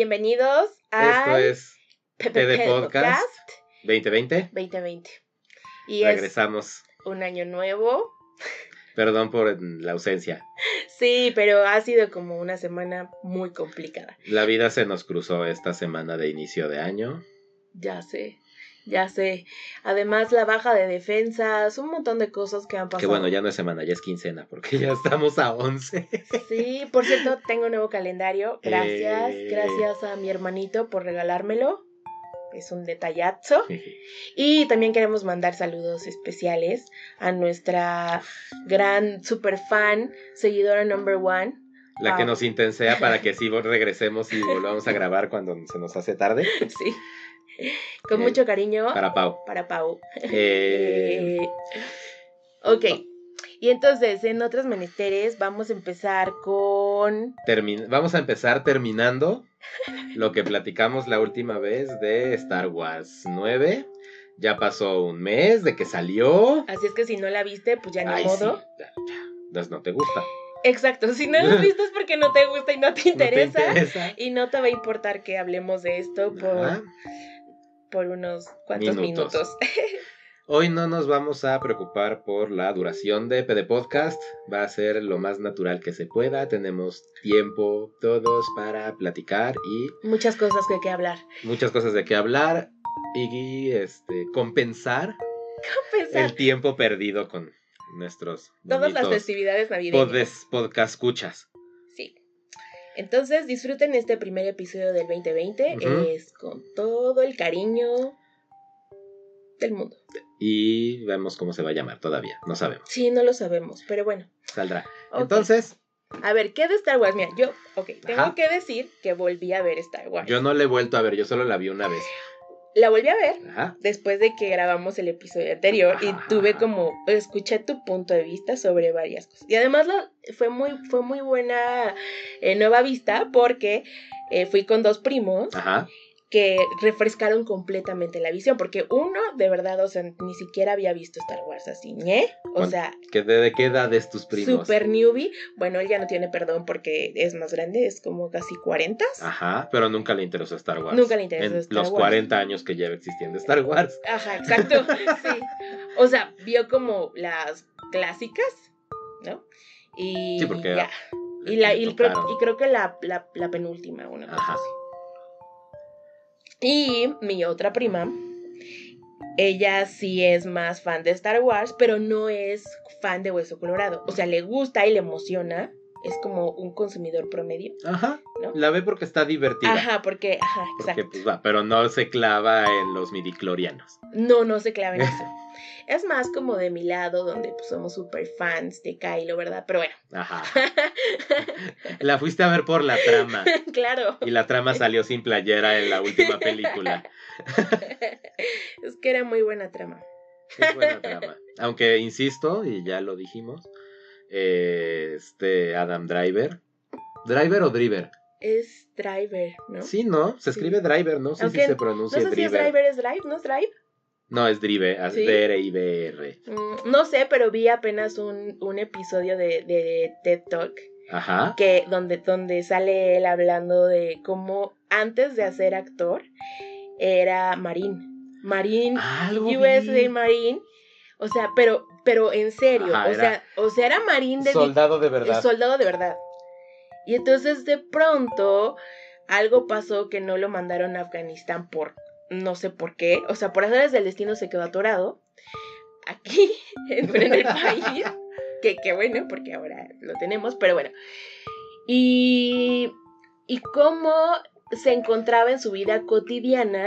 Bienvenidos Esto a es PD Podcast 2020. 2020. Y es Regresamos. un año nuevo. Perdón por la ausencia. Sí, pero ha sido como una semana muy complicada. La vida se nos cruzó esta semana de inicio de año. Ya sé, ya sé. Además, la baja de defensas, un montón de cosas que han pasado. Que bueno, ya no es semana, ya es quincena, porque ya estamos a 11. Sí, por cierto, tengo un nuevo calendario. Gracias, Eh. gracias a mi hermanito por regalármelo. Es un detallazo. Y también queremos mandar saludos especiales a nuestra gran super fan, seguidora number one. La que Pau. nos intensea para que sí regresemos y volvamos a grabar cuando se nos hace tarde. Sí. Con Eh, mucho cariño Para Pau. para Pau. Eh, ok. Y entonces, en otros menesteres, vamos a empezar con. termi- vamos a empezar terminando lo que platicamos la última vez de Star Wars 9. Ya pasó un mes de que salió. Así es que si no la viste, pues ya ni Ay, modo. sí, ya, ya. Entonces no te gusta. Exacto, si no la has visto es porque no te gusta y no te ¿No te interesa. interesa? Y no te va a importar que hablemos de esto por, Ajá. Por unos cuantos Minutos. minutos. Hoy no nos vamos a preocupar por la duración de PD Podcast. Va a ser lo más natural que se pueda. Tenemos tiempo todos para platicar y Muchas cosas que hay que hablar. muchas cosas de qué hablar y este compensar Pensar el tiempo perdido con nuestros todas las festividades navideñas. podcast escuchas. Entonces disfruten este primer episodio del 2020. Ujú. Es con todo el cariño del mundo. Y vemos cómo se va a llamar todavía. No sabemos. Sí, no lo sabemos, pero bueno. Saldrá. Entonces, A ver, ¿qué de Star Wars? Mira, yo, ok, tengo Ajá. que decir que volví a ver Star Wars. yo no le he vuelto a ver. Yo solo la vi una vez. La volví a ver Ajá. después de que grabamos el episodio anterior y tuve como escuché tu punto de vista sobre varias cosas y además la- fue muy fue muy buena eh, nueva vista porque eh, fui con dos primos Ajá. Que refrescaron completamente la visión porque uno de verdad o sea ni siquiera había visto Star Wars así ¿ñe? o ¿Cuán- sea ¿Que de, qué edad es tus primos? super newbie bueno él ya no tiene perdón porque es más grande es como casi 40 Ajá, pero nunca le interesó Star Wars. Nunca le interesó En Star los Wars. 40 años que lleva existiendo Star Wars. Ajá, exacto. sí. O sea, vio como las clásicas, ¿no? Y Sí, porque ya. Y, la, y, creo, y creo que la, la, la penúltima, una cosa Ajá. así. Y mi otra prima, ella sí es más fan de Star Wars, pero no es fan de Hueso Colorado. O sea, le gusta y le emociona. Es como un consumidor promedio. Ajá. ¿No? La ve porque está divertida. Ajá, porque, ajá, Porque exacto. pues va, pero no se clava en los midiclorianos. No, no se clava en eso. Es más como de mi lado, donde pues, somos super fans de Kylo, ¿verdad? Pero bueno, Ajá. La fuiste a ver por la trama. claro. Y la trama salió sin playera en la última película. es que era muy buena trama. Es buena trama. Aunque insisto, y ya lo dijimos, eh, este Adam Driver. ¿Driver o Driver? Es Driver, ¿no? Sí, ¿no? Se Sí. escribe Driver, no sé Aunque si se no pronuncia sé si es. Driver, es Drive, ¿no es Drive? No, es Driver, es ¿Sí? D-R-I-V-R. Mm, no sé, pero vi apenas un, un episodio de, de TED Talk Ajá. que donde, donde sale él hablando de cómo antes de ser actor era marín. Marín USA vi. Marine. O sea, pero, pero en serio. Ajá, o, era sea, o sea, era marín de Soldado de verdad. soldado de verdad. Y entonces de pronto algo pasó que no lo mandaron a Afganistán por no sé por qué. O sea, por azares del destino se quedó atorado. Aquí, en, en el país. Que, que bueno, porque ahora lo tenemos, pero bueno. Y, y cómo se encontraba en su vida cotidiana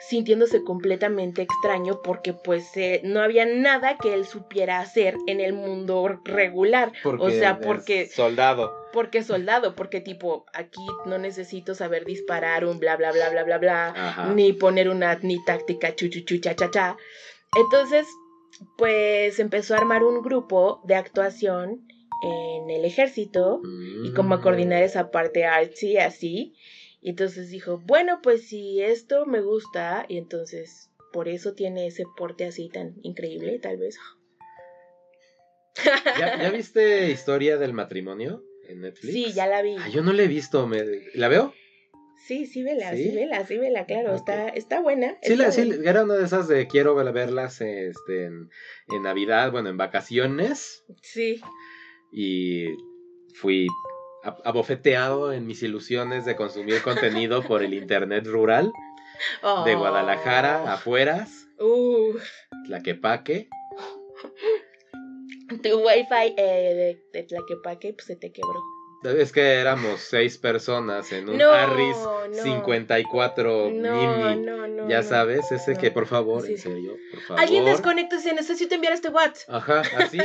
sintiéndose completamente extraño porque pues eh, no había nada que él supiera hacer en el mundo regular. o sea, porque Soldado. porque soldado, porque tipo, aquí no necesito saber disparar un bla bla bla bla bla bla, Ajá. ni poner una ni táctica chu chu chu cha cha cha. Entonces, pues empezó a armar un grupo de actuación en el ejército y como a Mm. coordinar esa parte artsy así. Y entonces dijo, bueno, pues si esto me gusta, y entonces por eso tiene ese porte así tan increíble, tal vez. ¿Ya, ya viste Historia del Matrimonio en Netflix? Sí, ya la vi. Ah, yo no la he visto. me- ¿La veo? Sí, sí, vela, sí, ¿Sí? vela, sí, vela, claro, está, está buena. Sí, está la, sí, era una de esas de quiero ver- verlas este, en, en Navidad, bueno, en vacaciones. Sí, Y fui abofeteado en mis ilusiones de consumir contenido por el internet rural de Oh. Guadalajara, afueras, Uh, Tlaquepaque. tu wifi eh, de, de Tlaquepaque pues se te quebró. Es que éramos seis personas en un No, Arris no. 54 No, Mini. no, no. ya sabes, ese que por favor, Sí. en serio, por favor. Alguien desconecta y dice, necesito enviar este WhatsApp. Ajá, así.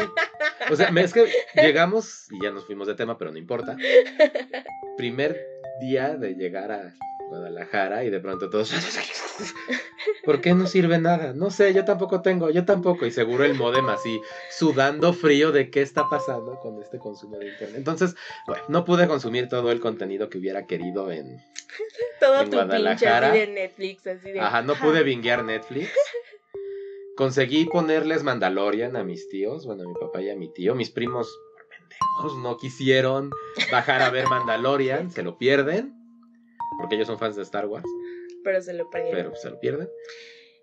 O sea, es que llegamos y ya nos fuimos de tema, pero no importa. Primer día de llegar a Guadalajara y de pronto todos. ¿Por qué no sirve nada? No sé, yo tampoco tengo, yo tampoco. Y seguro el modem así, sudando frío de qué está pasando con este consumo de internet. Entonces, bueno, no pude consumir todo el contenido que hubiera querido en. Todo En tu pinche Guadalajara. así de Netflix, así de... Ajá, no pude vinguear Netflix. Conseguí ponerles Mandalorian a mis tíos, bueno, a mi papá y a mi tío. Mis primos, por pendejos, no quisieron bajar a ver Mandalorian, se lo pierden. Porque ellos son fans de Star Wars, Pero se lo perdieron. pero se lo pierden.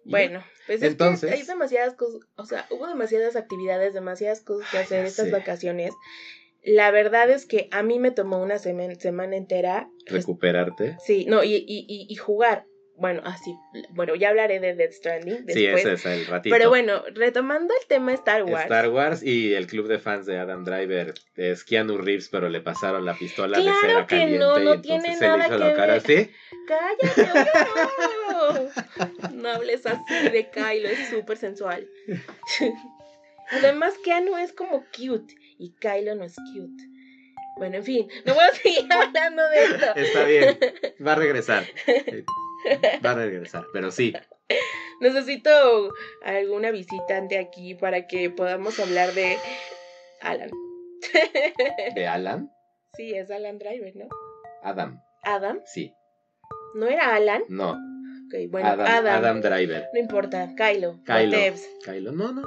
Bueno, pues Entonces- es que hay demasiadas cosas, o sea, hubo demasiadas actividades, demasiadas cosas que hacer estas sé. vacaciones. La verdad es que a mí me tomó una semana entera. ya, recuperarte. Sí, no, y, y, y, y jugar. Bueno, así, bueno, ya hablaré de Death Stranding después. Sí, ese es el ratito. Pero bueno, retomando el tema Star Wars. Star Wars y el club de fans de Adam Driver es Keanu Reeves, pero le pasaron la pistola de Claro cera que caliente no, y no entonces tiene se le nada hizo que la cara ver. así. ¡Cállate! oye! No hables así de Kylo, es súper sensual. Además, Keanu es como cute y Kylo no es cute. Bueno, en fin, no voy a seguir hablando de esto. Está bien, va a regresar. Va a regresar, pero sí. Necesito alguna visitante aquí para que podamos hablar de Alan. ¿De Alan? Sí, es Alan Driver, ¿no? Adam, Adam. sí. ¿No era Alan? No, Ok, bueno, Adam, Adam. Adam Driver. No importa, Kylo. Kylo. Kylo, no, no.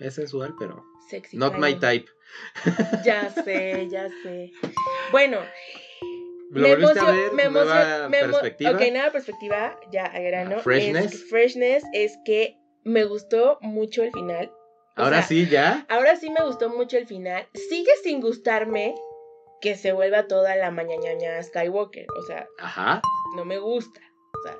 Es sensual, pero. Sexy Not my type. Ya sé, ya sé. Bueno, ¿Lo volviste a emocion- ver? me ¿Nueva me perspectiva? Ok, nueva perspectiva, ya a grano. Freshness. Es, freshness es que me gustó mucho el final. O Ahora sea, sí, ya. Ahora sí me gustó mucho el final. Sigue sin gustarme que se vuelva toda la mañañaña Skywalker. O sea, Ajá. no me gusta. O sea,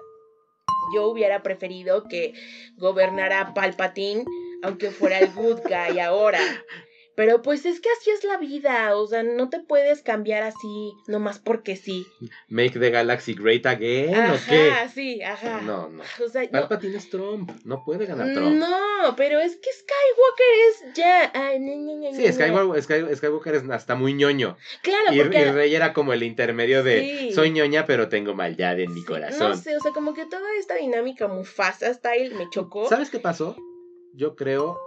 yo hubiera preferido que gobernara Palpatine, aunque fuera el good guy ahora. Pero pues es que así es la vida, o sea, no te puedes cambiar así, nomás porque sí. Make the Galaxy Great Again, ¿o qué? Ajá, sí, ajá. No, no. O sea, no, Palpatine es Trump. No puede ganar Trump. no, pero es que Skywalker es ya. Ay, ña, ña, ña, Sí. Skywalker, Sky- Skywalker es hasta muy ñoño. Claro, Y, porque. y Rey era como el intermedio de Sí. soy ñoña, pero tengo maldad en mi corazón. No sé, o sea, como que toda esta dinámica Mufasa style me chocó. ¿Sabes qué pasó? Yo creo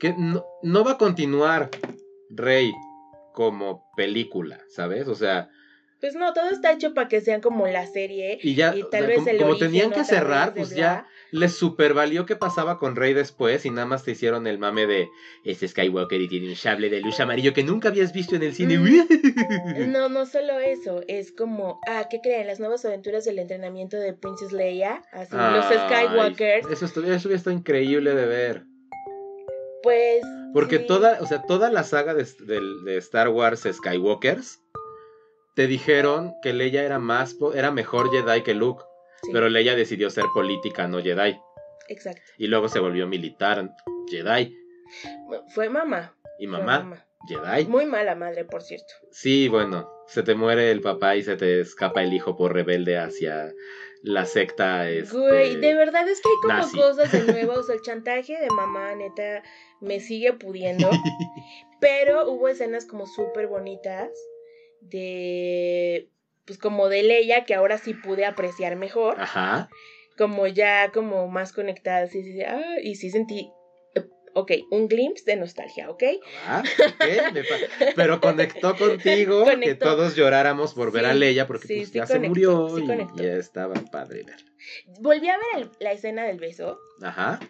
que no, no va a continuar Rey como película, ¿sabes? O sea, Pues no, todo está hecho para que sean como la serie. y ya, Y o tal sea, vez como, el como origen tenían que cerrar, pues ya les super valió que pasaba con Rey después y nada más te hicieron el mame de este Skywalker y tiene un sable de luz amarillo que nunca habías visto en el cine. Mm. No, no solo eso, es como, ah, ¿qué creen? Las nuevas aventuras del entrenamiento de Princess Leia, así los Skywalkers, Eso, eso hubiera estado increíble de ver. Pues... Porque sí. toda, o sea, toda la saga de, Star Wars Skywalkers te dijeron que Leia era más po- era mejor Jedi que Luke, Sí, pero Leia decidió ser política, no Jedi, Exacto. y luego se volvió militar Jedi Fue mamá. y fue mamá Jedi. Muy mala madre, por cierto. Sí, bueno, se te muere el papá y se te escapa el hijo por rebelde hacia la secta este, Güey, de verdad es que hay como nazi. cosas de nuevo, o sea, el chantaje de mamá, neta, me sigue pudiendo. Pero hubo escenas como súper bonitas de, pues como de Leia, que ahora sí pude apreciar mejor, Ajá. como ya como más conectada, sí, sí, sí, ah, y sí sentí, ok, un glimpse de nostalgia, ¿ok? Ah, ok, me pa- Pero conectó contigo que todos lloráramos por ver a Leia porque sí, pues, sí ya se murió y ya estaba padre. Volví a ver el- la escena del beso Ajá.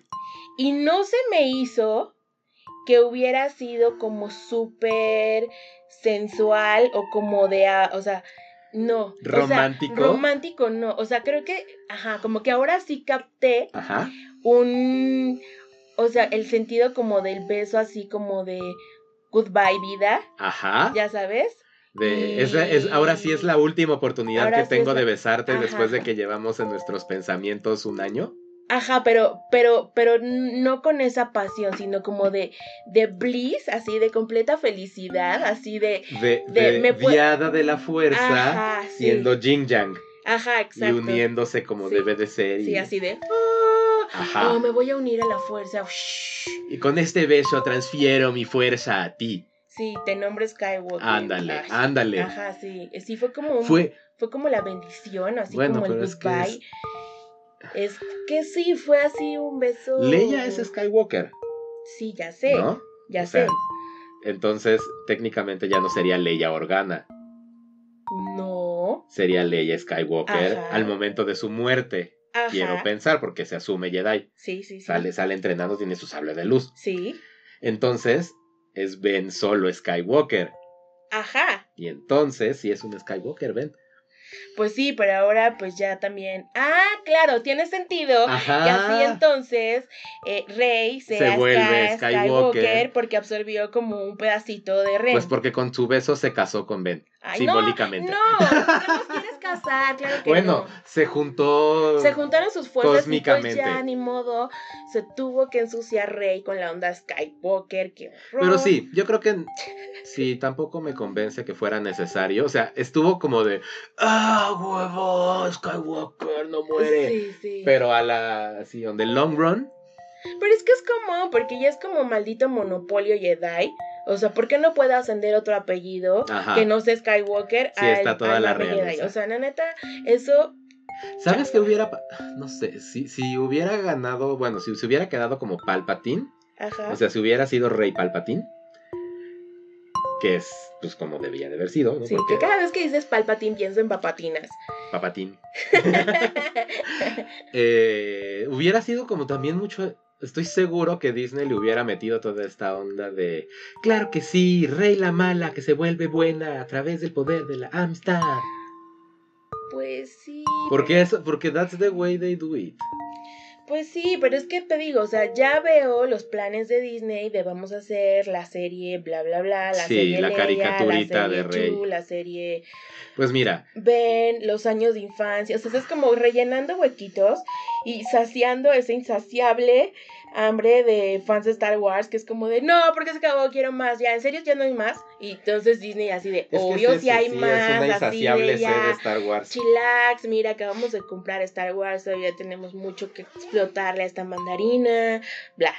y no se me hizo que hubiera sido como súper sensual o como de, o sea, No. ¿Romántico? O sea, romántico no. O sea, creo que, ajá, como que ahora sí capté Ajá. un, o sea, el sentido como del beso así como de goodbye vida, Ajá. ya sabes. De, es, ahora sí es la última oportunidad Ahora que sí tengo la- de besarte Ajá. después de que llevamos en nuestros pensamientos un año. Ajá, pero, pero, pero no con esa pasión, sino como de, de bliss, así de completa felicidad, así de, De, De- de me diada de la fuerza, ajá, sí, siendo yin yang ajá, y exacto. uniéndose como Sí. debe de ser. Y, Sí, así de, Ajá. oh, me voy a unir a la fuerza. Y con este beso transfiero mi fuerza a ti. Sí, te nombro Skywalker. Ándale, Ay, ándale. Ajá, sí. Sí, fue como un, Fue, fue como la bendición, así Bueno, como el pero es que goodbye. Es... que sí, fue así un beso. Leia es Skywalker, Sí, ya sé. ¿no? Ya O sé. sea, Entonces, técnicamente ya no sería Leia Organa, No. sería Leia Skywalker Ajá. al momento de su muerte. Ajá. Quiero pensar, porque se asume Jedi. Sí, sí, sí. Sale, sale entrenando, tiene su sable de luz. Sí. Entonces, es Ben Solo Skywalker. Ajá. Y entonces, si es un Skywalker, Ben. Pues sí, pero ahora pues ya también. Ah, claro, tiene sentido. Ajá. Que así entonces eh, Rey Se vuelve Sky- Skywalker. porque absorbió como un pedacito de Rey. Pues porque con su beso se casó con Ben. Ay, simbólicamente. No, no, ¿por qué nos quieres casar? Claro que Bueno, no. se juntó. Se juntaron sus fuerzas y pues Cósmicamente. ya ni modo. Se tuvo que ensuciar Rey con la onda Skywalker. Horror. Pero sí, yo creo que sí, tampoco me convence que fuera necesario. O sea, estuvo como de. ¡Ah, huevo! Skywalker no muere. Sí, sí. Pero a la. Así, on the long run. Pero es que es como, porque ya es como maldito monopolio Jedi. O sea, ¿por qué no puede ascender otro apellido Ajá. que no sea Skywalker Sí, está toda al la. Jedi? O sea, la neta, eso. ¿Sabes qué hubiera. No sé, si, si hubiera ganado. Bueno, si se hubiera quedado como Palpatine. Ajá. O sea, si hubiera sido Rey Palpatine. Que es, pues, como debía de haber sido, ¿no? sí, Porque que cada vez que dices Palpatine pienso en papatinas. Papatín. Eh, hubiera sido como también mucho. Estoy seguro que Disney le hubiera metido toda esta onda de. Claro que sí, Rey la mala que se vuelve buena a través del poder de la amistad. pues sí. Porque eso, porque that's the way they do it. Pues sí, pero es que te digo, o sea, ya veo los planes de Disney de vamos a hacer la serie bla bla bla, la Sí, serie la Leia, caricaturita la serie de Rey. Chu, la serie Pues mira, ven los años de infancia, o sea, es como rellenando huequitos y saciando ese insaciable hambre de fans de Star Wars, que es como de, no, porque se acabó, quiero más, ya, en serio, ya no hay más. Y entonces Disney así de, es obvio, si hay sí, más, es una así de sed de ya, Star Wars. chillax, mira, acabamos de comprar Star Wars, todavía tenemos mucho que explotarle a esta mandarina, bla.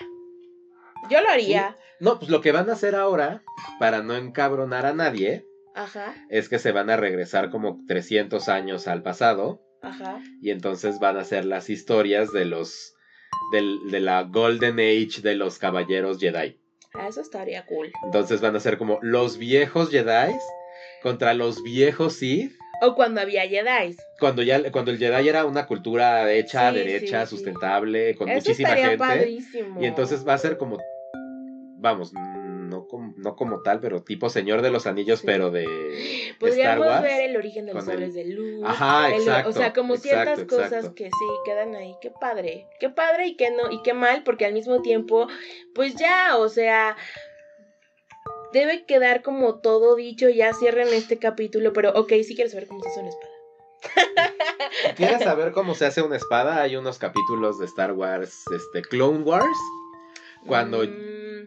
Yo lo haría, No, pues lo que van a hacer ahora, para no encabronar a nadie, ajá, es que se van a regresar como 300 años al pasado. ajá, Y entonces van a ser las historias de los. Del- de la Golden Age de los caballeros Jedi. Ah, eso estaría cool. Entonces van a ser como los viejos Jedi contra los viejos Sith. O cuando había Jedi. Cuando ya cuando el Jedi era una cultura hecha, Sí, derecha, sí, sí. sustentable, con Eso muchísima estaría gente. padrísimo. Y entonces va a ser como. Vamos, no como, no como tal, pero tipo Señor de los Anillos, Sí. pero de Star Podríamos Wars. ver el origen de los el- sables de luz. Ajá, el- exacto. o sea, como ciertas exacto, cosas exacto. que sí quedan ahí. Qué padre. Qué padre y qué no, y qué mal, porque al mismo tiempo, pues ya, o sea. Debe quedar como todo dicho, ya cierren este capítulo, pero ok, sí quiero saber cómo se hace una espada. ¿Quieres saber cómo se hace una espada? Hay unos capítulos de Star Wars, este, Clone Wars, cuando Mm,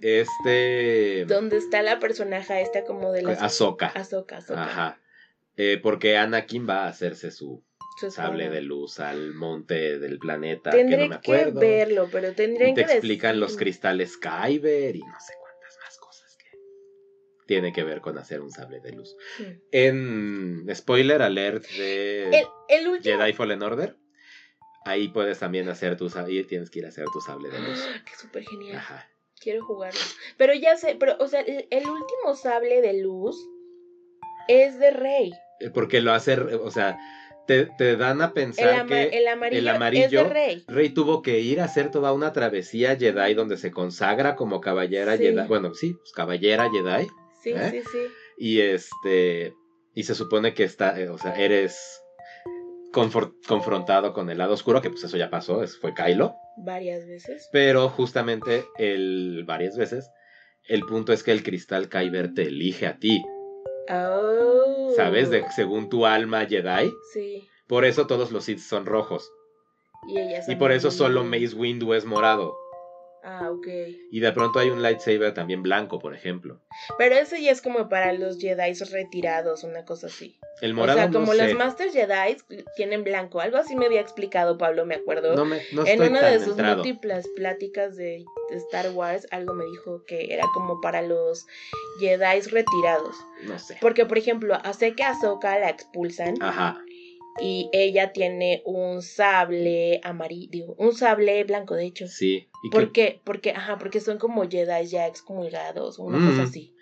este... ¿Dónde está la personaje esta como de las... Ahsoka. Ahsoka, Ahsoka. Ajá. Eh, porque Anakin va a hacerse su sable de luz al monte del planeta, que Tendré no me acuerdo. verlo, pero tendré y te que explican los cristales Kyber y no sé cuántas más cosas que tiene que ver con hacer un sable de luz. Mm. En spoiler alert de El, el último... Jedi Fallen Order, ahí puedes también hacer tu sable, tienes que ir a hacer tu sable de luz. ¡Ah, qué súper genial. Ajá. Quiero jugarlo. Pero ya sé, pero, o sea, el, el último sable de luz es de Rey. Eh, Porque lo hace, o sea, te, te dan a El, pensar ama- que el amarillo, el amarillo- es de Rey. Rey tuvo que ir a hacer toda una travesía Jedi donde se consagra como caballera Sí. Jedi. Bueno, sí, pues caballera Jedi. Sí, ¿Eh? sí, sí. Y este. Y se supone que está, eh, o sea, eres confrontado con el lado oscuro, que pues eso ya pasó, es- fue Kylo. Varias veces. Pero justamente el, varias veces, el punto es que el cristal Kyber te elige a ti, Oh. ¿sabes? De, según tu alma Jedi. Sí. Por eso todos los Sith son rojos. Y ella Y por eso solo Mace Windu es morado. Ah, ok. Y de pronto hay un lightsaber también blanco, por ejemplo. Pero eso ya es como para los Jedi retirados, una cosa así. El O morado sea, no como sé. los Master Jedi tienen blanco. Algo así me había explicado Pablo, me acuerdo. No, me, no en una de sus entrado. múltiples pláticas de Star Wars, algo me dijo que era como para los Jedi retirados. No sé. Porque, por ejemplo, sé que a Ahsoka la expulsan Ajá. Y ella tiene un sable amarillo, un sable blanco, de hecho. Sí. ¿Y ¿Por qué? qué? Porque, ajá, porque son como Jedi ya excomulgados o una Mm. cosa así.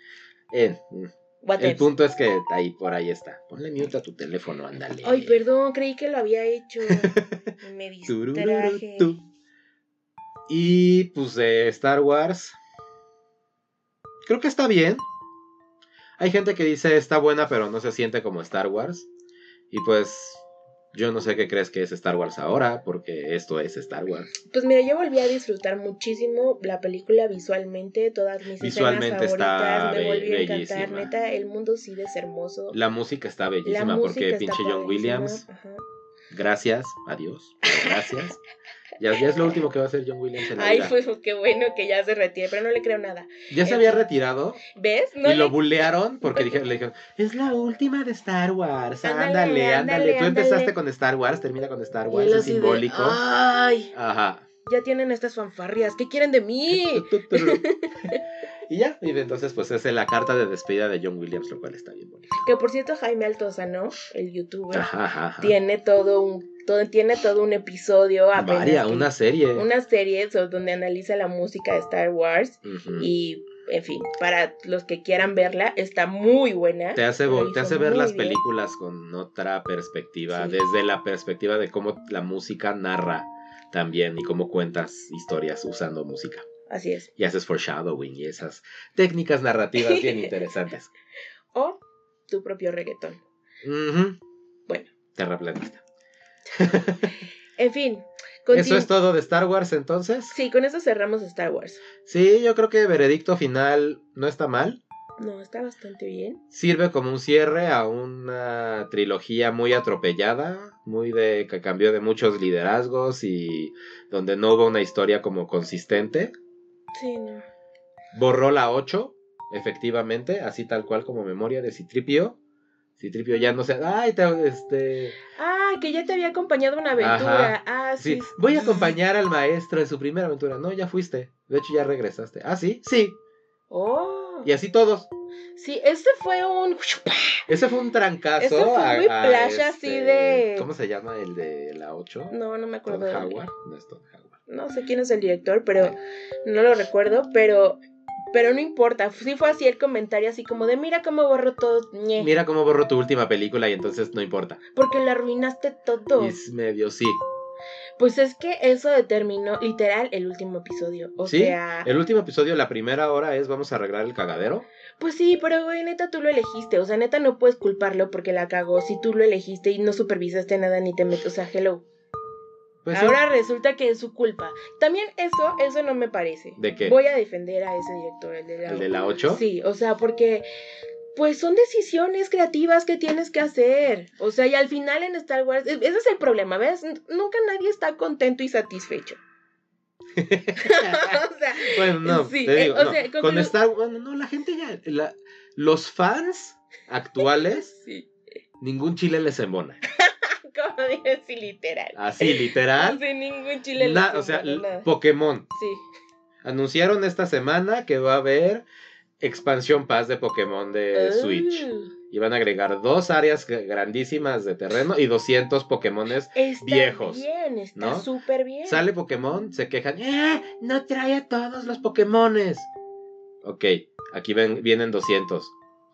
Eh, mm. What el punto es que ahí por ahí está. Ponle mute a tu teléfono, ándale. Ay, perdón, creí que lo había hecho. Me distraje. Y pues de Star Wars. Creo que está bien. Hay gente que dice está buena, pero no se siente como Star Wars. Y pues yo no sé qué crees que es Star Wars ahora, porque esto es Star Wars. Pues mira, yo volví a disfrutar muchísimo la película visualmente, todas mis Visualmente escenas está favoritas, me volvió a encantar, neta, el mundo sí es hermoso. La música está La bellísima música porque está pinche John Williams. ajá. Gracias, adiós. Gracias. Ya, ya es lo último que va a hacer John Williams en la Ay, vida. pues qué bueno que ya se retire, pero no le creo nada. Ya se había retirado ¿Ves? No y lo le- bullearon porque dije- le dijeron, es la última de Star Wars, Ándale, ándale, ándale. ándale, Tú empezaste ándale. con Star Wars, termina con Star Wars, es de, simbólico. Ay, Ajá. ya tienen estas fanfarrias, ¿qué quieren de mí? y ya, y entonces pues es la carta de despedida de John Williams, lo cual está bien bonito. Que por cierto, Jaime Altozano, el youtuber, Ajá, ajá, ajá. tiene todo un todo, tiene todo un episodio apenas Varia, una serie. una serie donde analiza la música de Star Wars y en fin, para los que quieran verla, está muy buena. Te hace, te hace ver las bien. películas con otra perspectiva, Sí. desde la perspectiva de cómo la música narra también y cómo cuentas historias usando música. Así es. Y haces foreshadowing y esas técnicas narrativas bien interesantes. O tu propio reggaetón. Ujú. Bueno. Terraplanista. En fin. ¿Eso es todo de Star Wars entonces? Sí, con eso cerramos Star Wars. Sí, yo creo que veredicto final no está mal. No, está bastante bien. Sirve como un cierre a una trilogía muy atropellada, muy de que cambió de muchos liderazgos y donde no hubo una historia como consistente. Sí, no. Borró la 8, efectivamente, así tal cual como memoria de Citripio. Citripio ya no sé, ay, te- este, Ah, que ya te había acompañado una aventura. Ajá. Ah, sí. sí, voy a acompañar al maestro en su primera aventura. No, ya fuiste. De hecho, ya regresaste. Ah, sí, sí. Oh. Y así todos. Sí, este fue un. Ese fue un trancazo. Ese fue muy a flash así este, de- ¿Cómo se llama el de la 8? No, no me acuerdo. Howard. No es Todd Howard. No sé quién es el director, pero no lo recuerdo, pero pero no importa. Sí fue así el comentario así como de mira cómo borró todo, ñe, Mira cómo borró tu última película y entonces no importa. porque le arruinaste todo. Es medio sí. Pues es que eso determinó literal el último episodio. O ¿Sí? sea, El último episodio, la primera hora es vamos a arreglar el cagadero. pues sí, pero güey, neta tú lo elegiste, o sea, neta no puedes culparlo porque la cagó si tú lo elegiste y no supervisaste nada ni te metes, o sea, hello. Pues sí. Ahora resulta que es su culpa. También eso eso no me parece. ¿De qué? Voy a defender a ese director, el de la ¿El de la 8? Sí, o sea, porque pues son decisiones creativas que tienes que hacer. O sea, y al final en Star Wars, e- ese es el problema, ¿ves? Nunca nadie está contento y satisfecho. o sea, Bueno, no, Sí, te eh, digo, o no, sea, con Star Wars, no, la gente ya, la- los fans actuales, sí, ningún chile les embona. Como dices, sí, literal. Así, literal. No sé, ningún chile na- o sea, nada. Pokémon. Sí. Anunciaron esta semana que va a haber expansión paz de Pokémon de Switch. Uh, Y van a agregar dos áreas grandísimas de terreno y 200 Pokémones. está Viejos, bien, está ¿no? súper bien. Sale Pokémon, se quejan. ¡Eh! No trae a todos los Pokémones. Ok, aquí ven, vienen 200.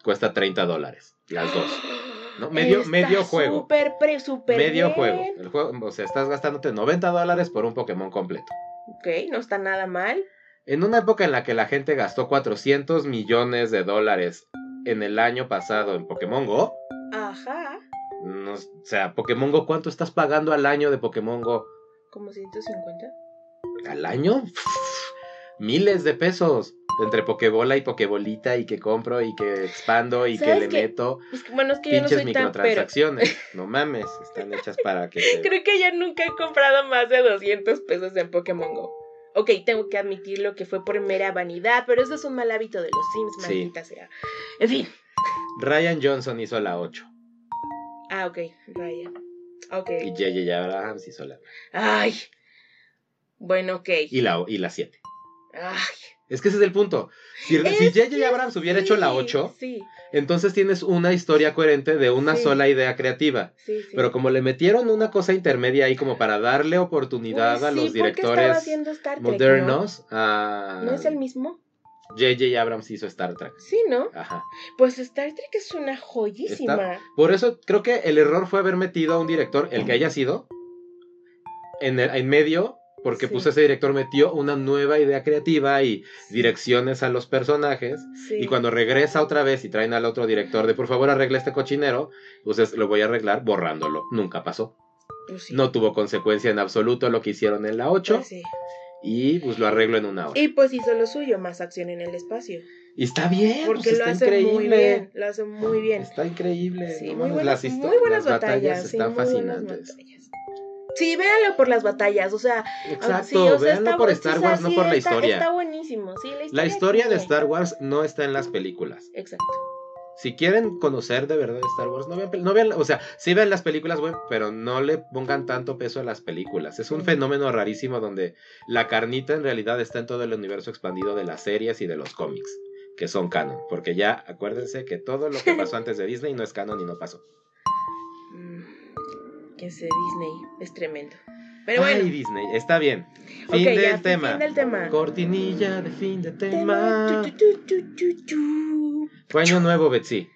Cuesta 30 dólares. Las dos. ¿no? Medio- Está medio juego. Súper, pre, súper Medio bien. juego. El juego. O sea, estás gastándote 90 dólares por un Pokémon completo. Ok, no está nada mal. En una época en la que la gente gastó 400 millones de dólares en el año pasado en Pokémon Go, No, o sea, Pokémon Go, ¿cuánto estás pagando al año de Pokémon Go? Como 150. ¿Al año? Miles de pesos. Entre Pokébola y Pokébolita y que compro y que expando y que ¿Sabes le qué? meto Es que, bueno, es que yo no pinches soy tan pero. microtransacciones. No mames, están hechas para que. Creo que yo nunca he comprado más de 200 pesos en Pokémon Go. Ok, tengo que admitirlo que fue por mera vanidad, pero eso es un mal hábito de los Sims, Sí. maldita sea. En fin. Ryan Johnson hizo la 8 Ah, ok, Ryan. Ok. y J.J. Abrahams hizo la Ay. Bueno, ok. y la, y la 7. Ay. Es que ese es el punto. Si, J.J. Abrams hubiera hecho la sí, 8, Sí, entonces tienes una historia coherente de una Sí. sola idea creativa. sí, sí. Pero como le metieron una cosa intermedia ahí como para darle oportunidad Pues a los directores Star Trek, ¿no? modernos, a ¿No es el mismo? J.J. Abrams hizo Star Trek. Sí, ¿no? Ajá. Pues Star Trek es una joyísima. Por eso creo que el error fue haber metido a un director, el que haya sido, en, el- en medio, porque Sí. pues ese director metió una nueva idea creativa y direcciones a los personajes. Sí. Y cuando regresa otra vez y traen al otro director de por favor arregla este cochinero, pues es- lo voy a arreglar borrándolo. Nunca pasó. Pues sí. No tuvo consecuencia en absoluto lo que hicieron en la 8 Pues sí. y pues lo arreglo en una hora. Y pues hizo lo suyo, más acción en el espacio. Y está bien, Porque pues lo está hace increíble. muy bien. Lo hace muy bien. Está increíble. Sí, muy buenas, las histo- muy buenas las batallas. sí, están fascinantes. batallas. Sí, véanlo por las batallas, o sea, Exacto, sí, o sea, véanlo por Star o sea, Wars, no por la está- historia. Está buenísimo, sí, la historia. La historia de Star Wars no está en las películas. Exacto. Si quieren conocer de verdad Star Wars, no vean, no vean, o sea, sí vean las películas, pero no le pongan tanto peso a las películas. Es un fenómeno rarísimo donde la carnita en realidad está en todo el universo expandido de las series y de los cómics, que son canon. Porque ya acuérdense que todo lo que pasó antes de Disney no es canon y no pasó. Que sé, Disney es tremendo. Pero bueno, Ay, Disney, está bien. Fin del fin tema. del tema. Cortinilla de fin de Tema, tema. tu, tu, tu, tu, tu. Fue año nuevo, Betsy.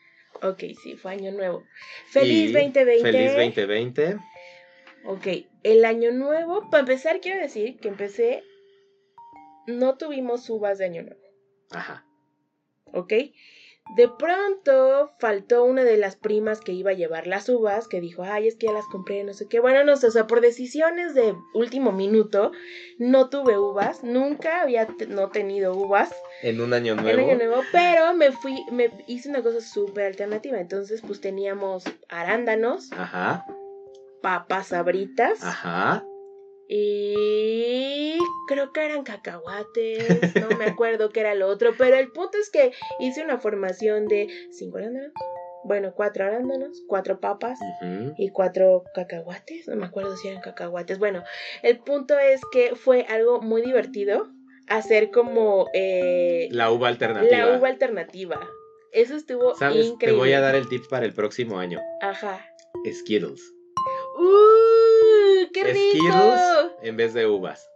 Ok, sí, fue año nuevo. Feliz Y 2020. Feliz 2020. Ok, el año nuevo, para empezar quiero decir que empecé, no tuvimos uvas de año nuevo, Ajá. ¿ok? De pronto faltó una de las primas que iba a llevar las uvas, que dijo, ay, es que ya las compré, no sé qué. Bueno, no sé, o sea, por decisiones de último minuto, no tuve uvas, nunca había no tenido uvas En un año en nuevo. año nuevo, pero me fui, me hice una cosa súper alternativa. Entonces, pues teníamos arándanos, Ajá. papas sabritas. Ajá. Y creo que eran cacahuates, no me acuerdo qué era lo otro, pero el punto es que hice una formación de cinco arándanos, bueno, cuatro arándanos, cuatro papas y cuatro cacahuates, no me acuerdo si eran cacahuates. Bueno, el punto es que fue algo muy divertido hacer como eh, La uva alternativa. la uva alternativa. Eso estuvo ¿Sabes? increíble. Te voy a dar el tip para el próximo año. Ajá. Skittles. ¡Uh! ¡Qué rico! En vez de uvas.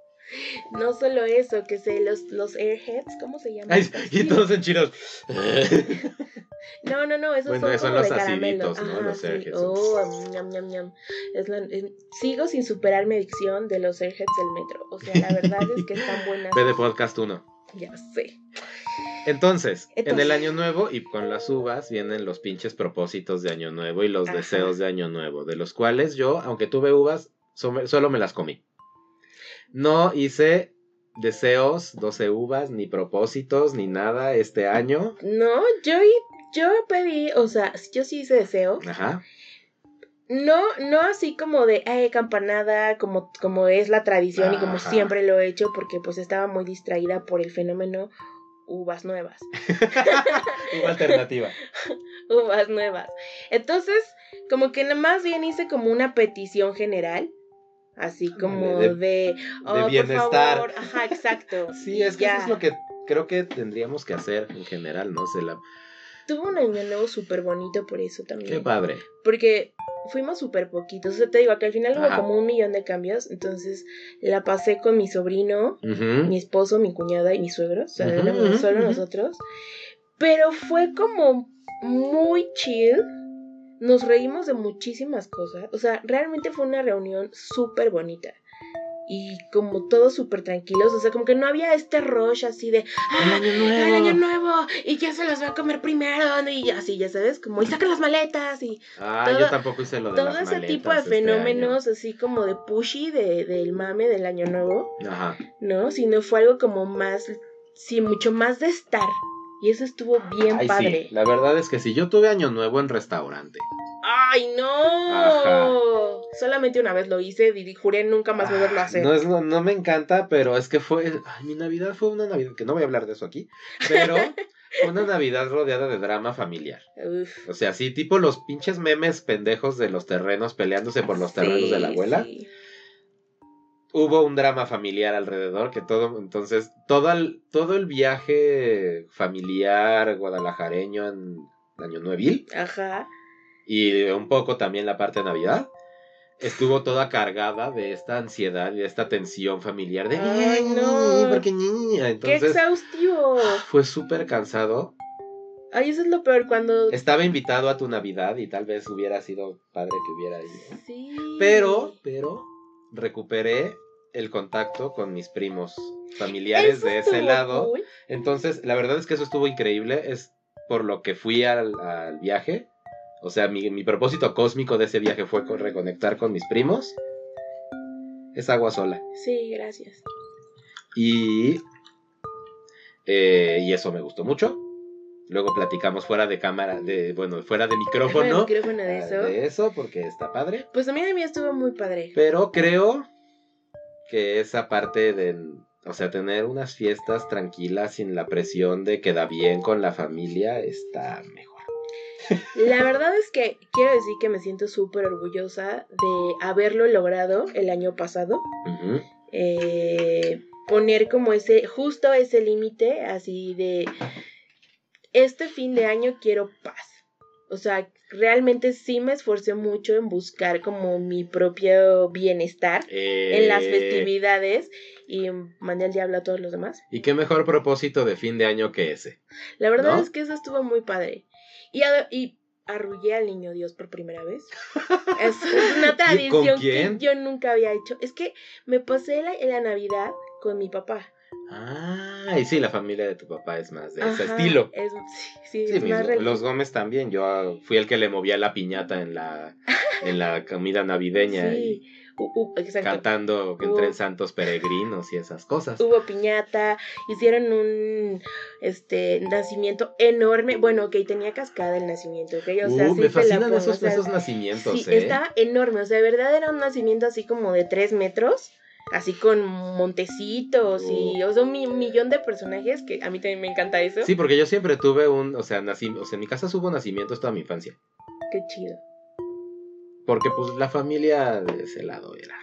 No solo eso, que sé, los, los airheads, ¿cómo se llaman? Ay, y todos en chinos. No, no, no, esos Bueno, son, esos como los de caramelo. aciditos, ¿no? Ajá, Los sí. Airheads. Oh, ñam, ñam, ñam. Es la- eh, sigo sin superar mi adicción de los airheads del metro. O sea, la verdad es que están buenas. Ve de podcast 1. Ya sé. Entonces, en el año nuevo y con las uvas vienen los pinches propósitos de año nuevo y los Ajá. deseos de año nuevo, de los cuales yo, aunque tuve uvas, solo me las comí. No hice deseos, 12 uvas, ni propósitos, ni nada este año. No, yo, yo pedí, o sea, yo sí hice deseo. Ajá. No, no así como de ay, campanada, como, como es la tradición y como siempre lo he hecho, porque pues estaba muy distraída por el fenómeno uvas nuevas. Uva alternativa. uvas nuevas. Entonces, como que nada más bien hice como una petición general. Así como De- de, oh, bienestar. favor. Ajá, exacto. Sí, es que ya. eso es lo que creo que tendríamos que hacer en general, ¿no? Se la... Tuvo un año nuevo súper bonito por eso también. Qué padre. Porque fuimos súper poquitos. O sea, te digo que al final hubo como un millón de cambios. Entonces la pasé con mi sobrino, mi esposo, mi cuñada y mis suegros. O sea, éramos ujú, solo nosotros. Pero fue como muy chill. Nos reímos de muchísimas cosas. O sea, realmente fue una reunión súper bonita. y como todos súper tranquilos, o sea, como que no había este rush así de, El ¡ah! año nuevo. El año nuevo, y quién se los va a comer primero, y así, ya sabes, como, y sacan las maletas, y Ah, todo- yo tampoco hice lo de todo las ese maletas tipo de este fenómenos, así como de pushy de, del mame del año nuevo. Ajá. ¿no? Sino fue algo como más, sí, mucho más de estar, y eso estuvo bien Ay, padre. sí. La verdad es que sí, yo tuve año nuevo en restaurante. ¡Ay, no! Ajá. Solamente una vez lo hice y juré nunca más volverlo a Ah, hacer. No, es, no, no me encanta, pero es que fue. Ay, mi Navidad fue una Navidad, que no voy a hablar de eso aquí, pero fue una Navidad rodeada de drama familiar. Uf. O sea, sí, tipo los pinches memes pendejos de los terrenos peleándose por los terrenos de la abuela. sí. Hubo un drama familiar alrededor que todo, entonces, todo el, todo el viaje familiar guadalajareño en Año Nuevil Ajá. y un poco también la parte de Navidad estuvo toda cargada de esta ansiedad y de esta tensión familiar de Ay, no. porque niña ¡Qué entonces exhaustivo! fue súper cansado Ay, eso es lo peor cuando... estaba invitado a tu Navidad y tal vez hubiera sido padre que hubiera ido Sí. pero pero recuperé el contacto con mis primos familiares Eso de ese lado cool. entonces la verdad es que eso estuvo increíble es por lo que fui al, al viaje o sea, mi, mi propósito cósmico de ese viaje fue con- reconectar con mis primos. Es agua sola. Sí, gracias. Y, eh, y eso me gustó mucho. Luego platicamos fuera de cámara, de, bueno, fuera de micrófono. El micrófono de ah, eso. de eso, porque está padre. Pues también a mí estuvo muy padre. Pero creo que esa parte del, o sea, tener unas fiestas tranquilas sin la presión de queda bien con la familia está mejor. La verdad es que quiero decir que me siento súper orgullosa de haberlo logrado el año pasado. Ujú. eh, poner como ese, justo ese límite, así de, este fin de año quiero paz. O sea, realmente sí me esforcé mucho en buscar como mi propio bienestar en las Eh, festividades y mandé al diablo a todos los demás. Y qué mejor propósito de fin de año que ese. La verdad ¿No? es que eso estuvo muy padre. Y, y arrullé al niño Dios por primera vez. Es, una tradición quién? que yo nunca había hecho. Es que me pasé la, la Navidad con mi papá. Ah, y sí, la familia de tu papá es más de ese estilo. Es, sí, sí, Sí, es mis- más rel- los Gómez también. Yo ah, fui el que le movía la piñata en la, en la comida navideña Sí, y cantando que entren santos peregrinos y esas cosas. Hubo piñata, hicieron un este nacimiento enorme. Bueno, ok, tenía cascada el nacimiento, ok. O sea, Uh, sí me la fascinan esos, o sea, esos nacimientos, sí, ¿eh? estaba enorme. O sea, de verdad era un nacimiento así como de tres metros. Así con montecitos y, o sea, un mi- millón de personajes que a mí también me encanta eso. Sí, porque yo siempre tuve un, o sea, nací, o sea, en mi casa hubo nacimientos toda mi infancia. Qué chido. Porque pues la familia de ese lado era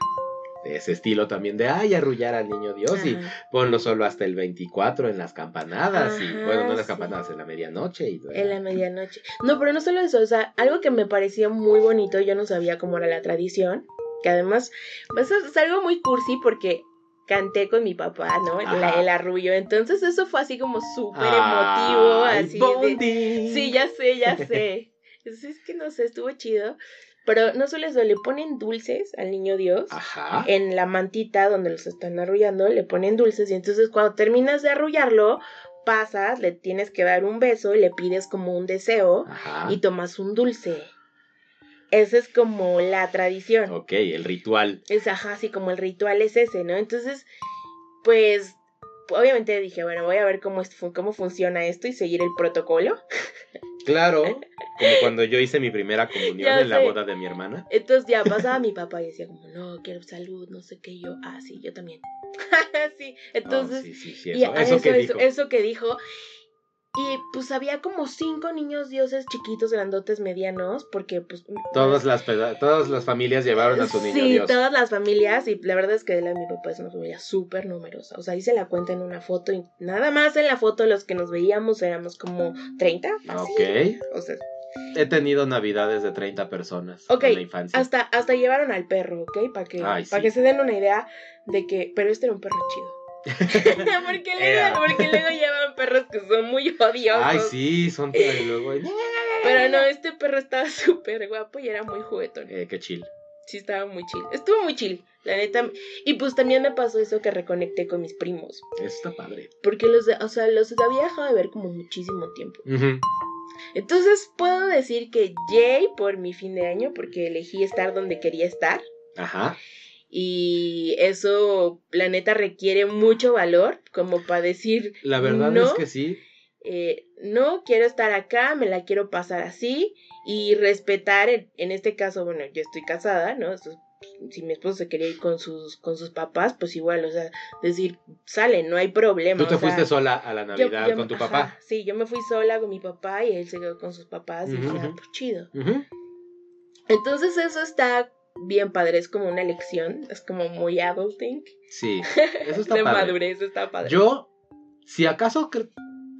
de ese estilo también de, ay, arrullar al niño Dios y ponlo solo hasta el 24 en las campanadas y, bueno, no en las sí. campanadas, en la medianoche y En la medianoche. No, pero no solo eso, o sea, algo que me parecía muy bonito, yo no sabía cómo era la tradición, que además, pues es algo muy cursi porque canté con mi papá, ¿no? La- el arrullo, entonces eso fue así como súper Ay, emotivo, así de... Sí, ya sé, ya sé. Es, es que no sé, estuvo chido. Pero no solo eso, le ponen dulces al niño Dios. Ajá. En la mantita donde los están arrullando, le ponen dulces. Y entonces cuando terminas de arrullarlo, pasas, le tienes que dar un beso y le pides como un deseo Ajá. y tomas un dulce. Esa es como la tradición. Ok, el ritual. Es ajá, así como el ritual es ese, ¿no? Entonces, pues, obviamente dije, bueno, voy a ver cómo, es, cómo funciona esto y seguir el protocolo. Claro, como cuando yo hice mi primera comunión en la boda de mi hermana. Entonces ya pasaba mi papá y decía como, no, quiero salud, no sé qué, y yo, ah, sí, yo también. sí, entonces, Oh, sí, sí, sí, y eso, a- eso que eso, dijo. eso que dijo. Y pues había como cinco niños dioses chiquitos, grandotes, medianos, porque pues... Todas las, todas las familias llevaron a su niño sí, Dios. todas las familias, y la verdad es que la de mi papá es una familia súper numerosa. O sea, hice la cuenta en una foto y nada más en la foto los que nos veíamos éramos como 30. fácil. Ok. O sea, He tenido navidades de 30 personas Ok, en la infancia. hasta, hasta llevaron al perro, ¿ok? Para que, Ay, para sí. que se den una idea de que, pero este era un perro chido. porque, luego, porque luego llevan perros que son muy odiosos. Ay, sí, son luego. Pero no, este perro estaba súper guapo y era muy juguetón. Eh, qué chill. Sí, estaba muy chill. Estuvo muy chill, la neta. Y pues también me pasó eso que reconecté con mis primos. Eso está padre. Porque los, o sea, los había dejado de ver como muchísimo tiempo. Entonces puedo decir que Jay por mi fin de año, porque elegí estar donde quería estar. Ajá. Y eso, la neta, requiere mucho valor, como para decir, La verdad no, es que sí. eh, no quiero estar acá, me la quiero pasar así y respetar, en, en este caso, bueno, yo estoy casada, ¿no? Eso, si mi esposo se quería ir con sus, con sus papás, pues igual, o sea, decir, sale, no hay problema. Tú te o sea, fuiste sola a la Navidad yo- con tu ajá, papá. sí, yo me fui sola con mi papá y él se quedó con sus papás y dije, ah, pues chido. Entonces eso está bien padre, es como una lección, es como muy adulting. Sí, eso está de padre. madurez está padre. Yo, si acaso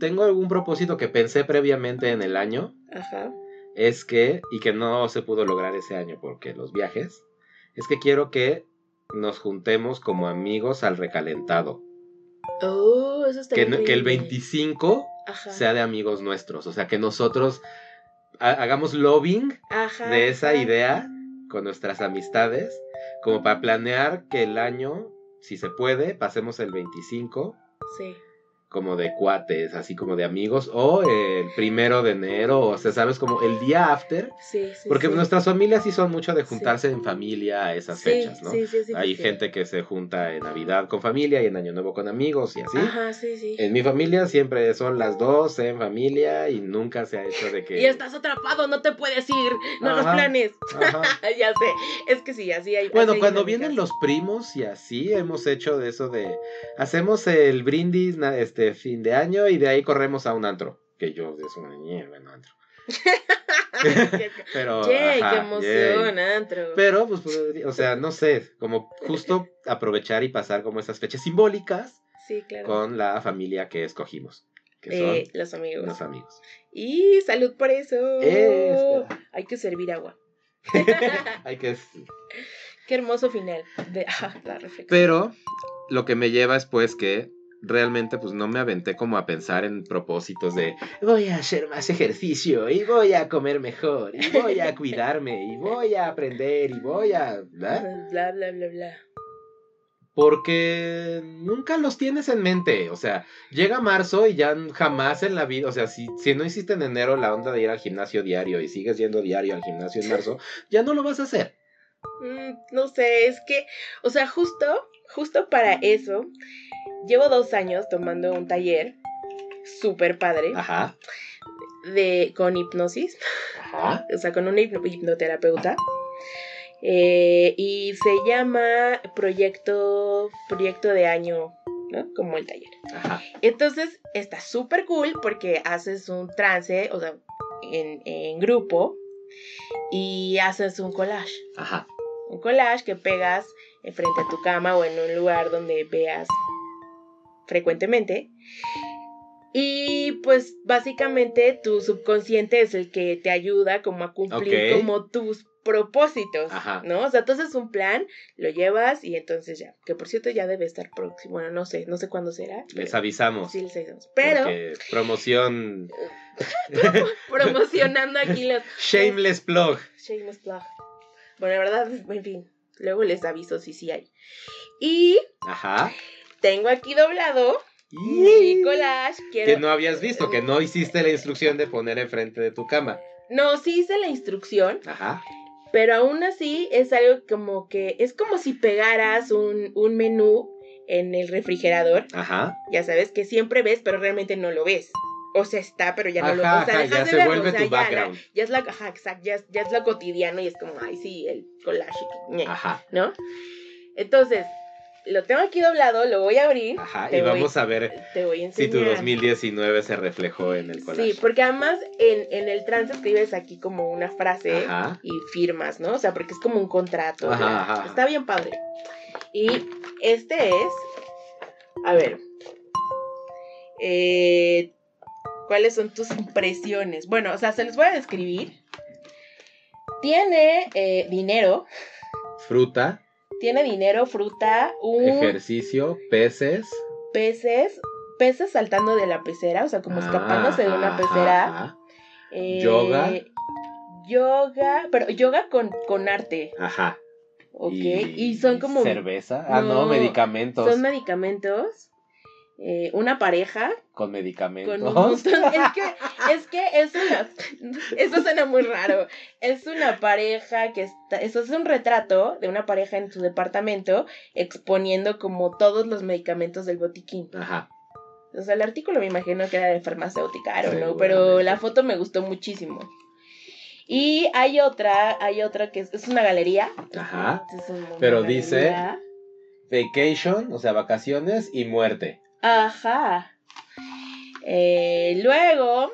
tengo algún propósito que pensé previamente en el año, Ajá. es que, y que no se pudo lograr ese año porque los viajes, es que quiero que nos juntemos como amigos al recalentado. Oh, eso está Que, no- que el increíble. 25 Ajá. sea de amigos nuestros. O sea, que nosotros ha- hagamos lobbying Ajá, de esa idea con nuestras amistades, como para planear que el año, si se puede, pasemos el 25 Sí. Como de cuates, así como de amigos, o el primero de enero, o sea, sabes, como el día after, Sí, sí. porque sí. nuestras familias sí son mucho de juntarse en familia a esas Sí, fechas, ¿no? Sí, sí, sí. Hay gente que se junta en Navidad con familia y en Año Nuevo con amigos y así. Ajá, sí, sí. En mi familia siempre son las dos en familia y nunca se ha hecho de que... Y estás atrapado, no te puedes ir, no los planes. Ajá. ya sé, es que sí, así hay. Bueno, así cuando vienen los primos y así, hemos hecho de eso de... Hacemos el brindis na- este fin de año y de ahí corremos a un antro. Que yo me mierda, no antro. Pero... Ajá, qué emoción, antro. Pero, pues, podría- o sea, no sé, como justo aprovechar y pasar como esas fechas simbólicas sí, claro. con la familia que escogimos, que son Eh, los amigos. unos amigos. Y salud por eso. Eh. Hay que servir agua. Hay que... Qué hermoso final de ah, la reflexión. Pero lo que me lleva es pues que realmente pues no me aventé como a pensar en propósitos de voy a hacer más ejercicio y voy a comer mejor y voy a cuidarme y voy a aprender y voy a... ¿verdad? Bla, bla, bla, bla. Porque nunca los tienes en mente. O sea, llega marzo y ya jamás en la vida, o sea, si, si no hiciste en enero la onda de ir al gimnasio diario y sigues yendo diario al gimnasio en marzo, ya no lo vas a hacer. Mm, no sé, es que, o sea, justo, justo para eso, llevo dos años tomando un taller súper padre Ajá, de, con hipnosis, ajá. o sea, con una hipno- hipnoterapeuta. Eh, y se llama proyecto, proyecto de año, ¿no? Como el taller. Ajá. Entonces está súper cool porque haces un trance, o sea, en, en grupo y haces un collage. Ajá. Un collage que pegas frente a tu cama o en un lugar donde veas frecuentemente. Y pues básicamente tu subconsciente es el que te ayuda como a cumplir como tus propósitos, Ajá. ¿no? O sea, entonces un plan, lo llevas y entonces ya, que por cierto ya debe estar próximo, bueno, no sé, no sé cuándo será. Les avisamos. Sí, les avisamos. Pero promoción. promocionando aquí los Shameless plug. Shameless plug. Bueno, la verdad, en fin, luego les aviso si sí hay. Y Ajá. Tengo aquí doblado. Quiero... Que no habías visto, que no hiciste la instrucción de poner enfrente de tu cama. No, sí hice la instrucción, Ajá. pero aún así es algo como que es como si pegaras un, un menú en el refrigerador. Ajá. Ya sabes que siempre ves, pero realmente no lo ves. O sea, está, pero ya no lo Ajá, O sea, ajá, ya de se verlo, vuelve o sea, tu ya, la- background. ya es la, ajá, ya, es- ya es lo cotidiano y es como, ay, sí, el collage, Ajá. ¿no? Entonces, lo tengo aquí doblado, lo voy a abrir, Ajá. Y voy- vamos a ver te voy a si tu 2019 se reflejó en el collage. Sí, porque además en, en el trance escribes aquí como una frase Ajá. y firmas, ¿no? O sea, porque es como un contrato. Ajá. Está bien padre. Y este es, a ver, eh, ¿cuáles son tus impresiones? Bueno, o sea, se los voy a describir. Tiene eh, dinero, Fruta, tiene dinero, fruta, un ejercicio, peces. peces, peces saltando de la pecera, o sea, como escapándose de una pecera. Ajá. Eh, Yoga. Yoga, pero yoga con, con arte. Ajá. Ok, y, son como... Cerveza. Ah, no, medicamentos. Son medicamentos. Eh, una pareja. Con medicamentos. Con un montón. Es que, es que es una. Eso suena muy raro. Es una pareja que está. Eso es un retrato de una pareja en su departamento exponiendo como todos los medicamentos del botiquín. Ajá. O sea, el artículo me imagino que era de farmacéutica, o no, pero la foto me gustó muchísimo. Y hay otra, hay otra que es, una galería. Ajá. pero dice vacation, o sea, vacaciones y muerte. Ajá. Eh, luego,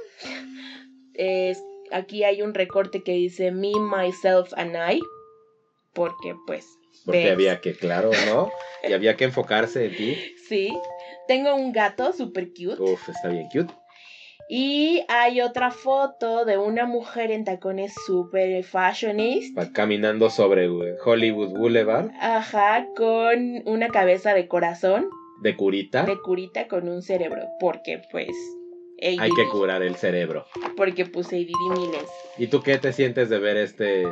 aquí hay un recorte que dice Me, Myself and I. Porque, pues. Porque había que, claro, ¿no? y había que enfocarse en ti. Sí. Tengo un gato super cute. Uf, está bien cute. Y hay otra foto de una mujer en tacones super fashionist. Caminando sobre Hollywood Boulevard. Ajá, con una cabeza de corazón. ¿De curita? De curita con un cerebro. Porque pues. Hay que curar el cerebro. Porque puse ADD miles. ¿Y tú qué te sientes de ver este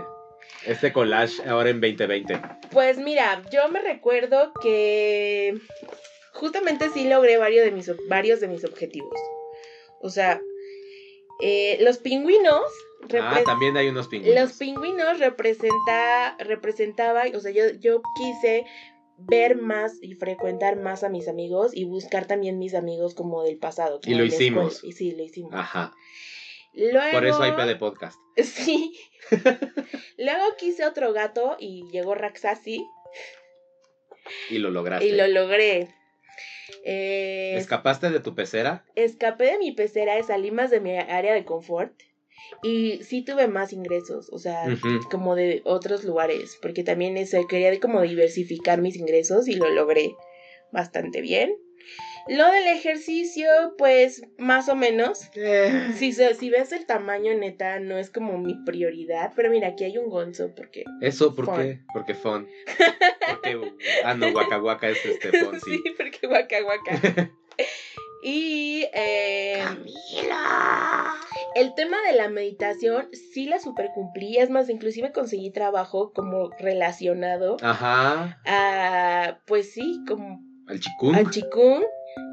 este collage ahora en 2020? Pues mira, yo me recuerdo que justamente sí logré varios de mis, varios de mis objetivos. O sea, eh, los pingüinos. Ah, también hay unos pingüinos. Los pingüinos representa, representaba, o sea, yo, yo quise ver más y frecuentar más a mis amigos y buscar también mis amigos como del pasado. y lo hicimos. Y sí, lo hicimos. Ajá. Por eso hay de podcast. Sí. Luego quise otro gato y llegó Raxasi. Y lo lograste. Y lo logré. Eh, ¿Escapaste de tu pecera? Escapé de mi pecera y salí más de mi área de confort. Y sí tuve más ingresos, o sea, como de otros lugares, porque también eso, quería como diversificar mis ingresos y lo logré bastante bien. Lo del ejercicio, pues más o menos. Eh. Si, si ves el tamaño, neta, no es como mi prioridad. Pero mira, aquí hay un gonzo, porque. Eso, ¿por qué? Porque fun. Porque. Ah, no, Waka es este fun, sí. sí, porque Waka y. Eh, ¡Camila! El tema de la meditación sí la supercumplí. Es más, inclusive conseguí trabajo como relacionado. Ajá. A. Pues sí, como. Al chikung. Al chikung.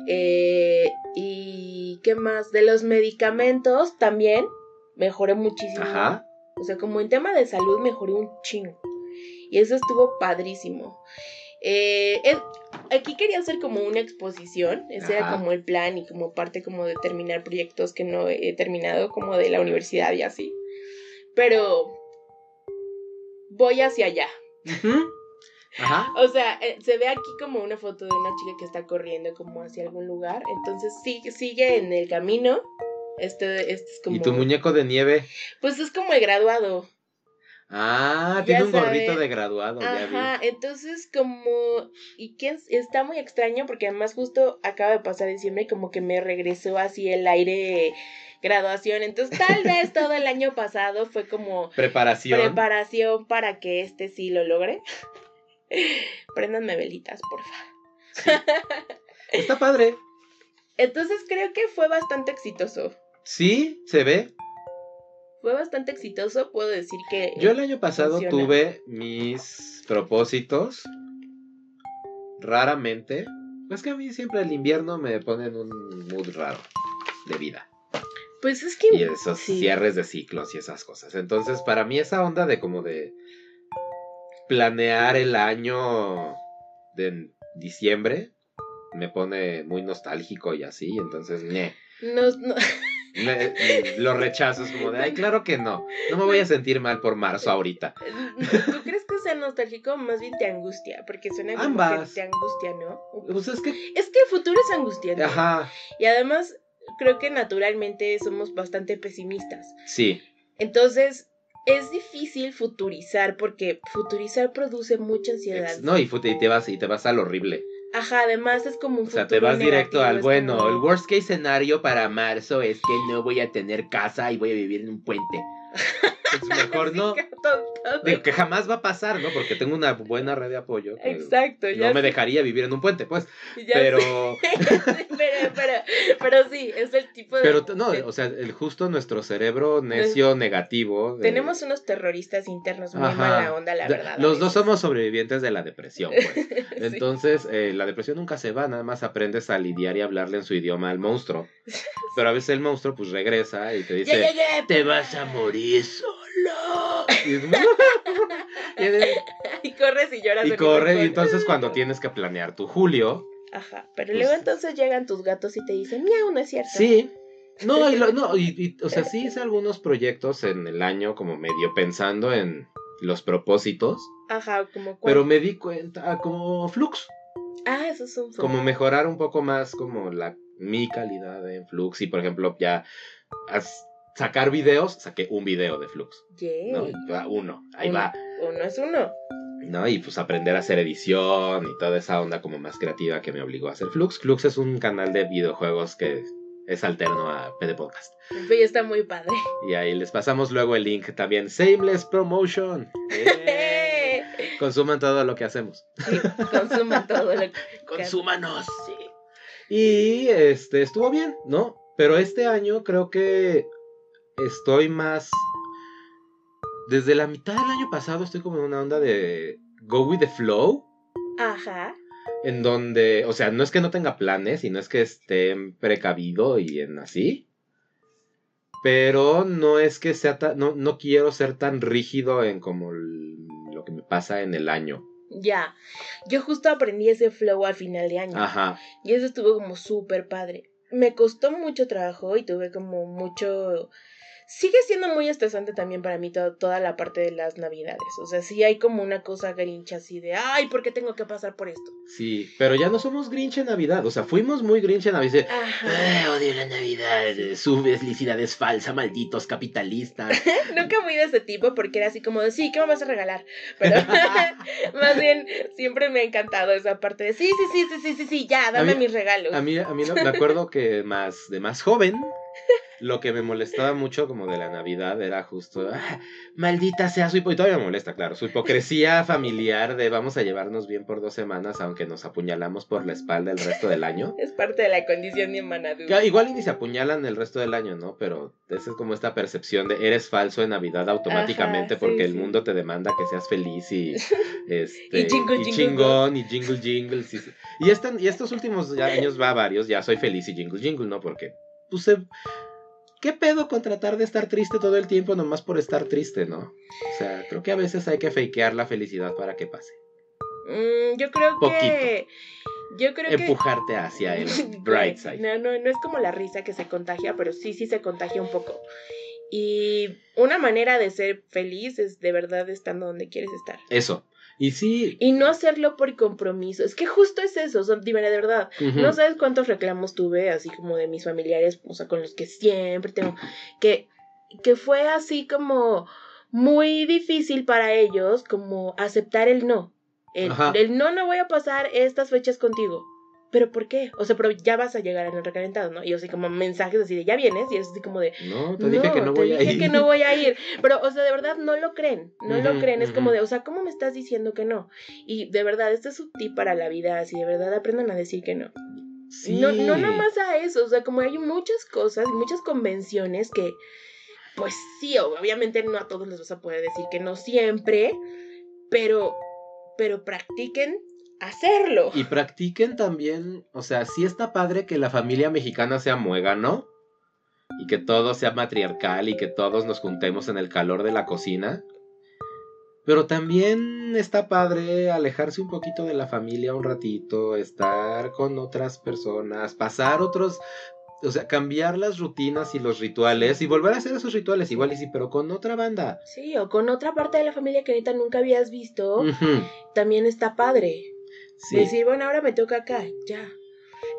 Eh, y qué más, de los medicamentos también mejoré muchísimo. Ajá. O sea, como en tema de salud mejoré un chingo. Y eso estuvo padrísimo. Eh, aquí quería hacer como una exposición, ese era como el plan y como parte como de terminar proyectos que no he terminado, como de la universidad y así. Pero voy hacia allá. Ajá. O sea, eh, se ve aquí como una foto de una chica que está corriendo como hacia algún lugar. Entonces sigue, sigue en el camino. Este, este es como. ¿Y tu muñeco de nieve? Pues es como el graduado. Ah, tiene un gorrito de graduado. Ajá, entonces como. Y que está muy extraño porque además justo acaba de pasar diciembre y como que me regresó así el aire graduación. Entonces, tal vez todo el año pasado fue como preparación. Preparación para que este sí lo logre. Préndanme velitas, porfa. Está padre. Entonces creo que fue bastante exitoso. Sí, se ve. Fue bastante exitoso, puedo decir que. Yo el año pasado tuve mis propósitos. Raramente. Es que a mí siempre el invierno me pone en un mood raro de vida. Pues es que. Y esos cierres de ciclos y esas cosas. Entonces, para mí, esa onda de como de planear el año de diciembre me pone muy nostálgico y así, entonces, No, no. lo rechazo, es como de, ay, claro que no, no me voy a sentir mal por marzo ahorita. ¿Tú crees que sea nostálgico? Más bien te angustia, porque suena como que te angustia, ¿no? Pues es que... Es que el futuro es angustiante. Ajá. Y además, creo que naturalmente somos bastante pesimistas. Sí. Entonces, es difícil futurizar porque futurizar produce mucha ansiedad. No, y, te vas y te vas al horrible. Ajá, además es como un O sea, te vas directo al bueno. El worst case escenario para marzo es que no voy a tener casa y voy a vivir en un puente. Entonces mejor no. Digo que jamás va a pasar, ¿no? Porque tengo una buena red de apoyo. Exacto. no me dejaría vivir en un puente, pues. pero... pero, pero... pero, sí, es el tipo de... Pero no, o sea, el justo nuestro cerebro necio negativo. Tenemos unos terroristas internos muy mala onda, la verdad. Los dos somos sobrevivientes de la depresión, pues. Entonces, eh, la depresión nunca se va, nada más aprendes a lidiar y hablarle en su idioma al monstruo. Pero a veces el monstruo pues regresa y te dice, te vas a morir solo. Y, corres y lloras. Y corres y entonces cuando tienes que planear tu julio. Ajá, pero pues luego entonces llegan tus gatos y te dicen, miau, no es cierto. Sí. No, y no, y, o sea, sí hice algunos proyectos en el año como medio pensando en los propósitos. Ajá, como Pero me di cuenta, ah, como flux. Ah, eso es un flux. Como mejorar un poco más como la mi calidad de Flux y por ejemplo ya sacar videos, saqué un video de Flux. Uno, ahí va. Uno es uno. ¿no? Y pues aprender a hacer edición y toda esa onda como más creativa que me obligó a hacer Flux. Flux es un canal de videojuegos que es alterno a PD Podcast. Y está muy padre. Y ahí les pasamos luego el link también. Shameless Promotion. Consuman todo lo que hacemos. consuman todo lo que Consúmanos. Sí. Y este estuvo bien, ¿no? Pero este año creo que estoy más. Desde la mitad del año pasado estoy como en una onda de go with the flow. Ajá. En donde, o sea, no es que no tenga planes y no es que esté precavido y en así. Pero no es que sea tan. No, no quiero ser tan rígido en como lo que me pasa en el año. Ya, yo justo aprendí ese flow al final de año. Ajá. Y eso estuvo como súper padre. Me costó mucho trabajo y tuve como mucho sigue siendo muy estresante también para mí toda la parte de las navidades. O sea, sí hay como una cosa grinch así de, ay, ¿por qué tengo que pasar por esto? Sí, pero ya no somos grinch en Navidad. O sea, fuimos muy grinch en Navidad. Ay, odio la Navidad. Su felicidad es falsa, malditos capitalistas. Nunca fui de ese tipo porque era así como de, sí, ¿qué me vas a regalar? Pero más bien siempre me ha encantado esa parte de, sí, sí, sí, sí, sí, sí, sí ya, dame mis regalos. A mí, a mí me acuerdo que más, de más joven lo que me molestaba mucho como de la Navidad era justo, ah, maldita sea su y todavía me molesta, claro, su hipocresía familiar de vamos a llevarnos bien por dos semanas aunque nos apuñalamos por la espalda el resto del año. Es parte de la condición de humanidad. igual ni se apuñalan el resto del año, ¿no? Pero esa es como esta percepción de eres falso en Navidad automáticamente porque el mundo te demanda que seas feliz y, este, y, chingón y jingle jingle. Y, este, y estos últimos años va varios, ya soy feliz y jingle jingle, ¿no? Porque puse ¿Qué pedo con tratar de estar triste todo el tiempo nomás por estar triste, no? O sea, creo que a veces hay que fakear la felicidad para que pase. Mm, yo creo que. Yo creo Empujarte hacia el bright side. No, no, no es como la risa que se contagia, pero sí, sí se contagia un poco. Y una manera de ser feliz es de verdad estando donde quieres estar. Eso. Y sí. Y no hacerlo por compromiso. Es que justo es eso, o de verdad. No sabes cuántos reclamos tuve, así como de mis familiares, o sea, con los que siempre tengo. Que, que fue así como muy difícil para ellos, como aceptar el no. El, el no, no voy a pasar estas fechas contigo pero ¿por qué? O sea, pero ya vas a llegar en el recalentado, ¿no? Y así como mensajes así de, ya vienes, y es así como de, no, te dije que no voy a ir. que no voy a ir. Pero, o sea, de verdad no lo creen, no lo creen, es como de, o sea, ¿cómo me estás diciendo que no? Y de verdad, este es un tip para la vida, así de verdad aprendan a decir que no. Sí. No, no nomás a eso, o sea, como hay muchas cosas, muchas convenciones que, pues sí, obviamente no a todos les vas a poder decir que no siempre, pero, pero practiquen hacerlo. Y practiquen también, o sea, sí está padre que la familia mexicana sea muégano y que todo sea matriarcal y que todos nos juntemos en el calor de la cocina. Pero también está padre alejarse un poquito de la familia un ratito, estar con otras personas, pasar otros, o sea, cambiar las rutinas y los rituales y volver a hacer esos rituales igual y sí, pero con otra banda. Sí, o con otra parte de la familia que ahorita nunca habías visto, también está padre. Sí. Decir, bueno, ahora me toca acá, ya.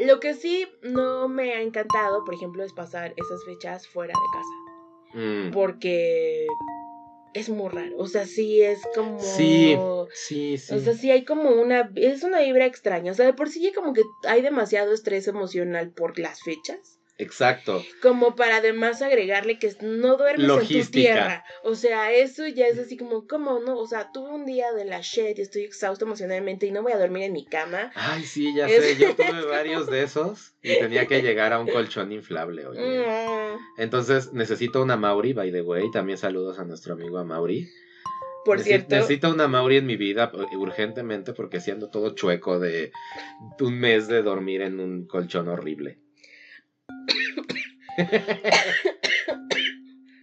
Lo que sí no me ha encantado, por ejemplo, es pasar esas fechas fuera de casa. Mm. Porque es muy raro. O sea, sí es como. Sí, sí, sí. O sea, sí hay como una. Es una vibra extraña. O sea, de por sí como que hay demasiado estrés emocional por las fechas. Exacto. Como para además agregarle que no duermes en tu tierra. O sea, eso ya es así como, ¿cómo no? O sea, tuve un día de la shit y estoy exhausto emocionalmente y no voy a dormir en mi cama. Ay, sí, ya Es- sé. Yo tuve varios de esos y tenía que llegar a un colchón inflable, oye. Mm, Entonces necesito una Mauri, by the way. También saludos a nuestro amigo Mauri. por cierto. Necesito una Mauri en mi vida eh, urgentemente porque siendo todo chueco de un mes de dormir en un colchón horrible.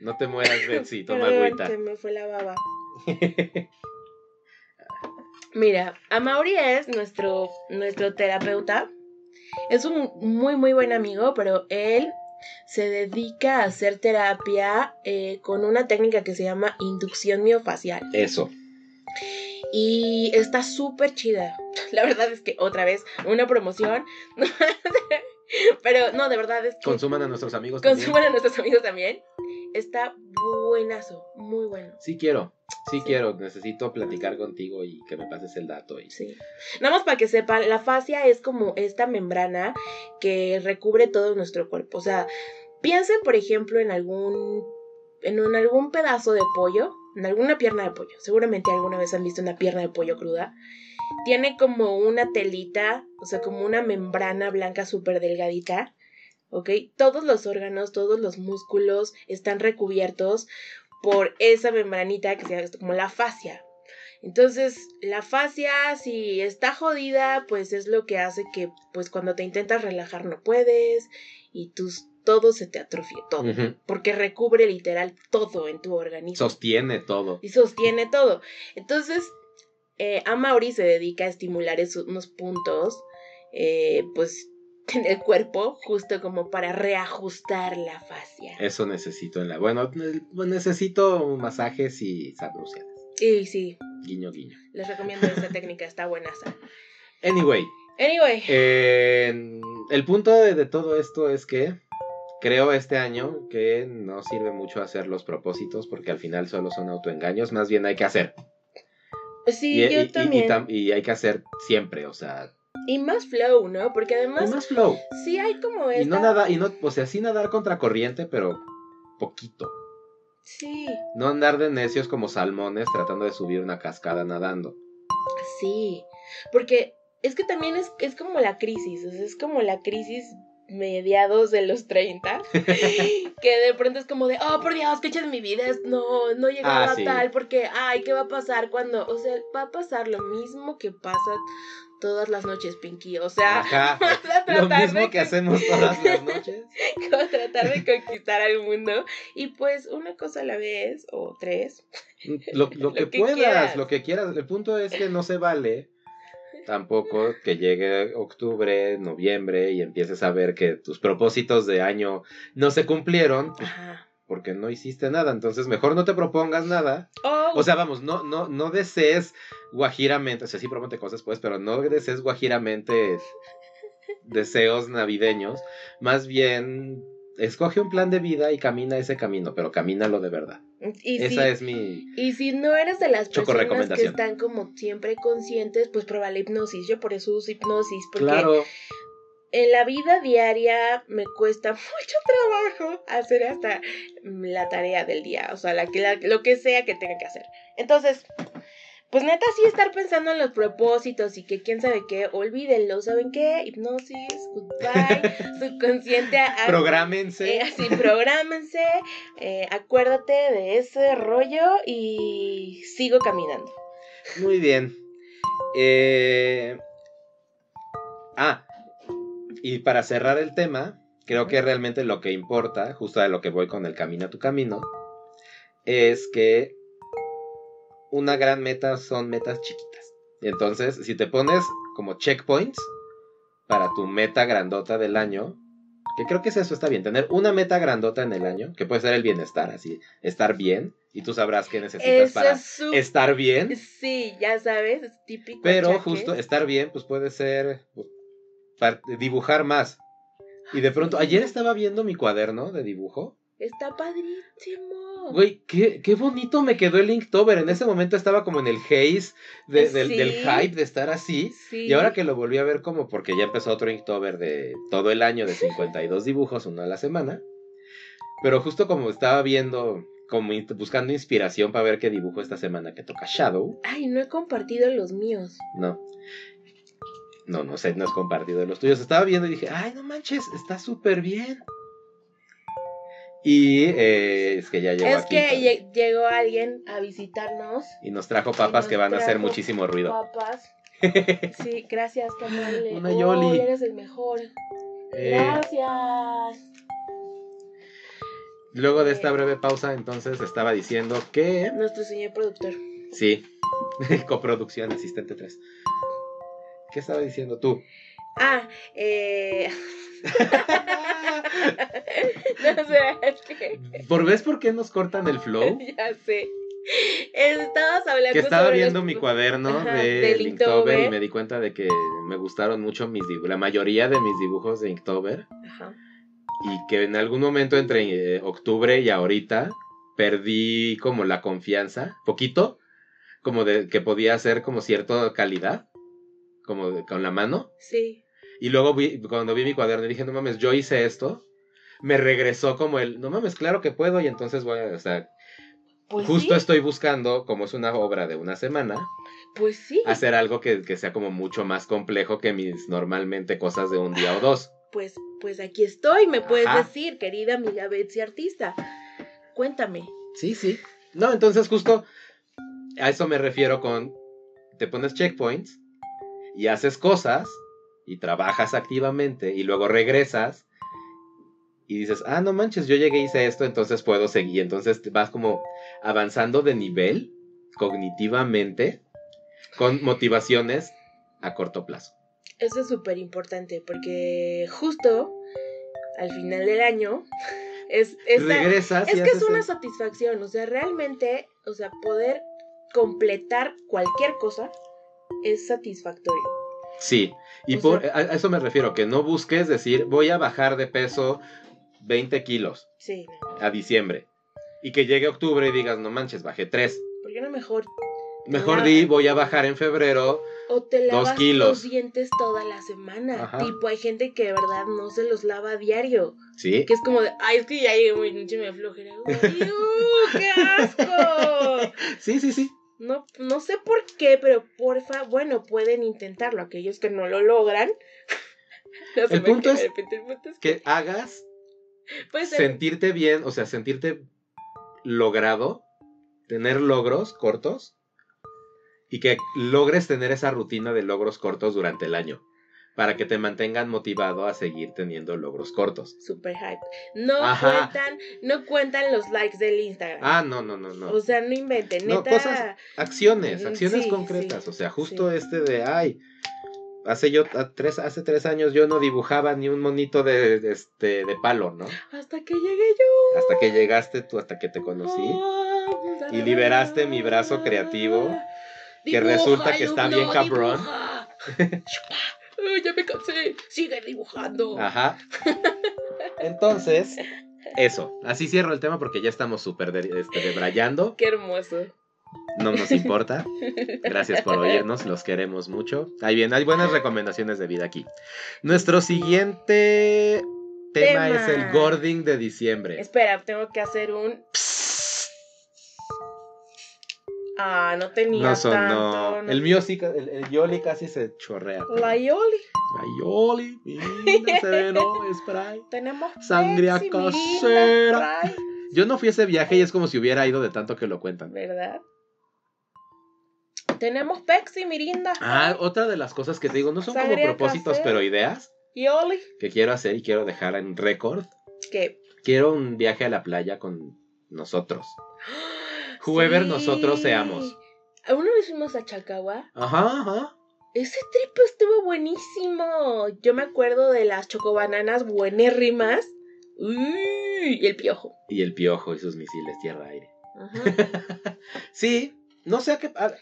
No te mueras, Betsy, toma Perdón, agüita. se me fue la baba. Mira, Amaury es nuestro, nuestro terapeuta. Es un muy, muy buen amigo, pero él se dedica a hacer terapia eh, con una técnica que se llama inducción miofacial. Eso. Y está súper chida. La verdad es que otra vez, una promoción. pero no, de verdad es que Consuman a nuestros amigos también. consuman a nuestros amigos también. Está buenazo, muy bueno. Sí quiero, sí, Sí. quiero. Necesito platicar contigo y que me pases el dato. Y... Sí. Nada más para que sepan, la fascia es como esta membrana que recubre todo nuestro cuerpo. O sea, piensen, por ejemplo, en algún. en un- algún pedazo de pollo, en alguna pierna de pollo. Seguramente alguna vez han visto una pierna de pollo cruda. Tiene como una telita, o sea, como una membrana blanca súper delgadita. ¿Ok? Todos los órganos, todos los músculos están recubiertos por esa membranita que se llama como la fascia. Entonces, la fascia, si está jodida, pues es lo que hace que, pues cuando te intentas relajar no puedes y tus, todo se te atrofie, todo. Porque recubre literal todo en tu organismo. Sostiene todo. y sostiene todo. Entonces, eh, Amaury se dedica a estimular esos, unos puntos, eh, pues, en el cuerpo, justo como para reajustar la fascia. Eso necesito en la. Bueno, ne- necesito masajes y sabruciadas. Y sí, Guiño, guiño. les recomiendo esta técnica, está buenaza. Anyway, Anyway, eh, el punto de, de todo esto es que creo este año que no sirve mucho hacer los propósitos porque al final solo son autoengaños. Más bien hay que hacer. Sí, y, yo y- y- y también. tam- y hay que hacer siempre, o sea. Y más flow, ¿no? Porque Y además más flow. sí hay como Y esta... no nada, y no, o sea, sí nadar contra corriente, pero poquito. Sí, No andar de necios como salmones tratando de subir una cascada nadando. sí. Porque es que también es, es como la crisis, o sea, es como la crisis mediados de los 30, que de pronto es como de, oh, por Dios, qué hecha de mi vida, no, no he llegado Ah, sí. tal, porque, ay, ¿qué va a pasar cuando? O sea, va a pasar lo mismo que pasa todas las noches, Pinky, o sea, Ajá. vas a Lo tratar mismo de que hacemos todas las noches. como tratar de conquistar al mundo y pues una cosa a la vez o tres Lo, lo que, Lo que puedas, quieras. lo que quieras. El punto es que no se vale tampoco que llegue octubre, noviembre y empieces a ver que tus propósitos de año no se cumplieron Ajá. porque no hiciste nada. Entonces mejor no te propongas nada. O, O sea, vamos, no, no, no desees guajiramente, o sea, sí proponte cosas pues, pero no desees guajiramente deseos navideños. Más bien, escoge un plan de vida y camina ese camino, pero camínalo de verdad. Y, si, Esa es mi... y si no eres de las personas que están como siempre conscientes, pues prueba la hipnosis. Yo por eso uso hipnosis, porque Claro. en la vida diaria me cuesta mucho trabajo hacer hasta la tarea del día, o sea, la, la- lo que sea que tenga que hacer. Entonces, pues neta sí estar pensando en los propósitos y que quién sabe qué, olvídenlo, ¿saben qué? Hipnosis, goodbye, subconsciente, a- Prográmense. eh, así, prográmense, eh, acuérdate de ese rollo y sigo caminando. Muy bien. Eh, Ah, y para cerrar el tema, creo que realmente lo que importa, justo a lo que voy con el camino a tu camino, es que una gran meta son metas chiquitas. Entonces, si te pones como checkpoints para tu meta grandota del año, que creo que es eso está bien, tener una meta grandota en el año, que puede ser el bienestar, así, estar bien, y tú sabrás qué necesitas Eso para es su... estar bien. Sí, ya sabes, es típico. Pero justo estar bien, pues puede ser pues, dibujar más. Y de pronto, ayer estaba viendo mi cuaderno de dibujo Está padrísimo. Güey, qué, qué bonito me quedó el Inktober. En ese momento estaba como en el haze de- del, Sí. del hype de estar así. Sí. Y ahora que lo volví a ver como porque ya empezó otro Inktober de todo el año de 52 dibujos, uno a la semana. Pero justo como estaba viendo, como buscando inspiración para ver qué dibujo esta semana que toca Shadow. Ay, no he compartido los míos. No. No, no sé, no has compartido los tuyos. Estaba viendo y dije, ay, no manches, está súper bien. Y eh, es que ya llegó es aquí. que llegó alguien a visitarnos. Y nos trajo papas nos que van a hacer muchísimo ruido. Papas. Sí, gracias, amable. Una Uy, Yoli. eres el mejor. Eh, Gracias. luego de esta breve pausa, entonces estaba diciendo que. Nuestro señor productor. Sí, coproducción, asistente 3. ¿Qué estaba diciendo tú? Ah, eh. no sé, es que. ¿Por ves por qué nos cortan el flow? ya sé. Estabas hablando Que estaba sobre viendo los- mi cuaderno Ajá, de Inktober y me di cuenta de que me gustaron mucho mis dibujos, la mayoría de mis dibujos de Inktober Ajá. y que en algún momento entre eh, octubre y ahorita perdí como la confianza, poquito, como de que podía hacer como cierta calidad, como de- con la mano. Sí. Y luego vi- cuando vi mi cuaderno dije, no mames, yo hice esto. Me regresó como el, no mames, claro que puedo y entonces voy a, o sea, Pues justo sí. estoy buscando, como es una obra de una semana, Pues sí. hacer algo que, que sea como mucho más complejo que mis normalmente cosas de un día o dos. Pues, pues aquí estoy, me puedes Ajá. decir, querida amiga Betsy artista. Cuéntame. Sí, sí. No, entonces justo a eso me refiero con, te pones checkpoints y haces cosas y trabajas activamente y luego regresas y dices, ah, no manches, yo llegué y hice esto, entonces puedo seguir. Entonces vas como avanzando de nivel cognitivamente con motivaciones a corto plazo. Eso es súper importante porque justo al final del año es, esa- regresas es que es una satisfacción, o sea, realmente, o sea, poder completar cualquier cosa es satisfactorio. Sí, y O por, a, a eso me refiero, que no busques decir, voy a bajar de peso 20 kilos Sí. a diciembre. Y que llegue octubre y digas, no manches, bajé 3. ¿Por qué no mejor? Mejor di, voy a bajar en febrero. O te Dos lavas kilos. los dientes toda la semana. Ajá. Tipo, hay gente que de verdad no se los lava a diario. Sí, Que es como de, ay, es que ya llegué muy noche, me flojera. ¡Uy, uh, qué asco! sí, sí, sí. No, no sé por qué, pero porfa, bueno, pueden intentarlo. Aquellos que no lo logran. No El punto es de repente, el punto es Que hagas puede ser- sentirte bien, o sea, sentirte logrado, tener logros cortos y que logres tener esa rutina de logros cortos durante el año para que te mantengan motivado a seguir teniendo logros cortos. super hype. No Ajá. cuentan, no cuentan los likes del Instagram. Ah, no, no, no, no. O sea, no inventen, No, neta. cosas- Acciones, acciones sí, concretas. sí, o sea, justo sí. este de, ay, hace yo, tres, hace tres años yo no dibujaba ni un monito de, de este, de palo, ¿no? Hasta que llegué yo. Hasta que llegaste tú, hasta que te conocí. Ah, Y liberaste mi brazo creativo, que resulta que está bien cabrón. ya me cansé. Sigue dibujando. Ajá. Entonces, eso. Así cierro el tema porque ya estamos súper de, este, debrayando. Qué hermoso. No nos importa. Gracias por oírnos, los queremos mucho. Ahí bien, hay buenas recomendaciones de vida aquí. Nuestro siguiente tema, Tema. es el Gording de diciembre. Espera, tengo que hacer un. Ah, no tenía No sonó. tanto. no- El mío sí, el, el Yoli casi se chorrea. La Yoli. La Yoli, mira, se ve, ¿no? Spray. Tenemos Sangría Pepsi, casera. Yo no fui a ese viaje y es como si hubiera ido de tanto que lo cuentan. ¿Verdad? Tenemos Pepsi, Mirinda. Ah, otra de las cosas que te digo, no son como propósitos, casera. pero ideas Yoli. que quiero hacer y quiero dejar en récord. Que. Quiero un viaje a la playa con nosotros. Whoever nosotros seamos. ¿Alguna vez fuimos a Chacagua? Ajá, ajá. Ese trip estuvo buenísimo. Yo me acuerdo de las chocobananas buenérrimas. Uy, y el piojo. Y el piojo y sus misiles tierra-aire. Ajá. Sí, no sé a qué. a-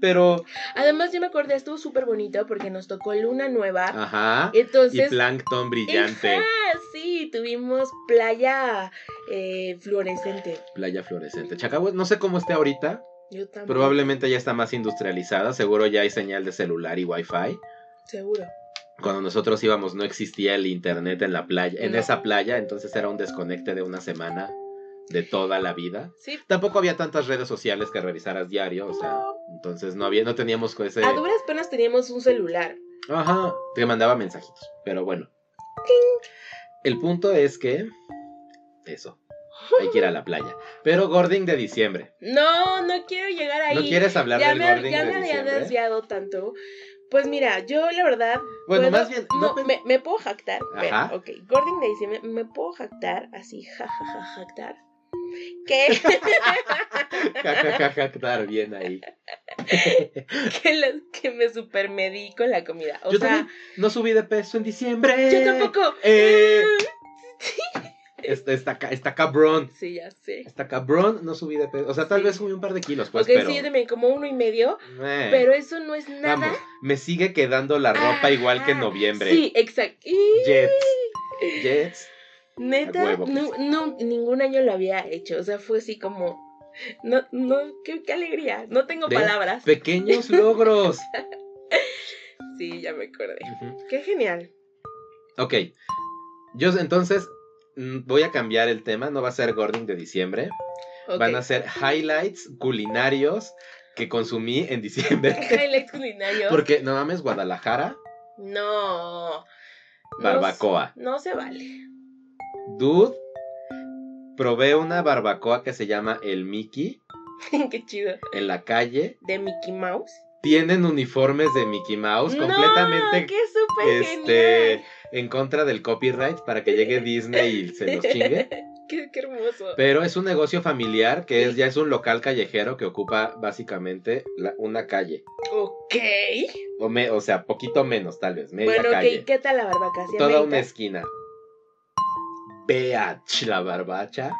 pero. Además, yo me acordé, estuvo súper bonito porque nos tocó luna nueva. Ajá. Entonces. Y plancton brillante. Ajá, sí, tuvimos playa eh, fluorescente. Playa fluorescente. Chacagüe, no sé cómo esté ahorita. Yo también. Probablemente ya está más industrializada. Seguro ya hay señal de celular y wifi. Seguro. Cuando nosotros íbamos no existía el internet en la playa, en No. esa playa, entonces era un desconecte de una semana de toda la vida. Sí. Tampoco había tantas redes sociales que revisaras diario, o sea, No. entonces no había, no teníamos ese, A duras penas teníamos un celular. ajá, te mandaba mensajitos, pero bueno. El punto es que eso, hay que ir a la playa. Pero Gording de diciembre. No, no quiero llegar ahí. ¿No quieres hablar ya del me, Gording ya de me había diciembre? desviado tanto. Pues mira, yo la verdad. Bueno, puedo- más bien, no me, me puedo jactar. Pero, Ajá. ok, Gordon de diciembre, me puedo jactar así, jajaja, jactar. Ja, ja, ja, jactar, bien ahí. que, que me supermedí con la comida. O Yo sea, también no subí de peso en diciembre. yo tampoco. Eh. Está, está, ca- está cabrón. Sí, ya sé. Está cabrón, no subí de peso. O sea, tal Sí. vez subí un par de kilos, pues, ok, pero. sí, yo también, como uno y medio. eh, Pero eso no es nada. Vamos, me sigue quedando la ropa igual que en Ajá. noviembre. Sí, exacto. Y- Jets. Jets. Neta, huevo que no, ningún año lo había hecho. O sea, fue así como. No, no, qué, qué alegría. No tengo palabras. Pequeños logros. Sí, ya me acordé. Qué genial. Ok. Yo entonces mm, voy a cambiar el tema. No va a ser Gordon de diciembre. Van a ser highlights culinarios que consumí en diciembre. Highlights culinarios. Porque, no mames, Guadalajara, No. barbacoa. No, no se vale. Dude, probé una barbacoa que se llama El Mickey Qué chido. en la calle. De Mickey Mouse. Tienen uniformes de Mickey Mouse No, completamente qué súper este, genial. en contra del copyright para que llegue Disney y se los chingue. qué, qué hermoso. Pero es un negocio familiar que es ya es un local callejero que ocupa básicamente la- una calle. Ok. O, me- o sea, poquito menos tal vez, media Bueno, calle. ok. ¿Qué tal la barbacoa? ¿Sí Toda una esquina. Beach la barbacha.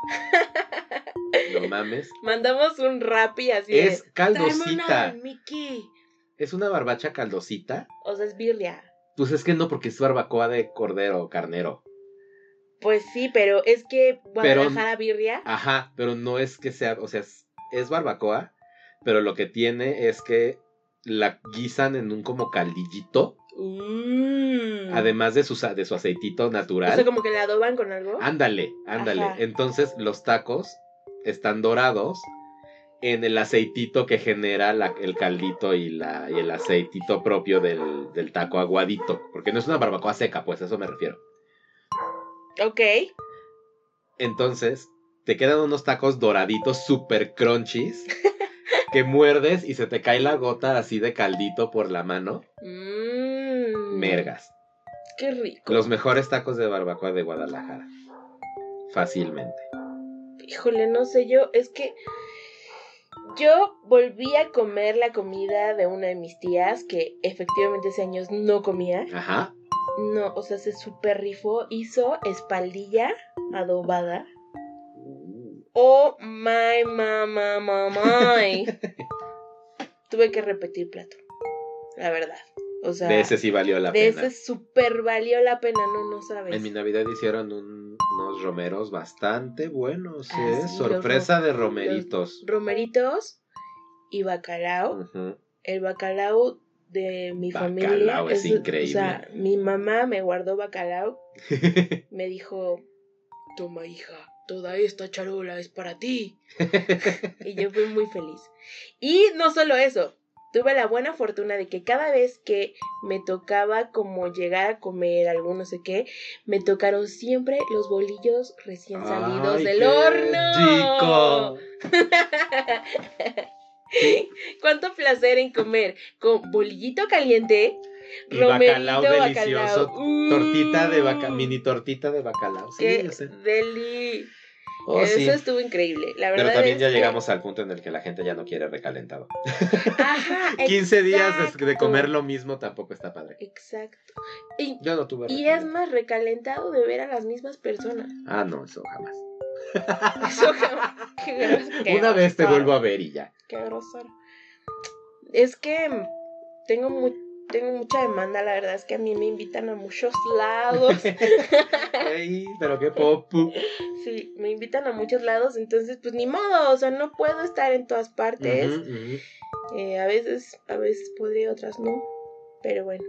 No mames. Mandamos un rap y así Es de, "Tráeme una caldosita. Mickey. Es una barbacha caldosita. O sea, es birria. Pues es que no, porque es barbacoa de cordero o carnero. Pues sí, pero es que Guadalajara birria. Ajá, pero no es que sea, o sea, es, es barbacoa, pero lo que tiene es que la guisan en un como caldillito, Mm. además de su, de su aceitito O natural. sea, como que la adoban con algo. Ándale, ándale. Ajá. Entonces los tacos están dorados en el aceitito que genera la- el caldito y, la, y el aceitito propio del, del taco aguadito. Porque no es una barbacoa seca, pues a eso me refiero. Ok. Entonces, te quedan unos tacos doraditos super crunchies que muerdes y se te cae la gota así de caldito por la mano. Mm. Mergas. Qué rico. Los mejores tacos de barbacoa de Guadalajara. Fácilmente. Híjole, no sé, yo, es que yo volví a comer la comida de una de mis tías que efectivamente hace años no comía. Ajá. No, o sea, se super rifó, hizo espaldilla adobada. Oh my mama mamay. Tuve que repetir plato. La verdad. O sea, De ese sí valió la de pena. ese super valió la pena, no, no sabes. En mi Navidad hicieron un- unos romeros bastante buenos, Ah, ¿eh? sí, Sorpresa ro- de romeritos. Romeritos y bacalao. El bacalao de mi Bacalao familia es increíble. O sea, mi mamá me guardó bacalao. Me dijo, toma hija, toda esta charola es para ti. y yo fui muy feliz. Y no solo eso, tuve la buena fortuna de que cada vez que me tocaba como llegar a comer algo no sé qué, me tocaron siempre los bolillos recién salidos Ay, del qué horno. rico. Cuánto placer en comer con bolillito caliente, Y bacalao delicioso. bacalao. Tortita de bacalao, mini tortita de bacalao. Sí, Qué deli. Oh, Eso sí. estuvo increíble. La verdad Pero también es ya que- llegamos al punto en el que la gente ya no quiere recalentado. Ajá, 15 días de- comer lo mismo tampoco está padre. Exacto. Y, Yo no tuve y es más recalentado de ver a las mismas personas. Ah, no, eso jamás. Eso jamás. Una vez te vuelvo a ver y ya. Qué grosero. Es que tengo mu- tengo mucha demanda, la verdad es que a mí me invitan a muchos lados. Ey, pero qué popu. sí, me invitan a muchos lados, entonces pues ni modo, o sea, no puedo estar en todas partes. Eh, a veces, a veces podría, otras no. Pero bueno.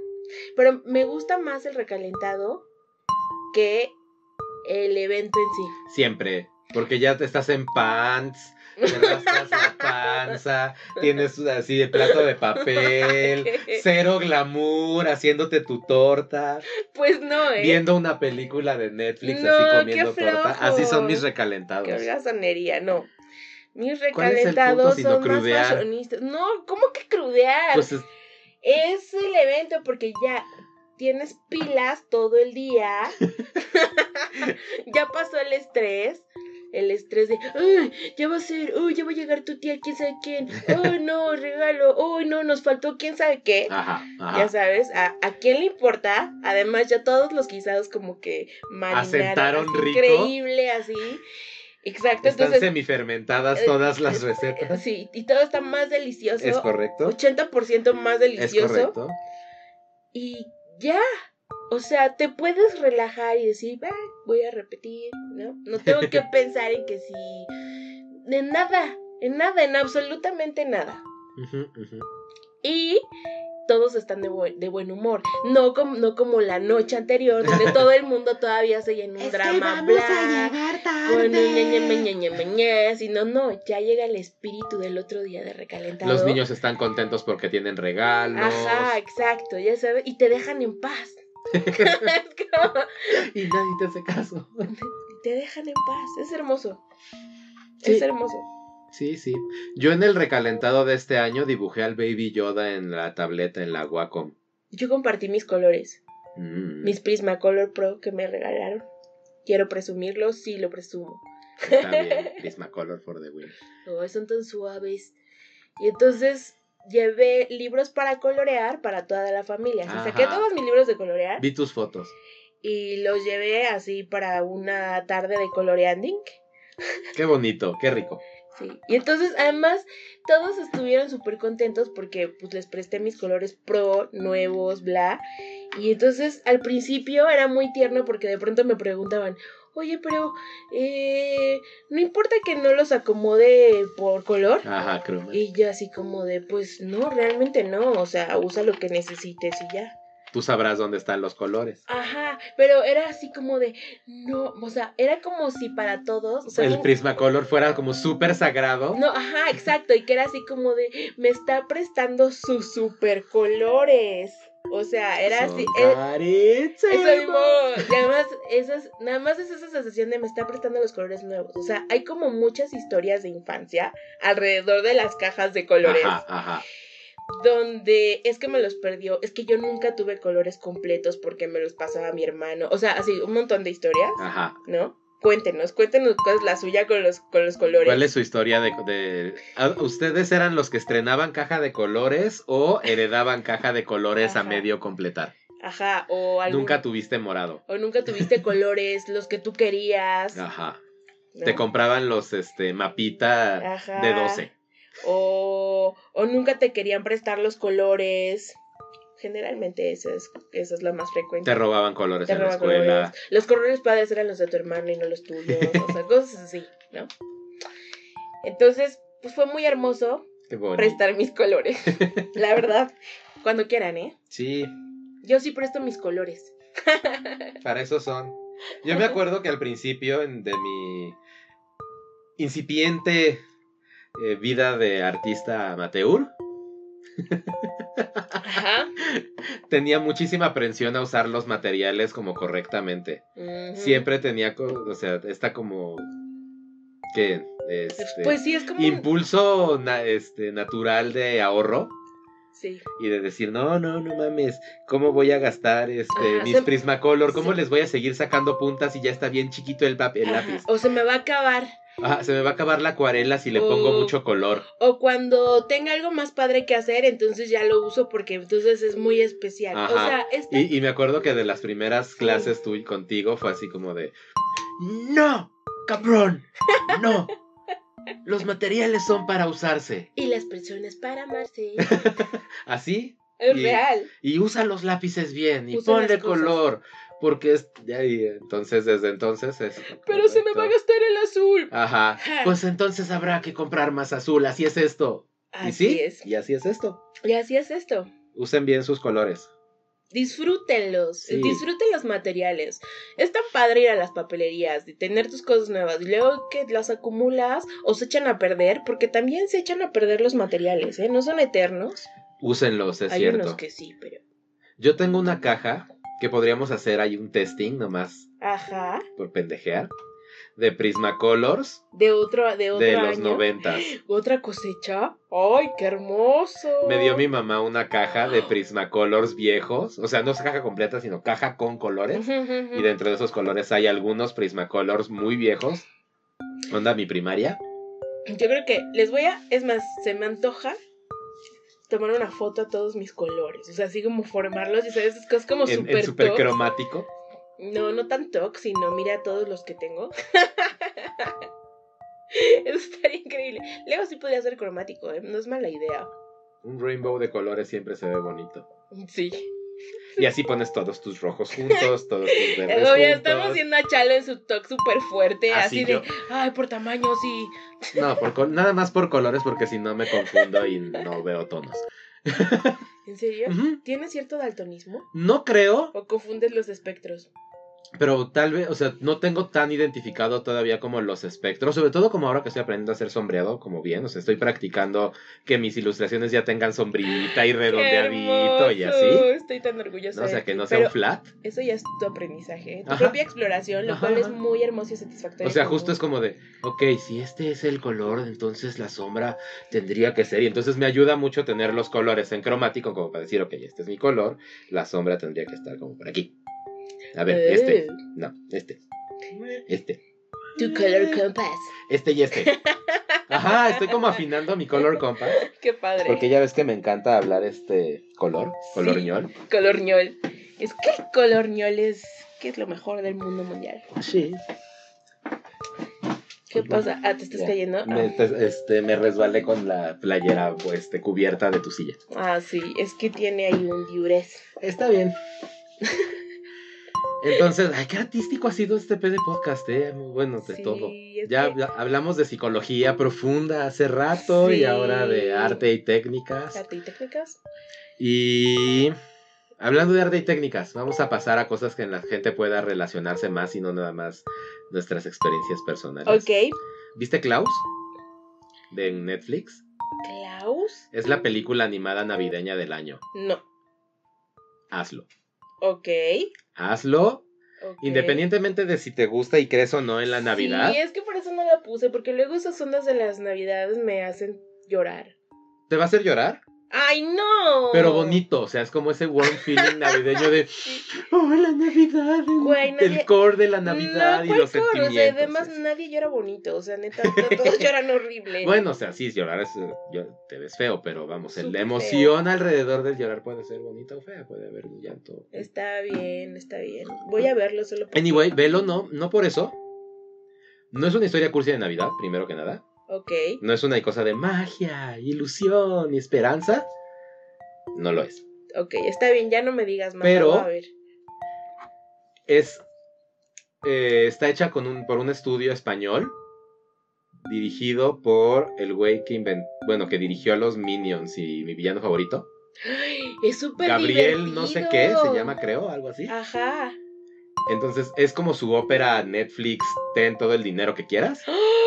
Pero me gusta más el recalentado que el evento en sí. Siempre. Porque ya te estás en pants, te rascas la panza, tienes así el plato de papel, cero glamour, haciéndote tu torta, Pues no, ¿eh? viendo una película de Netflix No, así comiendo torta. Así son mis recalentados. Qué holgazanería, no. Mis ¿Cuál es el punto recalentados son más crudear? fashionistas. No, ¿cómo que crudear? Pues es- Es el evento porque ya tienes pilas todo el día. ya pasó el estrés. El estrés de, ¡ay! Ya va a ser, ¡ay! Ya va a llegar tu tía, quién sabe quién. ¡ay! No, regalo, ¡ay! No, nos faltó quién sabe qué. Ajá, Ya ajá. sabes, ¿a, ¿a quién le importa? Además, ya todos los guisados como que marinaron. Así, rico. Increíble, así. Exacto, Están entonces. semifermentadas todas las eh, recetas. Sí, y todo está más delicioso. ¿Es correcto? 80% más ¿Es delicioso. correcto? Y ya. O sea, te puedes relajar y decir, "Ah, voy a repetir, ¿no? No tengo que pensar en que si. En nada, en nada, en absolutamente nada. Y todos están de buen, de buen humor. No como, no como la noche anterior, donde todo el mundo todavía se en un drama bla. Con un ñe, ñe, ñe, ñe, sino no, ya llega el espíritu del otro día de recalentado. Los niños están contentos porque tienen regalos. Ajá, exacto, ya sabes, y te dejan en paz. Como, Y nadie te hace caso. te dejan en paz, es hermoso. Sí. Es hermoso. Sí, sí. Yo en el recalentado de este año dibujé al Baby Yoda en la tableta, en la Wacom. Yo compartí mis colores, Mm, mis Prismacolor Pro que me regalaron. Quiero presumirlo, sí lo presumo. Está bien. Prismacolor for the win. Oh, son tan suaves. Y entonces llevé libros para colorear para toda la familia. Saqué todos mis libros de colorear Vi tus fotos. y los llevé así para una tarde de coloreanding. Qué bonito, qué rico. Sí. Y entonces, además, todos estuvieron súper contentos porque pues les presté mis colores pro, nuevos, bla. Y entonces, al principio era muy tierno porque de pronto me preguntaban, oye, pero, eh, ¿no importa que no los acomode por color? Ajá, creo. Y yo así como de, pues no, realmente no, o sea, usa lo que necesites y ya. Tú sabrás dónde están los colores. Ajá, pero era así como de, no, o sea, era como si para todos, o sea, El Prismacolor fuera como súper sagrado. No, ajá, exacto, y que era así como de, me está prestando sus super colores. O sea, era así. eh, carísimos. eso mismo. Y además, esas, nada más es esa sensación de me está prestando los colores nuevos. O sea, hay como muchas historias de infancia alrededor de las cajas de colores. Ajá, ajá. Donde es que me los perdió. Es que yo nunca tuve colores completos porque me los pasaba mi hermano. O sea, así, un montón de historias, Ajá. ¿no? Cuéntenos, cuéntenos cuál es la suya con los, con los colores. ¿Cuál es su historia de, de- ¿A- ¿Ustedes eran los que estrenaban caja de colores o heredaban caja de colores a medio completar? Ajá, o algún- Nunca tuviste morado. O nunca tuviste colores, los que tú querías. Ajá. ¿no? Te compraban los este mapita Ajá. de 12. O, o nunca te querían prestar los colores. Generalmente esa es, esa es la más frecuente. Te robaban colores Te en la roban escuela. colores. Los colores padres eran los de tu hermano y no los tuyos. o sea, cosas así, ¿no? Entonces, pues fue muy hermoso prestar mis colores. la verdad. Cuando quieran, ¿eh? Sí, Yo sí presto mis colores. para eso son. Yo me acuerdo que al principio de mi incipiente eh, vida de artista amateur, Ajá. tenía muchísima aprensión a usar los materiales como correctamente. Siempre tenía, o sea, esta como que este, Pues sí, es como. impulso na- este, natural de ahorro Sí. y de decir, no, no, no mames, ¿cómo voy a gastar este, Ajá, mis se- Prismacolor? ¿Cómo se- les voy a seguir sacando puntas y ya está bien chiquito el, pap- el Ajá, lápiz? O se me va a acabar. Ajá, se me va a acabar la acuarela si le pongo mucho color. O cuando tenga algo más padre que hacer, entonces ya lo uso porque entonces es muy especial. O Ajá. sea, este... Y, y me acuerdo que de las primeras clases tú y contigo fue así como de, no, cabrón, no. Los materiales son para usarse. Y las personas para amarse. Así. Es Y- real. Y usa los lápices bien. Y ponle color. Porque es. Y entonces, desde entonces es. Pero se me va a gastar el azul. Ajá. Pues entonces habrá que comprar más azul. Así es esto. y Así sí. es. Y así es esto. Y así es esto. Usen bien sus colores. Disfrútenlos, Sí. disfruten los materiales. Es tan padre ir a las papelerías y tener tus cosas nuevas y luego que las acumulas o se echan a perder, porque también se echan a perder los materiales, ¿eh? No son eternos. Úsenlos, es Hay cierto. unos que sí, pero... Yo tengo una caja que podríamos hacer ahí un testing nomás Ajá. por pendejear. De Prismacolors De otro, de otro de los noventas. ¿Otra cosecha? ¡Ay, qué hermoso! Me dio mi mamá una caja de Prismacolors viejos. O sea, no es caja completa, sino caja con colores. Y dentro de esos colores hay algunos Prismacolors muy viejos. Onda mi primaria. Yo creo que les voy a... Es más, se me antoja tomar una foto a todos mis colores. O sea, así como formarlos y sabes, es como súper top. cromático. No, no tan toc, sino mira todos los que tengo. Eso estaría increíble. Luego sí podría ser cromático, ¿eh? No es mala idea. Un rainbow de colores siempre se ve bonito. Sí. Y así pones todos tus rojos juntos, todos tus verdes juntos. estamos viendo a Chalo en su toc súper fuerte, Así así, de, ay, por tamaño, sí. No, por nada más por colores porque si no me confundo y no veo tonos. ¿En serio? ¿Tienes cierto daltonismo? No creo, ¿O confundes los espectros? Pero tal vez, o sea, no tengo tan identificado todavía como los espectros, sobre todo como ahora que estoy aprendiendo a hacer sombreado como bien, o sea, estoy practicando que mis ilustraciones ya tengan sombrita y ¡Qué redondeadito y así. Estoy tan orgullosa ¿no? O sea, que no sea un flat. Eso ya es tu aprendizaje, tu Ajá. propia exploración, lo Ajá, cual es muy hermoso y satisfactorio. O sea, justo es como de, ok, si este es el color, entonces la sombra tendría que ser. Y entonces me ayuda mucho tener los colores en cromático, como para decir, ok, este es mi color, la sombra tendría que estar como por aquí. A ver, Eh. este. No, este. Este. Tu color compass. Este y este. Ajá, estoy como afinando mi color compass. Qué padre. Porque ya ves que me encanta hablar este color, color Sí. ñol. Colorñol. Es que el colorñol es, que es lo mejor del mundo mundial. Sí. ¿Qué pasa? Ah, ¿te estás Ya. cayendo? Me, te- este, me resbalé con la playera pues, este, cubierta de tu silla. Ah, sí, es que tiene ahí un diurés. Está bien. Entonces, ay, qué artístico ha sido este PD podcast, ¿eh? Muy bueno de Sí, todo. Ya que- hablamos de psicología profunda hace rato y ahora de arte y técnicas. ¿Arte y técnicas? Y hablando de arte y técnicas, vamos a pasar a cosas que la gente pueda relacionarse más y no nada más nuestras experiencias personales. Ok. ¿Viste Klaus? De Netflix. ¿Klaus? Es la película animada navideña del año. No. Hazlo. Ok. Hazlo. Independientemente de si te gusta y crees o no en la Navidad. Sí, es que por eso no la puse, porque luego esas ondas de las navidades me hacen llorar. ¿Te va a hacer llorar? ¡Ay, no! Pero bonito, o sea, es como ese warm feeling navideño de, oh, la Navidad, el, Güey, nadie- el core de la Navidad No, y ¿cuál los? O sea, sentimientos. además es- nadie llora bonito, o sea, neta, to- todos lloran horrible. Bueno, o sea, sí, llorar es, yo- te ves feo, pero vamos, la emoción alrededor del llorar puede ser bonita o fea, puede haber un llanto. Está bien, está bien. Voy a verlo solo porque... Anyway, velo, no, no por eso. No es una historia cursi de Navidad, primero que nada. Ok. No es una cosa de magia, ilusión y esperanza. No lo es. Ok, está bien, ya no me digas más. Pero- a ver. es eh, está hecha con un, por un estudio español dirigido por el güey que inventó, bueno, que dirigió a los Minions y mi villano favorito, Ay, Es súper Gabriel no sé qué, se llama creo, algo así. Ajá. Entonces es como su ópera Netflix, ten todo el dinero que quieras. ¡Ah!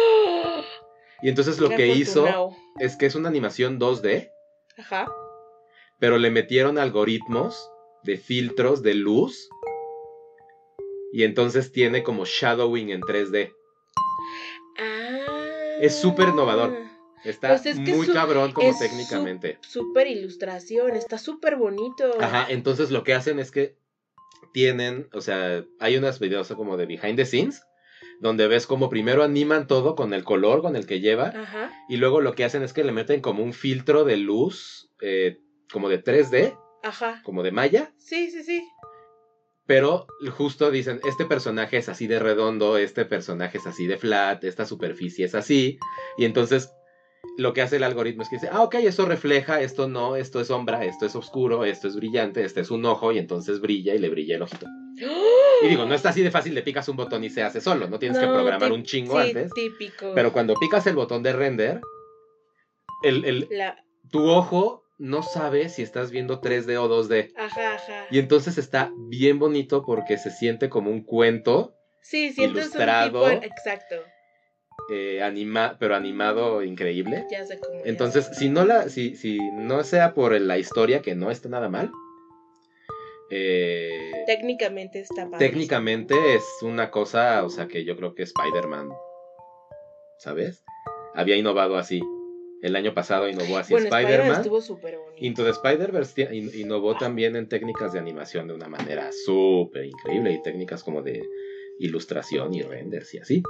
Y entonces lo que hizo es que es una animación 2D, Ajá. pero le metieron algoritmos de filtros de luz. Y entonces tiene como shadowing en 3D. Ah. Es súper innovador. Está Pues es que muy su- cabrón como es técnicamente. Súper ilustración, está súper bonito. Ajá, entonces lo que hacen es que tienen, o sea, hay unos videos como de behind the scenes, donde ves como primero animan todo con el color con el que lleva, Ajá. y luego lo que hacen es que le meten como un filtro de luz, eh, como de 3D, Ajá. como de malla, Sí, sí, sí. Pero justo dicen, este personaje es así de redondo, este personaje es así de flat, esta superficie es así. Y entonces lo que hace el algoritmo es que dice, ah, ok, esto refleja, esto no, esto es sombra, esto es oscuro, esto es brillante, este es un ojo y entonces brilla y le brilla el ojito. Y digo, no está así de fácil, le picas un botón y se hace solo, no tienes que programar un chingo sí, antes. típico. Pero cuando picas el botón de render, el, el- La... tu ojo no sabe si estás viendo 3D o 2D. Ajá, ajá. Y entonces está bien bonito porque se siente como un cuento, Sí, sientes ilustrado. un tipo... Exacto. Eh, anima, pero animado increíble. Ya sé cómo. ya Entonces, sé. si no la, si, si no sea por la historia, que no está nada mal, eh, Técnicamente está padre. técnicamente es una cosa, o sea, que yo creo que Spider-Man, ¿sabes? Había innovado así. El año pasado innovó así Bueno, Spider-Man bonito. Into the Spider-Verse in- innovó también en técnicas de animación de una manera súper increíble y técnicas como de ilustración y renders y así.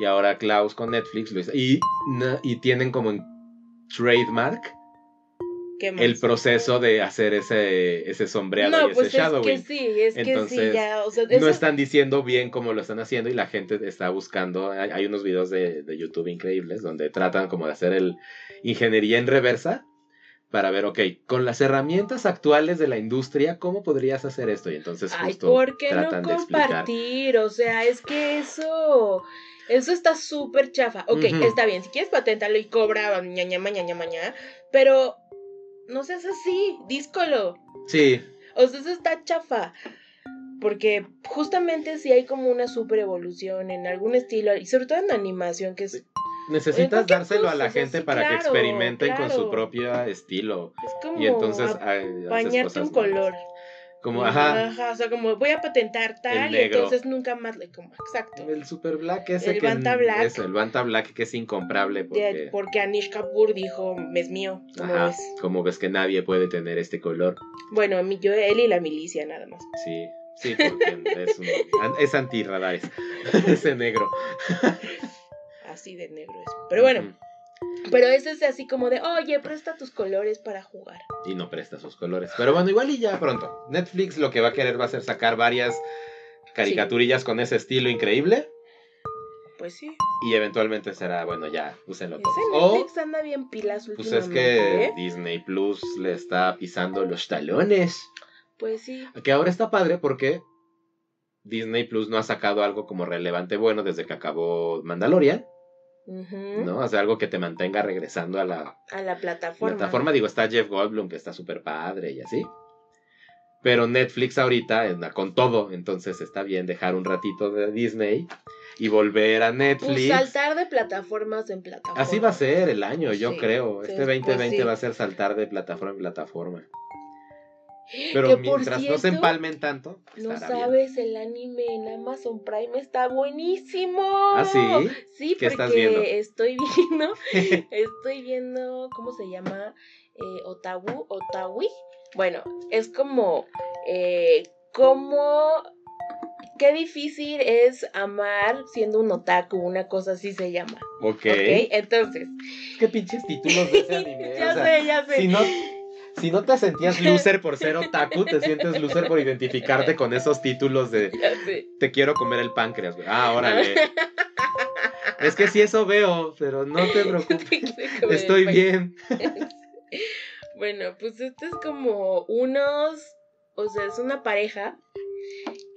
Y ahora Klaus con Netflix lo hizo. Y, y tienen como en trademark el proceso de hacer ese, ese sombreado No, y pues ese es que shadowing. sí, es que sí, Entonces, ya, o sea, No están diciendo bien cómo lo están haciendo y la gente está buscando. Hay, hay unos videos de, de YouTube increíbles donde tratan como de hacer el ingeniería en reversa para ver, ok, con las herramientas actuales de la industria, ¿cómo podrías hacer esto? Y entonces Ay, ¿por qué no tratan de explicar. compartir? O sea, es que eso, eso está súper chafa. Ok, está bien, si quieres patentarlo y cobra ñaña, mañana, mañana, pero no seas así, díscolo. Sí, O sea, eso está chafa. Porque justamente si hay como una super evolución en algún estilo, y sobre todo en animación, que es, necesitas dárselo a la cosa, o sea, gente sí, para que claro, experimenten con su propio estilo. es como Y entonces bañarte cosas un color. Como, ajá, Ajá, o sea, como voy a patentar tal y entonces nunca más le como, exacto. el Super Black ese El que Banta Black. eso, el Banta Black que es incomparable De- porque, porque Anish Kapoor dijo, es mío, ¿cómo ajá, ves? como ves que nadie puede tener este color. Bueno, yo, él y la milicia nada más. Sí, sí, porque es, un, es antirradares, ese negro. Así de negro es. Pero bueno, Ujú. Pero ese es así como de, oye, presta tus colores para jugar. Y no presta sus colores. Pero bueno, igual y ya pronto. Netflix lo que va a querer va a ser sacar varias caricaturillas con ese estilo increíble. Pues sí. Y eventualmente será, bueno, ya, úsenlo todos. Ese O, Netflix anda bien pilas pues es que ¿eh? Disney Plus le está pisando los talones. Pues sí. Que ahora está padre porque Disney Plus no ha sacado algo como relevante bueno desde que acabó Mandalorian, ¿no? O sea, algo que te mantenga regresando a la A la plataforma. plataforma. Digo, está Jeff Goldblum, que está súper padre y así. Pero Netflix ahorita anda con todo, entonces está bien dejar un ratito de Disney y volver a Pues Netflix. saltar de plataformas en plataforma. Así va a ser el año, yo Sí, creo. sí, Este pues 2020 sí. va a ser saltar de plataforma en plataforma. Pero Que mientras no se empalmen tanto, No bien. sabes, el anime en Amazon Prime está buenísimo. ¿Ah, sí? Sí, ¿Qué porque estás viendo? estoy viendo, estoy viendo, ¿cómo se llama? Eh, Otawu, Otawi. Bueno, es como, eh, como, qué difícil es amar siendo un otaku, una cosa así se llama. ok. ¿Ok? Entonces, Qué pinches títulos de ese anime. ya o sea, sé, ya sé. si no, si no te sentías loser por ser otaku, te sientes loser por identificarte con esos títulos de te quiero comer el páncreas, güey. Ah, órale. es que sí eso veo, pero no te preocupes. Estoy bien. Bueno, pues este es como unos, o sea, es una pareja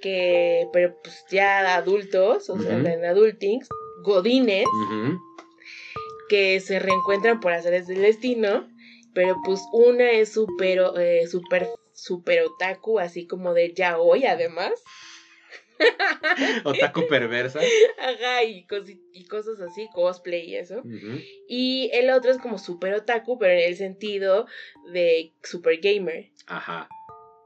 que, pero pues ya adultos, o sea, en adultings, godines, que se reencuentran por hacer el destino, pero pues una es súper, eh, súper, súper otaku, así como de ya hoy además, Otaku perversa. ajá, y, y cosas así, cosplay y eso. Y el otro es como súper otaku, pero en el sentido de super gamer. Ajá.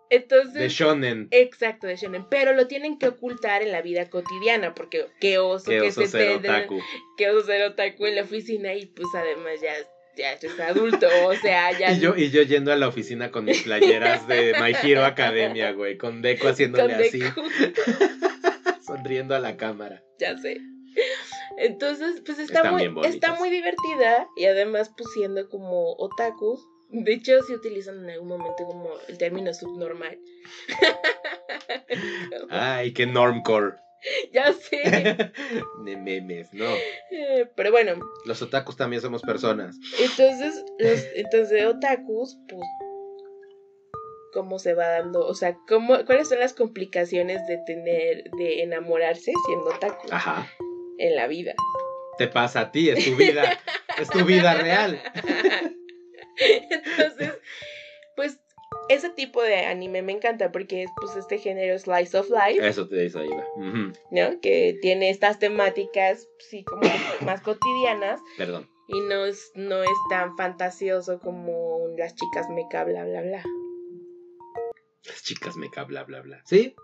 Entonces... De shonen. Exacto, de shonen, pero lo tienen que ocultar en la vida cotidiana, porque qué oso Que que oso se ser te- otaku. qué oso ser otaku en la oficina y pues además ya, ya es adulto, o sea, ya Y yo, y yo yendo a la oficina con mis playeras de My Hero Academia, güey, con Deco haciéndole con así, sonriendo a la cámara. ya sé. Entonces, pues está Están muy, está muy divertida y además pues siendo como otakus, De hecho, sí utilizan en algún momento como el término subnormal. Ay, qué normcore. ya sé. De memes, no. Eh, Pero bueno, Los otakus también somos personas. entonces, los, entonces otakus, pues, ¿cómo se va dando? O sea, ¿cómo, ¿cuáles son las complicaciones de tener, de enamorarse siendo otaku Ajá. en la vida? Te pasa a ti, es tu vida. es tu vida real. Entonces, ese tipo de anime me encanta porque es pues este género slice of life, Eso te dice ahí. Ujú. ¿no? Que tiene estas temáticas, sí, como más cotidianas Perdón. y no es, no es tan fantasioso como las chicas meca, bla, bla, bla. Las chicas meca, bla, bla, bla. ¿Sí?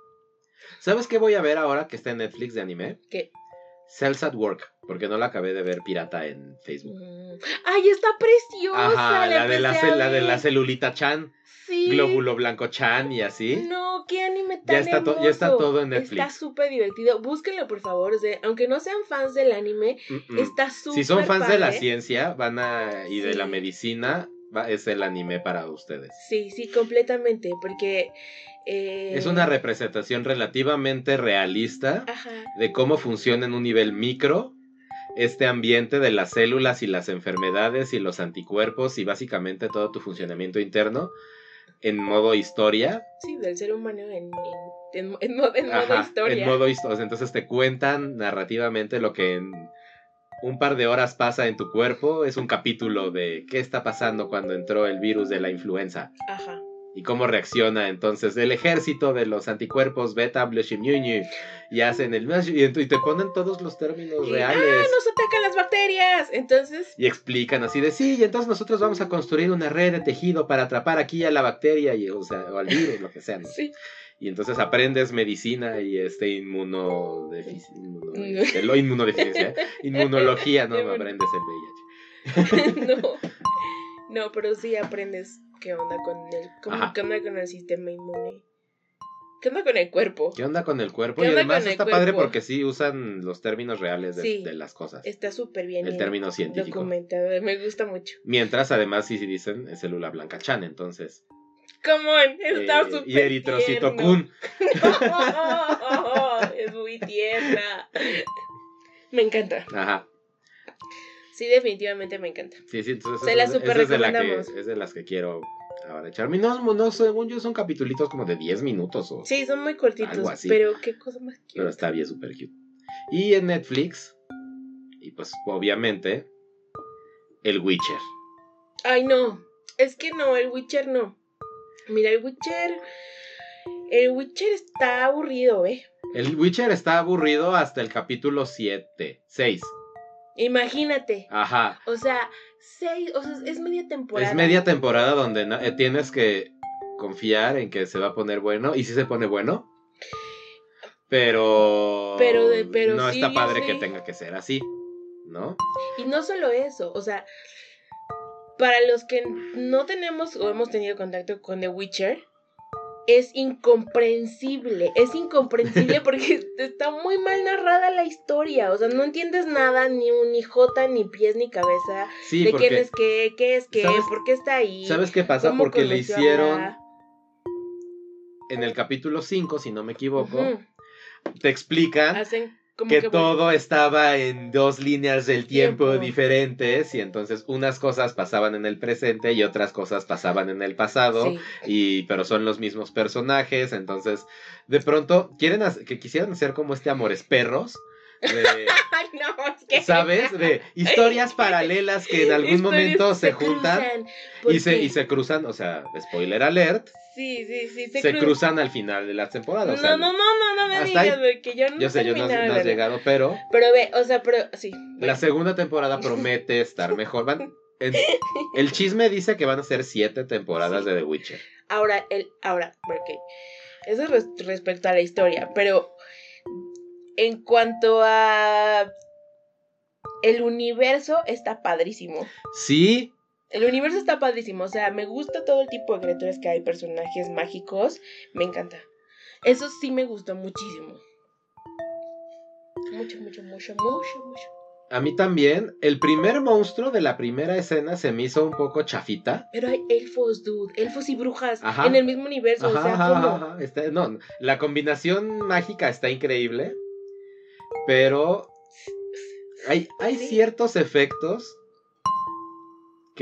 ¿Sabes qué voy a ver ahora que está en Netflix de anime? ¿Qué? Cells at Work, porque no la acabé de ver pirata en Facebook. Mm. ¡Ay, está preciosa! Ajá, la de la, de celulita Chan, Sí. glóbulo blanco Chan y así. No, qué anime tan Ya está to- ya está hermoso. todo en Netflix. Está súper divertido. Búsquenlo, por favor. o sea, aunque no sean fans del anime, Mm, mm. está súper Si son fans de la ciencia van a, y de la medicina, va- es el anime para ustedes. Sí, sí, completamente. Porque. eh, Es una representación relativamente realista Ajá. de cómo funciona en un nivel micro este ambiente de las células y las enfermedades y los anticuerpos y básicamente todo tu funcionamiento interno en modo historia. Sí, del ser humano en, en, en, en mo- en modo Ajá, historia. En modo historia. Entonces te cuentan narrativamente lo que en un par de horas pasa en tu cuerpo. Es un capítulo de qué está pasando cuando entró el virus de la influenza Ajá. Y cómo reacciona entonces el ejército de los anticuerpos beta blochimuñu y hacen el y te ponen todos los términos Y, reales ¡Ah, nos atacan las bacterias! Entonces. y explican así de sí y entonces nosotros vamos a construir una red de tejido para atrapar aquí a la bacteria y o sea o al virus lo que sea ¿no? Sí. y entonces aprendes medicina y este inmunodefici- inmuno- lo inmunodeficiencia ¿eh? inmunología no, no aprendes el VIH no. No, pero sí aprendes qué onda con el. cómo-. ¿Qué onda con el sistema inmune? ¿Qué onda con el cuerpo? ¿Qué onda con el cuerpo? ¿Qué Y además está padre porque sí usan los términos reales de, Sí. de las cosas. Está súper bien. El término científico. Documentado. Me gusta mucho. Mientras además sí, sí dicen es célula blanca chan, entonces. Come on, está eh, súper. y eritrocito kun. No, es muy tierna. Me encanta. Ajá. Sí, definitivamente me encanta. Sí, sí, entonces Se la es- super es de la que- recomendamos. es de las que quiero ahora echarme. No, no, según yo son capitulitos como de 10 minutos o Sí, son muy cortitos, Algo así. pero qué cosa más pero cute. está bien súper cute. Y en Netflix y pues obviamente el Witcher. Ay, no. Es que no, el Witcher no. Mira, el Witcher. El Witcher está aburrido, ¿eh? El Witcher está aburrido hasta el capítulo 7, 6. Imagínate. Ajá. O sea, seis, o sea, es media temporada. Es media temporada donde eh, tienes que confiar en que se va a poner bueno. Y si se pone bueno. Pero. Pero de- pero no está padre sí. que tenga que ser así. ¿No? Y no solo eso, o sea, para los que no tenemos o hemos tenido contacto con The Witcher, es incomprensible, es incomprensible porque está muy mal narrada la historia, o sea, no entiendes nada, ni un ni jota, ni pies, ni cabeza, Sí, de porque. quién es qué, qué es qué, ¿Sabes- por qué está ahí. ¿Sabes qué pasa? Porque le a hicieron en el capítulo 5, si no me equivoco, te explican Hacen como que que todo estaba en dos líneas del tiempo, Tiempo. diferentes y entonces unas cosas pasaban en el presente y otras cosas pasaban en el pasado Sí. y pero son los mismos personajes entonces de pronto quieren hacer- que quisieran hacer como este amores perros de, Ay, no, es que sabes de historias paralelas que en algún momento se, cruzan, juntan y se y se cruzan o sea spoiler alert Sí, sí, sí, se, cruzan. cruzan al final de la temporada o sea, no, no, no, no, no me digas, porque yo no yo sé yo no, no has llegado pero Pero ve, o sea, pero sí. La segunda temporada promete estar mejor. Van, el chisme dice que van a ser siete temporadas de The Witcher. Ahora, el, ahora, porque eso es res- respecto a la historia, pero en cuanto a el universo está padrísimo. Sí, El universo está padrísimo, o sea, me gusta todo el tipo de criaturas que hay, personajes mágicos, me encanta. Eso sí me gustó muchísimo. Mucho, mucho, mucho, mucho, mucho. A mí también. El primer monstruo de la primera escena se me hizo un poco chafita. Pero hay elfos, dude. Elfos y brujas Ajá. en el mismo universo. o Ajá, sea, ¿cómo? ajá, está- no, la combinación mágica está increíble. Pero hay, hay Sí. ciertos efectos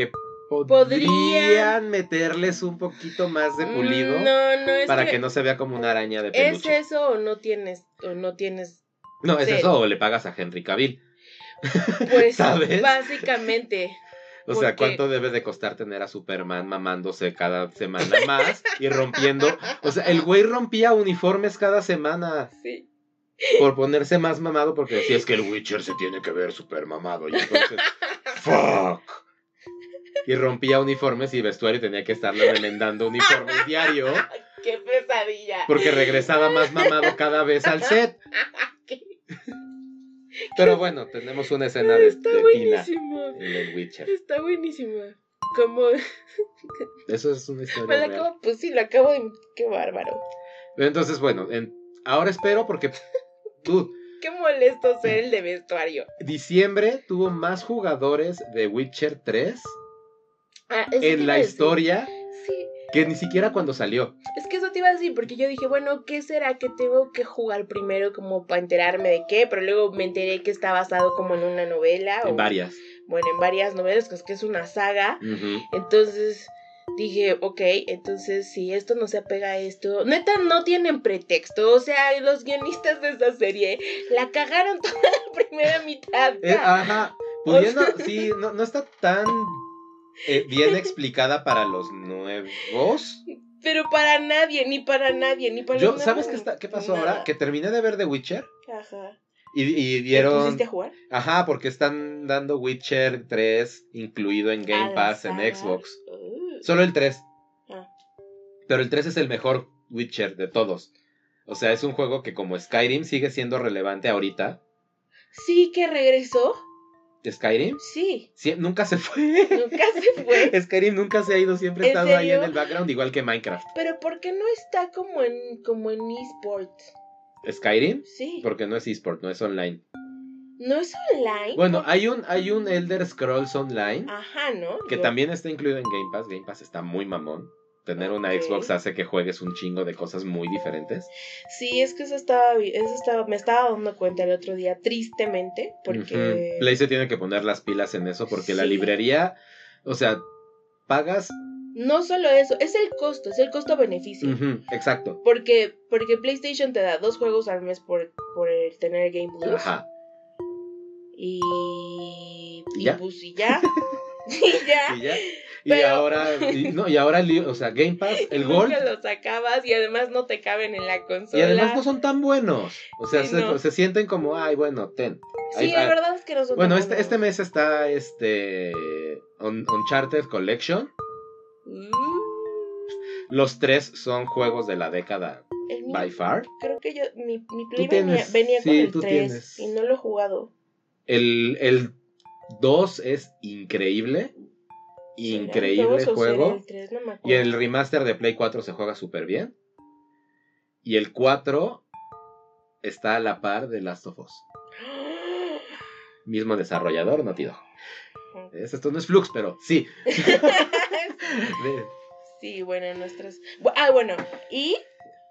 que podrían, Podrían. meterles un poquito más de pulido Mm, No, no es para que, que no se vea como una araña de ¿Es peluche. eso o no tienes, o no tienes? No, es eso o le pagas a Henry Cavill. Pues ¿Sabes? básicamente. O sea, ¿cuánto debe de costar tener a Superman mamándose cada semana más y rompiendo? O sea, el güey rompía uniformes cada semana Sí. por ponerse más mamado porque decía es que el Witcher se tiene que ver super mamado y entonces fuck. Y rompía uniformes y vestuario y tenía que estarle remendando uniformes diario Qué pesadilla. porque regresaba más mamado cada vez al set. Qué- Pero bueno, tenemos una escena de, Está de Tina buenísimo. en el Witcher. Está buenísima. Como. Eso es una historia Me la real. acabo, pues sí, lo acabo de. Qué bárbaro. Entonces, bueno, en- ahora espero porque dude, Qué molesto ser el de vestuario. diciembre tuvo más jugadores de Witcher 3 Ah, en la historia Sí, que ni siquiera cuando salió. es que eso te iba a decir, porque yo dije, bueno, ¿qué será que tengo que jugar primero como para enterarme de qué? Pero luego me enteré que está basado como en una novela. En o- varias. Bueno, en varias novelas, pues que es una saga. Entonces dije, ok, entonces si esto no se apega a esto, neta no tienen pretexto, o sea, los guionistas de esta serie la cagaron toda la primera mitad. Eh, ajá. Pudiendo, sí, no, no está tan eh, bien explicada para los nuevos. Pero para nadie, ni para nadie, ni para Yo, los ¿sabes qué, está, qué pasó nada. ahora? Que terminé de ver The Witcher Ajá. y, y ¿Te dieron... pusiste a jugar? Ajá, porque están dando Witcher 3 incluido en Game Pass en. Xbox. Uh, Solo el 3. Ah. Pero el 3 es el mejor Witcher de todos. O sea, es un juego que como Skyrim sigue siendo relevante ahorita. Sí, que regresó. Skyrim Sí, sí, nunca se fue. nunca se fue. Skyrim nunca se ha ido, siempre ha ¿En estado ahí en el background, igual que Minecraft. Pero ¿por qué no está como en como en eSports? Skyrim, Sí. porque no es eSport, no es online. No es online. Bueno, ¿Por- hay un, hay un Elder Scrolls Online Ajá, ¿no? que Yo- también está incluido en Game Pass. Game Pass está muy mamón. Tener una. Xbox hace que juegues un chingo de cosas muy diferentes. Sí, es que eso estaba, eso estaba, me estaba dando cuenta el otro día, tristemente, porque... Ujú. Play se tiene que poner las pilas en eso porque la librería, o sea, pagas. No solo eso, es el costo, es el costo-beneficio. Exacto. Porque, porque PlayStation te da dos juegos al mes por, por tener Game Plus. Ajá. Y... ¿Y pues y ya. y ya. Y ya. Y Pero- ahora, y, no, y ahora, o sea, Game Pass, el Gold. nunca los acabas y además no te caben en la consola. Y además no son tan buenos. O sea, Sí, se, no. se sienten como, ay, bueno, ten. Sí, la verdad es que no son Bueno, tan este, buenos. este mes está este Un- Uncharted Collection. Mm, Los tres son juegos de la década el mío- by far. Creo que yo, mi, mi Play venía, venía con el tú 3 tienes. y no lo he jugado. El, el 2 es increíble. ¿Será el Increíble 2 o será juego. el 3? No me Y el remaster de Play 4 se juega súper bien. Y el 4 está a la par de Last of Us. Mismo desarrollador, Dog. Es- Esto no es Flux, pero sí. Sí, bueno, nuestras... Bu- Ah, bueno, y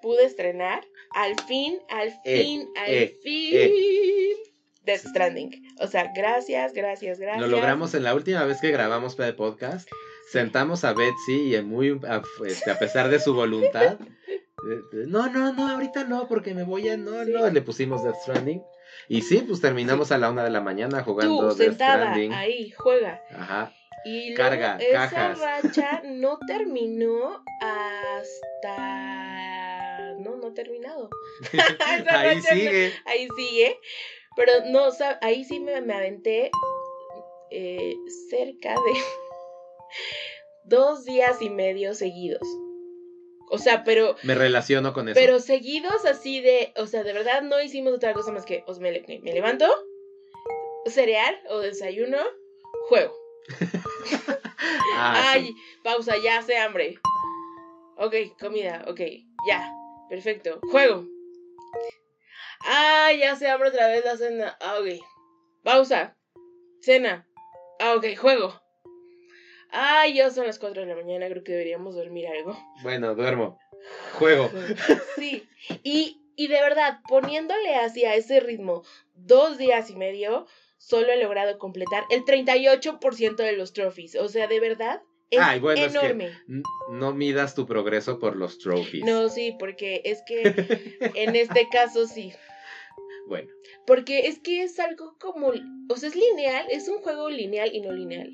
pude estrenar al fin, al Eh, fin, al eh, fin... Death Stranding. O sea, gracias, gracias, gracias. Lo logramos en la última vez que grabamos de Podcast. Sentamos a Betsy y en muy, a, este, a pesar de su voluntad. eh, eh, No, no, no, ahorita no, porque me voy a. No, Sí. no. Le pusimos Death Stranding. Y sí, pues terminamos a la una de la mañana jugando Tú, Death sentada, Stranding. ahí, juega. Ajá. Y luego Carga, esa cajas. racha no terminó hasta... No, no ha terminado. Esa Ahí racha no- sigue. ahí sigue. Pero no, ahí sí me, me aventé eh, cerca de dos días y medio seguidos. O sea, pero, Me relaciono con eso. pero seguidos así de, o sea, de verdad no hicimos otra cosa más que, os me, le- me levanto, cereal o desayuno, juego. Ah, Ay, sí. pausa, ya hace hambre. Ok, comida, ok, ya, perfecto, juego. Ay, ya se hambre otra vez la cena. Ah, ok. Pausa. Cena. Ah, ok, juego. Ay, ya son las 4 de la mañana, creo que deberíamos dormir algo. Bueno, duermo. Juego. Sí. Y, y de verdad, poniéndole así a ese ritmo dos días y medio, solo he logrado completar el 38% de los trophies. O sea, de verdad, es Ay, bueno, es que- enorme. No midas tu progreso por los trophies. No, sí, porque es que en este caso sí. Bueno, Porque es que es algo como, o sea, es lineal, es un juego lineal y no lineal.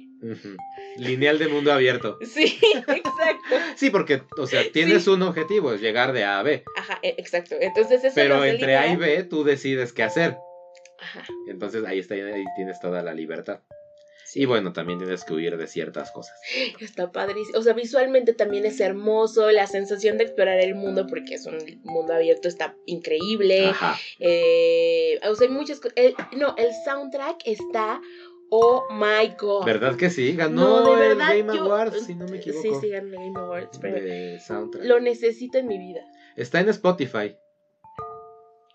lineal de mundo abierto. Sí, exacto. Sí, porque, o sea, tienes Sí. un objetivo, es llegar de A a B. Ajá, e- exacto. Entonces eso Pero entre A y. B tú decides qué hacer. Ajá. Entonces ahí está, ahí tienes toda la libertad. Y bueno, también tienes que huir de ciertas cosas. Está padrísimo. O sea, visualmente también es hermoso. La sensación de explorar el mundo, porque es un mundo abierto, está increíble. Ajá. Eh, o sea, hay muchas cosas. No, el soundtrack está. Oh my god. ¿Verdad que sí? Ganó No, de el Game yo- Awards, si no me equivoco. Sí, sí, ganó el Game Awards. Pero de soundtrack. lo necesito en mi vida. Está en Spotify.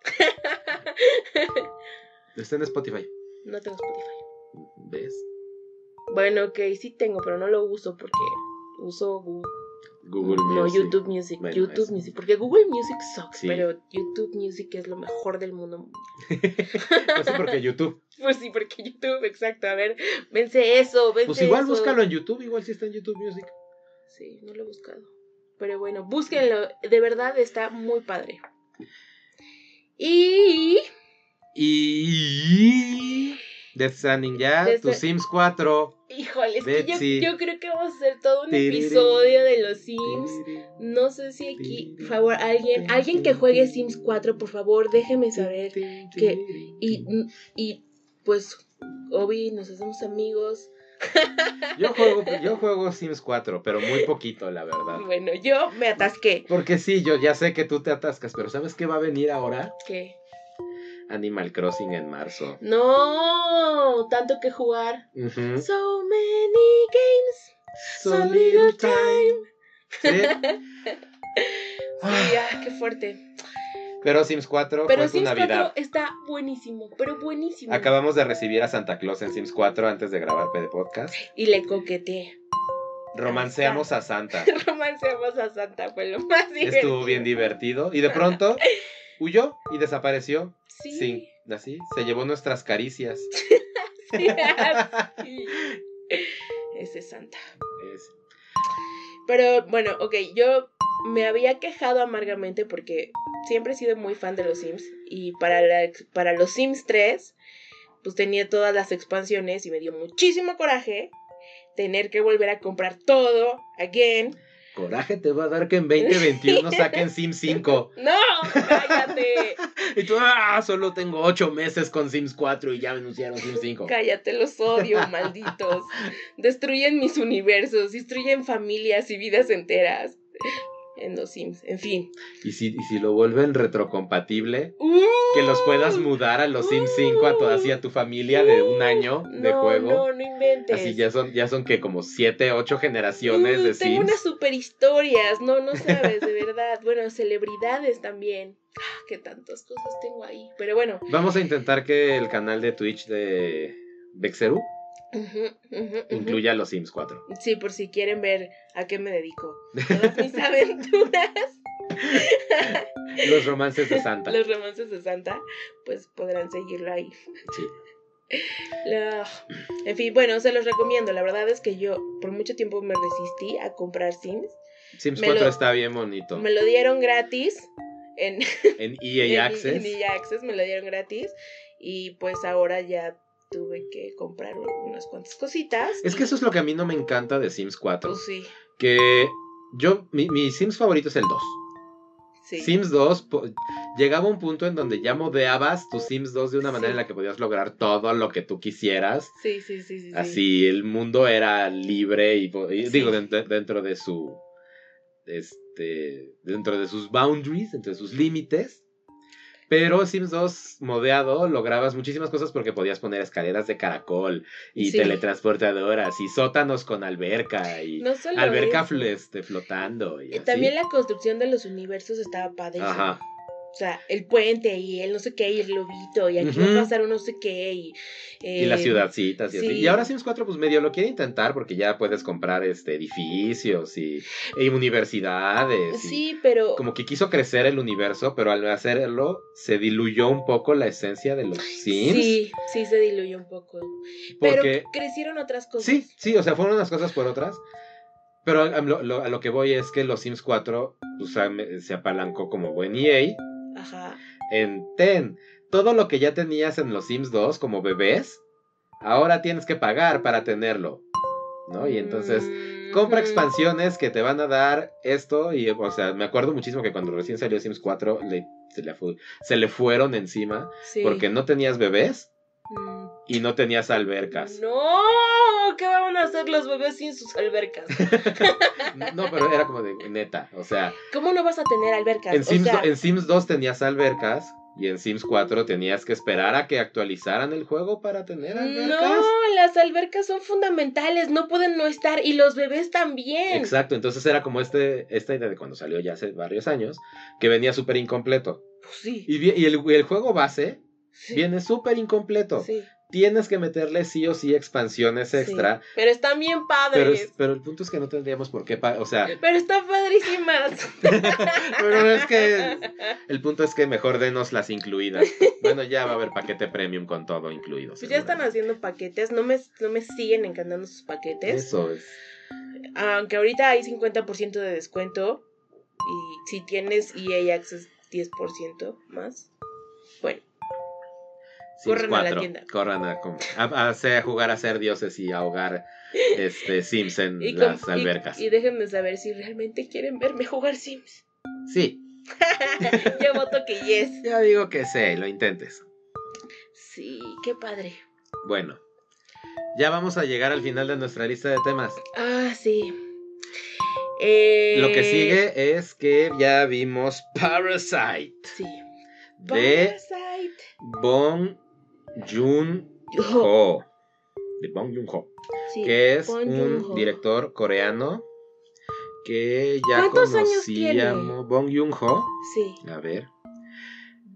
Está en Spotify. No tengo Spotify. ¿Ves? Bueno, ok, sí tengo, pero no lo uso porque uso Google. Google no, Music. YouTube Music. Bueno, YouTube eso. Music. Porque Google Music sucks, Sí. pero YouTube Music es lo mejor del mundo. Pues sí, porque YouTube. Pues sí, porque YouTube, exacto. A ver, vence eso, vence Pues igual eso. búscalo en YouTube, igual si está en YouTube Music. Sí, no lo he buscado. Pero bueno, búsquenlo. De verdad está muy padre. Y. Y. Death Stranding ya, Death tu Sims 4. Híjole, es que yo, creo que vamos a hacer todo un Tiriri. episodio de los Sims. No sé si aquí, por favor, alguien, alguien que juegue Sims 4, por favor, déjeme saber. que- Y, y pues, Obi, nos hacemos amigos. Yo juego, yo juego Sims 4, pero muy poquito, la verdad. Bueno, yo me atasqué. Porque sí, yo ya sé que tú te atascas, pero ¿sabes qué va a venir ahora? ¿Qué? Animal Crossing en marzo. No, tanto que jugar. So many games. So So little time. Sí. Sí, ah, qué fuerte. Pero Sims 4 Pero fue tu Sims Navidad. 4 está buenísimo, pero buenísimo. Acabamos de recibir a Santa Claus en Sims 4 antes de grabar PD Podcast. Y le coqueteé. Romanceamos a Santa. Romanceamos a Santa, fue lo más divertido. Estuvo bien divertido. Y de pronto huyó y desapareció. Sí. Sí, así. Se llevó nuestras caricias. Sí, sí. Ese es Santa. Es- Pero bueno, ok, yo me había quejado amargamente porque siempre he sido muy fan de los Sims. Y para, la, para los Sims 3, pues tenía todas las expansiones y me dio muchísimo coraje tener que volver a comprar todo, again. Coraje te va a dar que en 2021 saquen Sims 5. ¡No! ¡Cállate! Y tú, ah, solo tengo 8 meses con Sims 4 y ya anunciaron Sims 5. Cállate, los odio, malditos. Destruyen mis universos, destruyen familias y vidas enteras. En los Sims, en fin. Y si, y si lo vuelven retrocompatible, ¡Uh! que los puedas mudar a los Sims 5 a toda así a tu familia de un año de no, juego. No, no inventes. Así ya son, ya son que como 7, 8 generaciones Mm, de Tengo Sims. unas super historias, no, no sabes, de verdad. Bueno, celebridades también. Ah, qué tantas cosas tengo ahí. Pero bueno. Vamos a intentar que el canal de Twitch de Bexeru ujú, ujú. incluya los Sims 4. Sí, por si quieren ver a qué me dedico. Todas mis aventuras, Los romances de Santa. los romances de Santa, pues podrán seguirlo ahí. Sí. La- En fin, bueno, se los recomiendo. La verdad es que yo por mucho tiempo me resistí a comprar Sims. Sims Me 4 lo- está bien bonito. Me lo dieron gratis en, En EA en- Access. En EA Access me lo dieron gratis. Y pues ahora ya tuve que comprar unas cuantas cositas. Es que eso es lo que a mí no me encanta de Sims 4. Pues sí, Que yo, mi, mi Sims favorito es el 2. sí. Sims 2 po- llegaba un punto en donde ya modeabas tu Sims 2 de una manera Sí. en la que podías lograr todo lo que tú quisieras. Sí, sí, sí, sí. sí. Así el mundo era libre y, y digo dentro, dentro de su este dentro de sus boundaries, entre sus límites. Pero Sims 2 modeado lograbas muchísimas cosas porque podías poner escaleras de caracol y Sí. teletransportadoras y sótanos con alberca y No alberca este, flotando y así. También la construcción de los universos estaba padre. Ajá. O sea, el puente y el no sé qué y el lobito y aquí va Ujú. a pasar un no sé qué y... Y las eh, ciudadcitas y así. sí. Y ahora Sims 4 pues medio lo quiere intentar porque ya puedes comprar este edificios y, y universidades. y Sí, pero... Como que quiso crecer el universo, pero al hacerlo se diluyó un poco la esencia de los Sims. Sí, sí se diluyó un poco. Pero crecieron otras cosas. Sí, sí, o sea, fueron unas cosas por otras. Pero a lo, lo- a lo que voy es que los Sims 4 pues, se apalancó como buen EA Ajá. en Ten. Todo lo que ya tenías en los Sims 2 como bebés, ahora tienes que pagar para tenerlo. ¿No? Y entonces Mm, compra expansiones que te van a dar esto. Y, o sea, me acuerdo muchísimo que cuando recién salió Sims 4 le- se, le fu- se le fueron encima Sí. porque no tenías bebés Mm. y no tenías albercas. No, ¿qué van a hacer los bebés sin sus albercas? No, pero era como de neta. O sea, ¿Cómo no vas a tener albercas? En O Sims, sea, en Sims 2 tenías albercas y en Sims 4 tenías que esperar a que actualizaran el juego para tener albercas. no, las albercas son fundamentales, no pueden no estar y los bebés también. Exacto, entonces era como este, esta idea de cuando salió ya hace varios años, que venía súper incompleto. Pues sí. Y, el, y el juego base sí, viene súper incompleto. sí, Tienes que meterle sí o sí expansiones sí. extra. Pero están bien Pero, padres. es- pero el punto es que no tendríamos por qué, o sea, Pero están padrísimas. pero es que el punto es que mejor denos las incluidas. Bueno, ya va a haber paquete premium con todo incluido. Pues ya están haciendo paquetes, no me, no me siguen encantando sus paquetes. Eso es. Aunque ahorita hay 50% de descuento. Y si tienes EA Access 10% más. Corran a la 4, tienda. Corran a, a- jugar a ser dioses y ahogar este, Sims en y, las albercas. y déjenme saber si realmente quieren verme jugar Sims. Sí, Yo voto que yes. ya digo que sí, lo intentes. Sí, qué padre. Bueno, ya vamos a llegar al final de nuestra lista de temas. Ah, sí. Eh, Lo que sigue es que ya vimos Parasite Sí. de Parasite. Bong Joon-ho. De Bong Joon-ho. Sí, que es un director coreano que ya ¿Cuántos años tiene? conocíamos. Bong Joon-ho. Sí. A ver.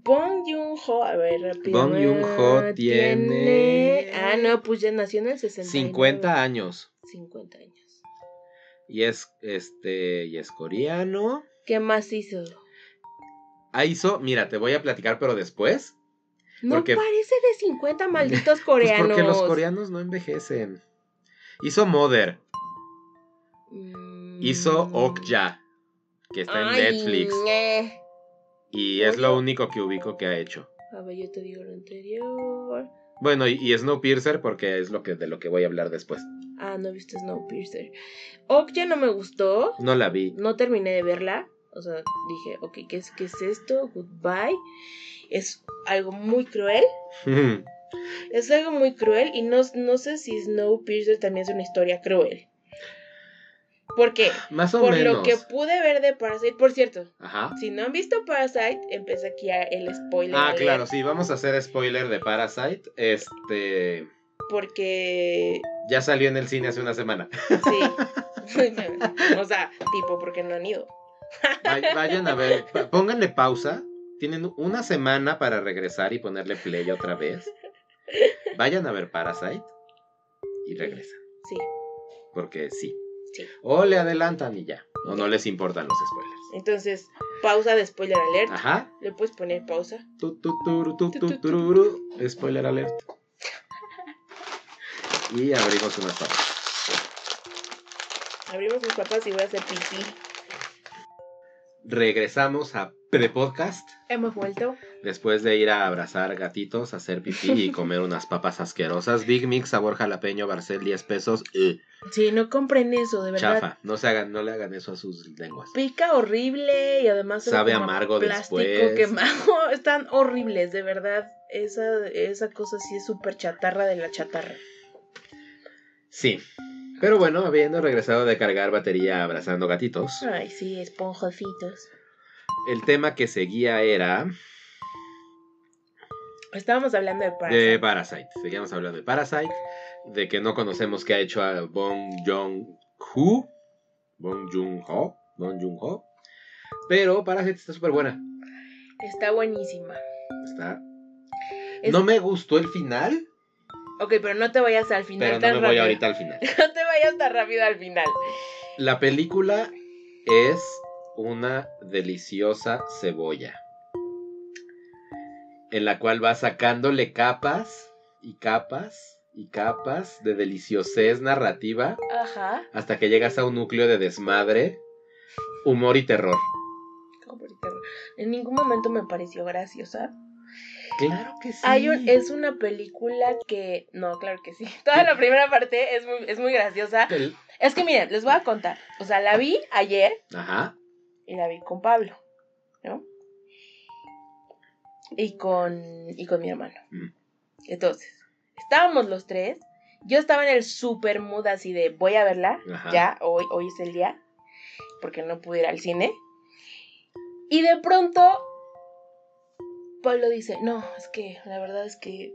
Bong Joon-ho, a ver, rápido. Bong Joon-ho Ah, tiene- Ah, no, pues ya nació en el 69. 50 años. 50 años. Y es este. Y es coreano. ¿Qué más hizo? Ah, hizo. Mira, te voy a platicar, pero después. No Porque- parece de 50 malditos Pues coreanos. porque los coreanos no envejecen. Hizo Mother. Mm. Hizo Okja. Que está en Netflix. Y es lo único que ubico que ha hecho. A ver, yo te digo lo anterior. Bueno, y, y Snowpiercer porque es lo que, de lo que voy a hablar después. Ah, no viste Snowpiercer. Okja no me gustó. No la vi. No terminé de verla. O sea, dije, ok, ¿qué es, qué es esto? Goodbye. Es algo muy cruel. Es algo muy cruel y no, no sé si Snowpiercer también es una historia cruel. ¿Por qué? Más o Por menos. lo que pude ver de Parasite. Por cierto, Ajá. si no han visto Parasite, empieza aquí el spoiler. Ah, claro, sí, vamos a hacer spoiler de Parasite. Este. Porque, Ya salió en el cine hace una semana. sí. o sea, tipo, porque no han ido. Vay- Vayan a ver, pónganle pausa. Tienen una semana para regresar y ponerle play otra vez. Vayan a ver Parasite y regresan. Sí, Porque sí. sí. O le adelantan y ya. O no les importan los spoilers. Entonces, pausa de spoiler alert. Ajá. ¿Le puedes poner pausa? Tu, tu, turu, tu, tu, tururu. Spoiler alert. Y abrimos unas papas. Abrimos mis papas y voy a hacer pipí. Regresamos a pre-podcast. Hemos vuelto. Después de ir a abrazar gatitos, hacer pipí y comer unas papas asquerosas. Big Mix, sabor jalapeño, Barcel, 10 pesos. ugh, Sí, no compren eso, de verdad. chafa. No, se hagan, no le hagan eso a sus lenguas. Pica horrible y además Sabe amargo plástico después. quemado. Están horribles, de verdad. Esa, esa cosa sí es súper chatarra de la chatarra. Sí. Pero bueno, habiendo regresado de cargar batería abrazando gatitos, Ay, sí, esponjocitos. El tema que seguía era Estábamos hablando de Parasite. de Parasite. Seguíamos hablando de Parasite, de que no conocemos qué ha hecho a Bong Joon-ho. Bong Joon-ho. Bong Joon-ho. Pero Parasite está súper buena. Está buenísima. Está. Es- No me gustó el final, Ok, pero no te vayas al final pero tan no me voy rápido. ahorita al final. No te vayas tan rápido al final. La película es una deliciosa cebolla. En la cual va sacándole capas y capas y capas de deliciosez narrativa Ajá. hasta que llegas a un núcleo de desmadre, humor y terror. Como por terror. En ningún momento me pareció graciosa. Claro que sí. Hay un, es una película que. No, claro que sí. Toda la primera parte es muy, es muy graciosa. El- Es que miren, les voy a contar. O sea, la vi ayer Ajá. Y la vi con Pablo, ¿no? Y con, y con mi hermano. Mm. Entonces, estábamos los tres. Yo estaba en el super mood así de voy a verla. Ajá. Ya, hoy, hoy es el día. Porque no pude ir al cine. Y de pronto, Pablo dice, no, es que la verdad es que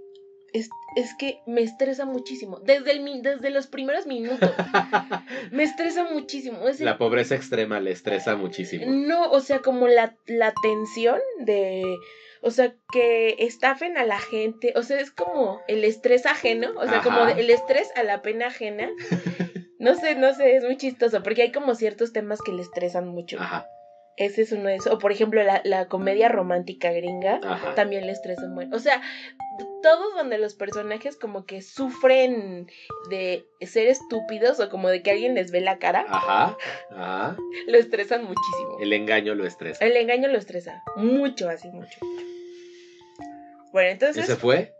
es, es que me estresa muchísimo. Desde, el, desde los primeros minutos. me estresa muchísimo. Es el- La pobreza extrema le estresa muchísimo. no, o sea, como la, la tensión de. O sea, que estafen a la gente. O sea, es como el estrés ajeno. O sea, como Ajá. el estrés a la pena ajena. No sé, no sé, es muy chistoso. Porque hay como ciertos temas que le estresan mucho. Ajá. Ese es uno de esos. O por ejemplo, la, la comedia romántica gringa Ajá. también le estresa mucho. O sea, todos donde los personajes como que sufren de ser estúpidos o como de que alguien les ve la cara, Ajá. Ajá. lo estresan muchísimo. El engaño lo estresa. El engaño lo estresa. Mucho, así, mucho. Bueno, entonces. ¿Ese fue?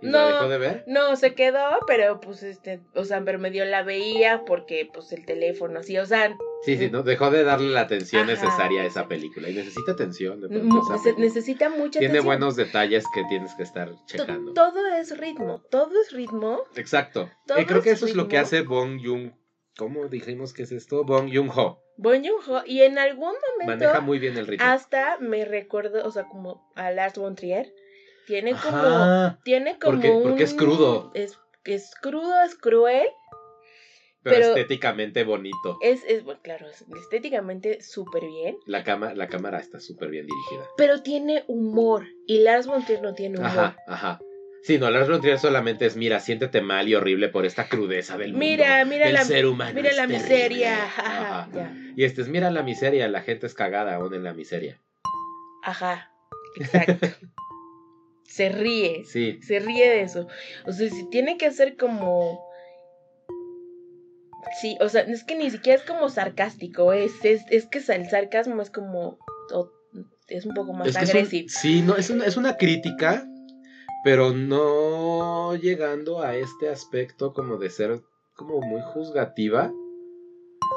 ¿Y No. dejó de ver? No, se quedó, pero pues este. O sea, pero medio la veía porque, pues, el teléfono, así, o sea. Sí, sí, no, dejó de darle la atención Ajá. necesaria a esa película. Y necesita atención. De pronto, película. necesita mucha Tiene atención. buenos detalles que tienes que estar checando. Todo es ritmo, todo es ritmo. Exacto. Eh, creo que es eso es lo que hace Bong Joon. ¿Cómo dijimos que es esto? Bong Joon Ho. Bon Joon-ho, y en algún momento Maneja muy bien el ritmo. hasta me recuerdo, o sea, como a Lars von Trier, tiene como, Ajá. tiene como Porque- porque es un- crudo. Es, es crudo, es cruel, Pero, pero- estéticamente bonito. es, es bueno, claro, es estéticamente súper bien, La, cama, la cámara está súper bien dirigida. pero tiene humor, y Lars von Trier no tiene humor. Ajá, ajá. Sí, no, Lars von Trier solamente es, mira, siéntete mal y horrible por esta crudeza del mundo. Mira, mira el la, ser humano mira la terrible. miseria, ajá, Ajá. ya, Y este es, mira la miseria, la gente es cagada aún en la miseria. ajá, exacto. Se ríe, Sí, se ríe de eso. O sea, si tiene que ser como. Sí, o sea, es que ni siquiera es como sarcástico, es, es, es que el sarcasmo es como. o- es un poco más es que es un- agresivo. sí, no, es una, es una crítica, pero no llegando a este aspecto como de ser como muy juzgativa.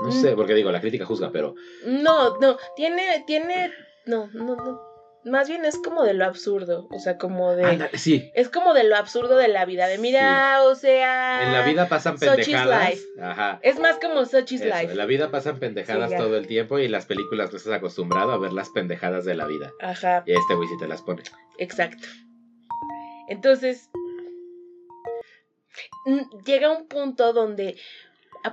No Mm. sé, porque digo, la crítica juzga, pero No, no, tiene, tiene. No, no, no. Más bien es como de lo absurdo. O sea, como de. Ándale, sí, Es como de lo absurdo de la vida. De mira, o sea. en la vida pasan pendejadas. life. Ajá. Es más como Such is Eso, Life. En la vida pasan pendejadas Sí, todo el tiempo y las películas no estás acostumbrado a ver las pendejadas de la vida. Ajá. Y este güey sí te las pone. Exacto. Entonces, llega un punto donde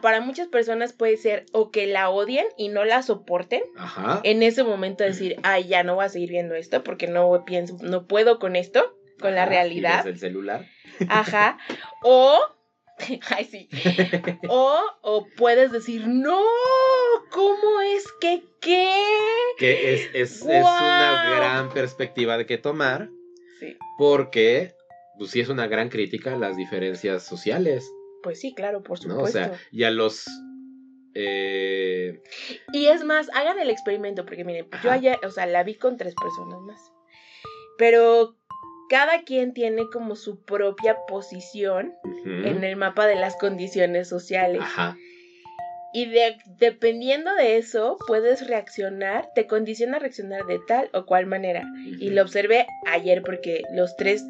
para muchas personas puede ser o que la odien y no la soporten. Ajá. En ese momento decir, ay, ya no voy a seguir viendo esto porque no pienso, no puedo con esto, con la Ajá, realidad. el celular. Ajá. O, ay, sí. O, o puedes decir, no, ¿cómo es que qué? Que es, es, es una gran perspectiva de que tomar. Sí. Porque, pues sí es una gran crítica a las diferencias sociales, Pues sí, claro, por ¿no? supuesto. O sea, y a los... eh, Y es más, hagan el experimento, porque miren, yo ayer, o sea, la vi con tres personas más. Pero cada quien tiene como su propia posición en el mapa de las condiciones sociales. Ajá. Y de- dependiendo de eso, puedes reaccionar, te condiciona a reaccionar de tal o cual manera. Y lo observé ayer porque los tres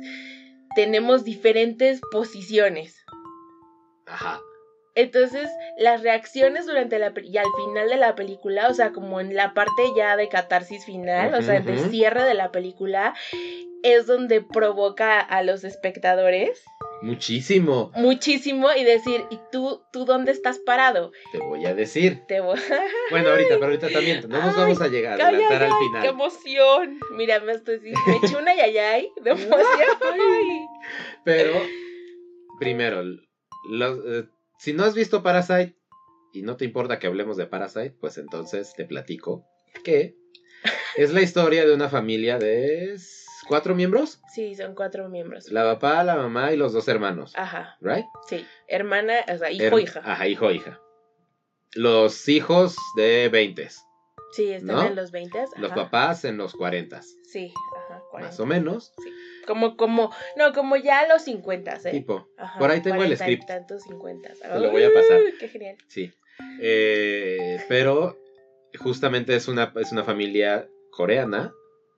tenemos diferentes posiciones. Ajá. Entonces, las reacciones durante la y al final de la película, o sea, como en la parte ya de catarsis final, o sea, de Ujú. cierre de la película, es donde provoca a los espectadores Muchísimo. Muchísimo y decir, ¿y tú, tú dónde estás parado? Te voy a decir. Te voy... Bueno, ahorita, pero ahorita también. No nos vamos a llegar a adelantar ay, al final. ¡Qué emoción! Mira, me estoy me eché una yayay de emoción. Pero, primero, los, eh, si no has visto Parasite y no te importa que hablemos de Parasite, pues entonces te platico que es la historia de una familia de cuatro miembros. Sí, son cuatro miembros. La papá, la mamá y los dos hermanos. Ajá, ¿Right? sí. Hermana, o sea, hijo, Her- hija. Ajá, hijo, hija. Los hijos de 20. Sí, están ¿no? en los 20. Los papás en los 40. Sí, ajá, 40. Más o menos. Como, como, no, como ya a los 50, ¿eh? Tipo. Ajá, por ahí tengo el 40 y script. tantos 50. Te lo voy a pasar. Qué genial. Sí. Eh, pero justamente es una, es una familia coreana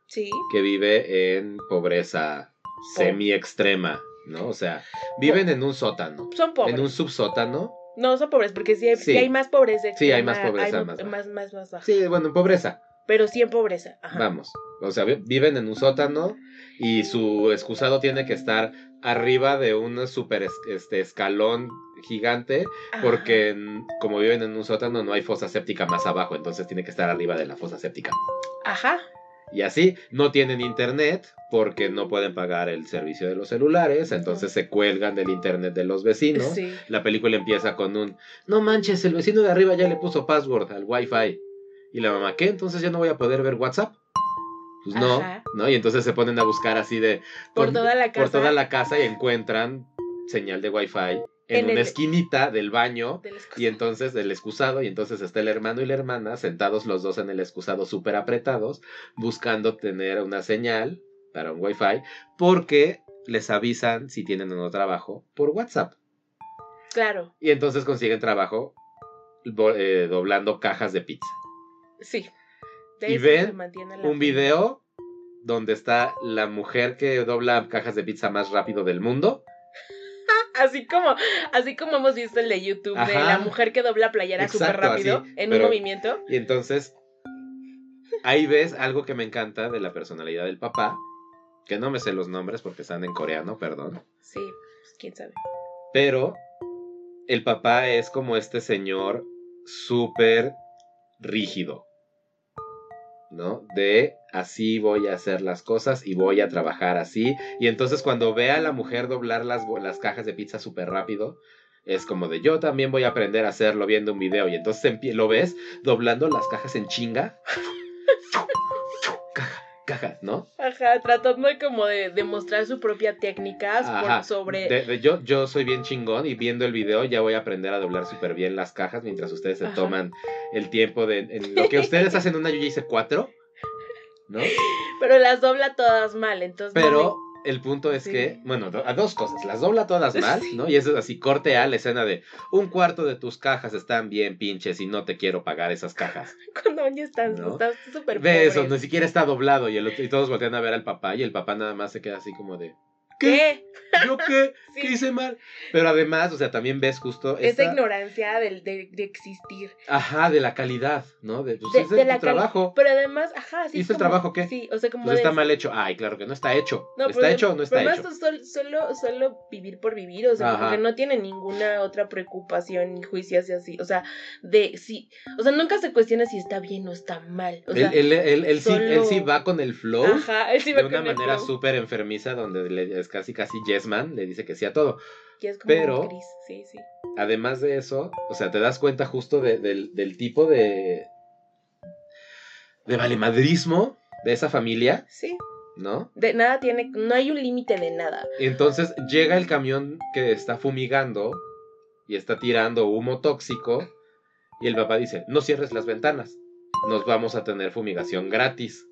Sí, que vive en pobreza semi extrema, ¿no? O sea, viven en un sótano, son pobres. en un subsótano. No, son pobres, porque sí hay, sí Sí. hay más pobreza. Sí, hay más pobreza, hay más más, más, más baja. Sí, bueno, en pobreza, Pero sí en pobreza. Ajá. vamos. O sea, vi- viven en un sótano y su excusado tiene que estar arriba de un super es- este, escalón gigante Ajá. porque como viven en un sótano no hay fosa séptica más abajo, entonces tiene que estar arriba de la fosa séptica. Ajá. Y así no tienen internet porque no pueden pagar el servicio de los celulares, entonces se cuelgan del internet de los vecinos. Sí. La película empieza con un, no manches, el vecino de arriba ya le puso password al wifi. Y la mamá, ¿qué? Entonces ya no voy a poder ver WhatsApp. Pues no, Ajá. ¿no? Y entonces se ponen a buscar así de... Por toda la casa. por toda la casa y encuentran señal de wifi en, En una el- esquinita del baño. del. Y entonces el excusado, y entonces está el hermano y la hermana sentados los dos en el excusado súper apretados, buscando tener una señal para un wifi, porque les avisan si tienen o no trabajo por WhatsApp. Claro, Y entonces consiguen trabajo eh, doblando cajas de pizza. Sí. De Y ven se mantiene la Un video donde está la mujer que dobla cajas de pizza más rápido del mundo. Así como, así como hemos visto el de YouTube de la mujer que dobla playera súper rápido así, en pero- un movimiento. Y entonces, ahí ves algo que me encanta de la personalidad del papá, que no me sé los nombres porque están en coreano, perdón. Sí, pues quién sabe. Pero el papá es como este señor súper rígido, ¿no? De así voy a hacer las cosas y voy a trabajar así. Y entonces cuando ve a la mujer doblar las, las cajas de pizza súper rápido, es como de yo también voy a aprender a hacerlo viendo un video. Y entonces lo ves doblando las cajas en chinga. Caja, ¿no? Ajá, tratando de como de demostrar su propia técnica por- sobre... De- de- yo, yo soy bien chingón y viendo el video ya voy a aprender a doblar súper bien las cajas mientras ustedes se Ajá. toman el tiempo de... En lo que ustedes hacen una, yo ya hice cuatro, ¿no? Pero las dobla todas mal, entonces... no Pero el punto es Sí. que, bueno, a dos cosas, las dobla todas mal, ¿no? Y eso es así, corte a la escena de un cuarto de tus cajas están bien pinches y no te quiero pagar esas cajas. Cuando ya estás ¿No? estás súper Ve eso, ni siquiera está doblado y, el y todos voltean a ver al papá y el papá nada más se queda así como de... ¿Qué? ¿Yo qué? Sí. ¿Qué hice mal? Pero además, o sea, también ves justo Esa esta... ignorancia del, de, de existir. Ajá, de la calidad, ¿no? De, pues, De- de de la tu trabajo. Pero además, ajá, sí. ¿Hizo el trabajo qué? Sí, o sea, como Pues de- está mal hecho. Ay, claro que no está hecho. No, ¿Está pero- hecho o no está pero hecho? además sol- solo, solo vivir por vivir, o sea, Ajá. porque no tiene ninguna otra preocupación ni juicios y así, o sea, de sí, o sea, nunca se cuestiona si está bien o está mal, o sea, él, él- él- él sí, él sí solo- va con el flow ajá, él sí va de una con el manera flow, súper enfermiza donde le- es casi casi yes man, le dice que sí a todo. que es como pero- gris, sí, sí, Además de eso, o sea, te das cuenta justo de- del, del tipo de... de valemadrismo de esa familia, sí, ¿no? de nada tiene, no hay un límite de nada, Entonces llega el camión que está fumigando y está tirando humo tóxico y el papá dice, no cierres las ventanas, nos vamos a tener fumigación gratis.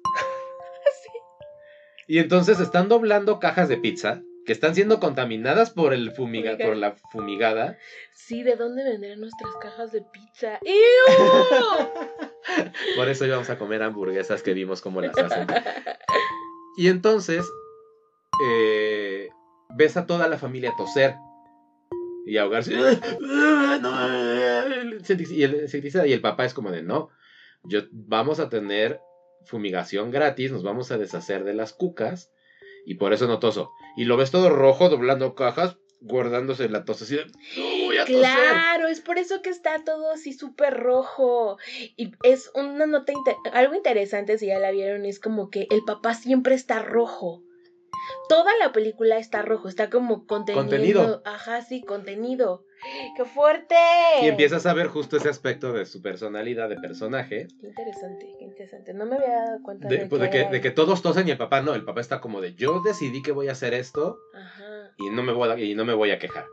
Y entonces están doblando cajas de pizza que están siendo contaminadas por, el fumiga por la fumigada. sí, ¿de dónde vendrán nuestras cajas de pizza? ¡Ew! Por eso íbamos a comer hamburguesas que vimos cómo las hacen. Y entonces eh, ves a toda la familia toser y ahogarse. Y el y el papá es como de no, yo vamos a tener fumigación gratis, nos vamos a deshacer de las cucas y por eso no toso. Y lo ves todo rojo doblando cajas, guardándose la tos así de, "No voy a toser". Claro, es por eso que está todo así súper rojo. Y es una nota, algo interesante si ya la vieron, es como que el papá siempre está rojo. Toda la película está rojo, está como contenido. Contenido. Ajá, sí, contenido. ¡Qué fuerte! Y empiezas a ver justo ese aspecto de su personalidad, de personaje, Qué interesante, qué interesante. No me había dado cuenta de, de, pues, de que, de que todos tosen y el papá no, el papá está como de yo decidí que voy a hacer esto Ajá, y no me voy a, y no me voy a quejar.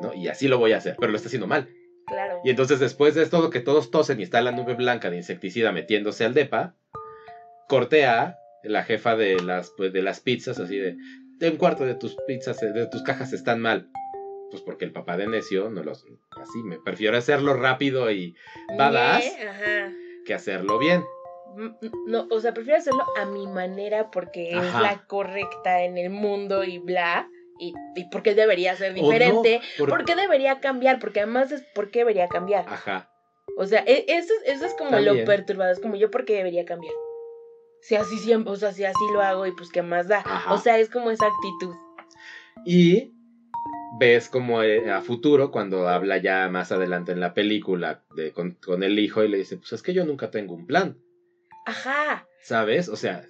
¿No? Y así lo voy a hacer, pero lo está haciendo mal. claro. Y entonces después de esto que todos tosen y está la nube blanca de insecticida metiéndose al depa, cortea la jefa de las pues, de las pizzas así de de un cuarto de tus pizzas de tus cajas están mal. Pues porque el papá de necio no los así me prefiero hacerlo rápido y badass que hacerlo bien. Mm, No, o sea, prefiero hacerlo a mi manera porque es la correcta en el mundo y bla. Y, y porque debería ser no, diferente. por- ¿Por qué debería cambiar? Porque además es por qué debería cambiar. Ajá. O sea, e- eso, es- eso es como También. lo perturbado. Es como yo, ¿por qué debería cambiar? Si así siempre, o sea, si así lo hago y pues qué más da. Ajá. O sea, es como esa actitud. Y ves como eh, a futuro, cuando habla ya más adelante en la película de, con, con el hijo y le dice, pues es que yo nunca tengo un plan, Ajá. ¿sabes? O sea,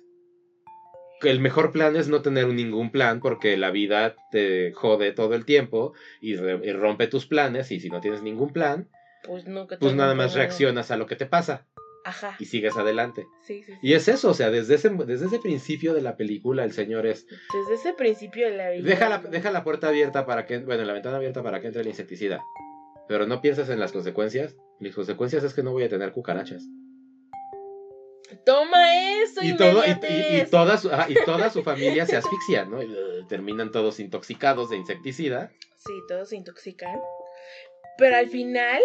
el mejor plan es no tener ningún plan porque la vida te jode todo el tiempo y, re- y rompe tus planes y si no tienes ningún plan, Pues nunca pues nada más reaccionas a lo que te pasa Ajá. y sigues adelante. Sí, sí, sí. Y es eso, o sea, desde ese, desde ese principio de la película el señor es, Desde ese principio de la vida. Deja la, deja la puerta abierta para que, bueno, la ventana abierta para que entre el insecticida. Pero no piensas en las consecuencias. Las consecuencias es que no voy a tener cucarachas. Toma eso, Y, todo, y, y- y toda su, ah, y toda su familia se asfixia, ¿no? Y, uh, terminan todos intoxicados de insecticida. Sí, todos se intoxican. Pero al final,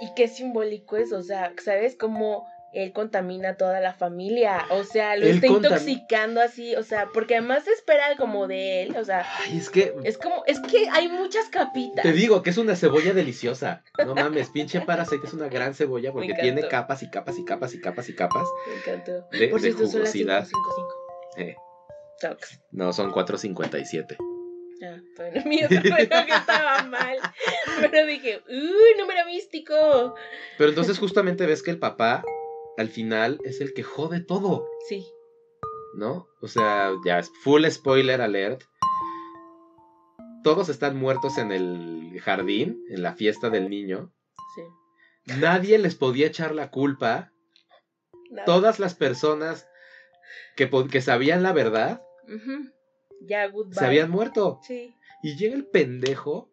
¿y qué simbólico es? O sea, ¿sabes cómo él contamina a toda la familia? O sea, lo Él está intoxicando así, o sea, porque además se espera como de él, o sea, Ay, es que es como, es que hay muchas capitas. te digo que es una cebolla deliciosa. No mames, pinche Parasite es una gran cebolla porque tiene capas y capas y capas y capas y capas Me encantó. de, Por de cierto, son las jugosidad. 555. Eh, no, son 4.57. Ah, bueno, mío bueno que estaba mal. Pero dije, uy, número místico. Pero entonces justamente ves que el papá al final es el que jode todo. Sí. ¿no? O sea, ya es full spoiler alert. Todos están muertos en el jardín, en la fiesta del niño. Sí. Nadie les podía echar la culpa. Nada. Todas las personas que, que sabían la verdad Ujú. Ya, goodbye. se habían muerto. Sí, Y llega el pendejo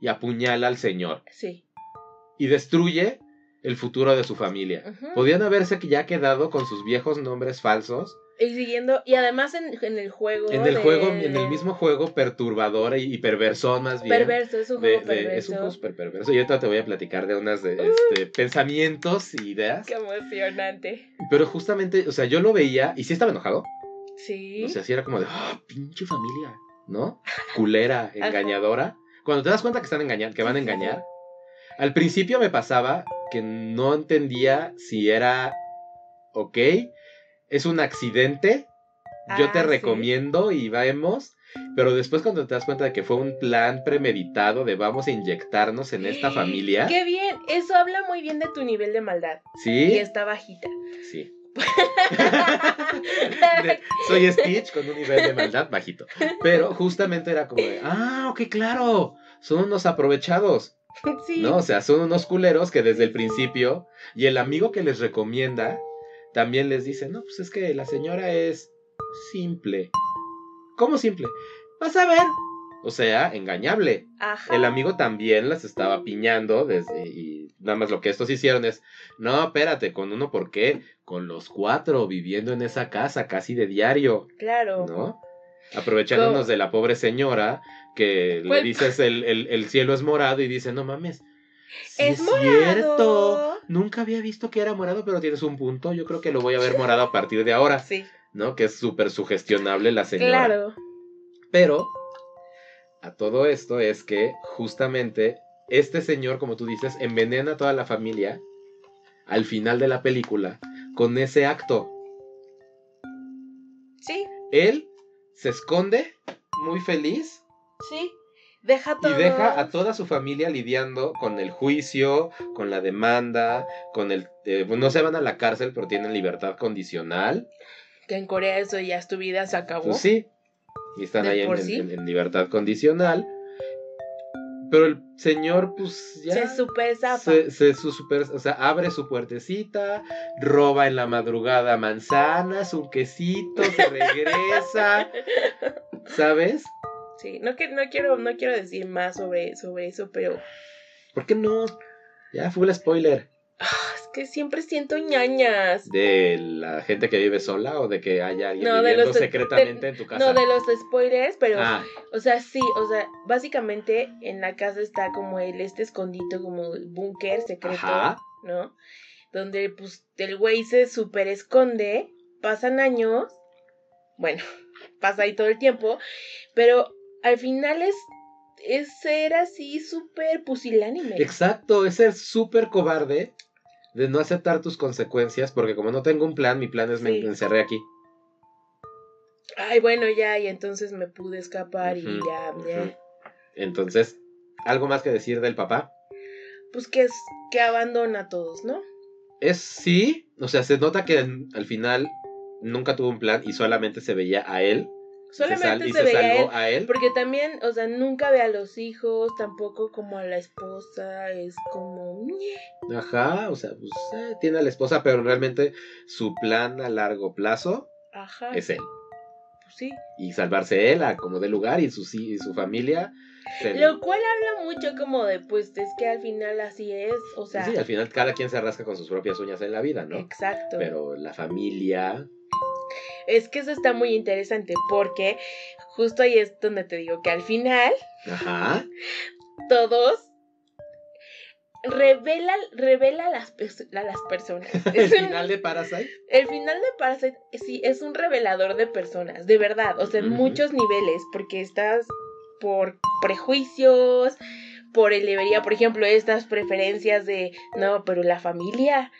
y apuñala al señor. sí. Y destruye el futuro de su familia. Podían haberse ya quedado con sus viejos nombres falsos Y siguiendo, y además en, en el juego. en el de- juego, en el mismo juego perturbador y, y perversón más bien. Perverso, es un juego de- perverso. es un juego súper perverso. Y ahorita te voy a platicar de unas de, Uh. este, pensamientos y ideas. Qué emocionante. Pero justamente, o sea, yo lo veía y sí estaba enojado. Sí. O sea, sí era como de, ah, pinche familia, ¿no? Culera, engañadora. Cuando te das cuenta que están engañando, que van a engañar. Al principio me pasaba que no entendía si era, ok, es un accidente, yo te Ah, sí. recomiendo y vemos. Pero después cuando te das cuenta de que fue un plan premeditado de vamos a inyectarnos en esta familia. Qué bien. Eso habla muy bien de tu nivel de maldad. Y Sí, está bajita. sí. De- soy Stitch con un nivel de maldad bajito. Pero justamente era como de, ah, ok, claro, son unos aprovechados, sí. ¿no? O sea, son unos culeros que desde el principio, y el amigo que les recomienda, también les dice, no, pues es que la señora es simple. ¿Cómo simple? Vas a ver. O sea, engañable. Ajá. El amigo también las estaba piñando desde, y nada más lo que estos hicieron es, no, espérate, con uno, ¿por qué? Con los cuatro viviendo en esa casa casi de diario, Claro. ¿no? Aprovechándonos de la pobre señora que le ¿Cuál? dices el, el- el cielo es morado y dice, no mames. sí Es cierto. morado. Nunca había visto que era morado, pero tienes un punto. Yo creo que lo voy a ver morado a partir de ahora, Sí. ¿no? Que es súper sugestionable la señora. Claro. Pero a todo esto es que justamente este señor, como tú dices, envenena a toda la familia al final de la película con ese acto. Sí. Él se esconde muy feliz Sí. Deja todo. Y deja a toda su familia lidiando con el juicio, con la demanda, con el... eh, no se van a la cárcel, pero tienen libertad condicional. Que en Corea eso ya es tu vida, se acabó. Pues sí. Y están ahí sí. en- en libertad condicional. Pero el señor, pues ya... Se super zafa. se, se su super- o sea, abre su puertecita, roba en la madrugada manzanas, un quesito, se regresa, ¿sabes? Sí, no, que, no, quiero, no quiero decir más sobre, sobre eso, pero ¿Por qué no? Ya fue el spoiler. Ah, es que siempre siento ñañas. ¿De la gente que vive sola o de que haya alguien No, de viviendo de- secretamente en tu casa? No, de los spoilers, pero, Ah, o sea, sí, o sea, básicamente en la casa está como el, este escondito, como el búnker secreto, ajá. ¿no? Donde, pues, el güey se super esconde, pasan años, bueno, pasa ahí todo el tiempo, pero al final es, es ser así súper pusilánime. Exacto, es ser súper cobarde de no aceptar tus consecuencias, porque como no tengo un plan, mi plan es me encerré aquí. Ay, bueno, ya, y entonces me pude escapar y ya, ya. Entonces, ¿algo más que decir del papá? Pues que es que abandona a todos, ¿no? Es sí, o sea, se nota que al final nunca tuvo un plan y solamente se veía a él. Solamente se, se, veía a él. salvó a él. Porque también, o sea, nunca ve a los hijos, tampoco como a la esposa, es como... Ajá, o sea, pues eh, tiene a la esposa, pero realmente su plan a largo plazo Ajá. es él. pues sí. Y salvarse él a como de lugar y su, y su familia. se- Lo cual habla mucho como de, pues, es que al final así es, o sea... sí, al final cada quien se rasca con sus propias uñas en la vida, ¿no? Exacto. Pero la familia. Es que eso está muy interesante porque justo ahí es donde te digo que al final Ajá. todos revela, revela a las, a las personas. El final de Parasite. El final de Parasite sí es un revelador de personas, de verdad, o sea, en muchos niveles, porque estás por prejuicios, por el debería, por ejemplo, estas preferencias de, no, pero la familia.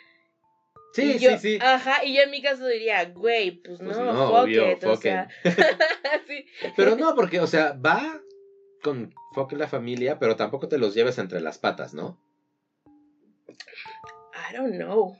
Sí, yo- sí, sí. Ajá, y yo en mi caso diría, güey, pues no, Pues no, fuck obvio, it, o fuck sea. sí. Pero no, porque, o sea, va con en la familia, pero tampoco te los lleves entre las patas, ¿no? I don't know.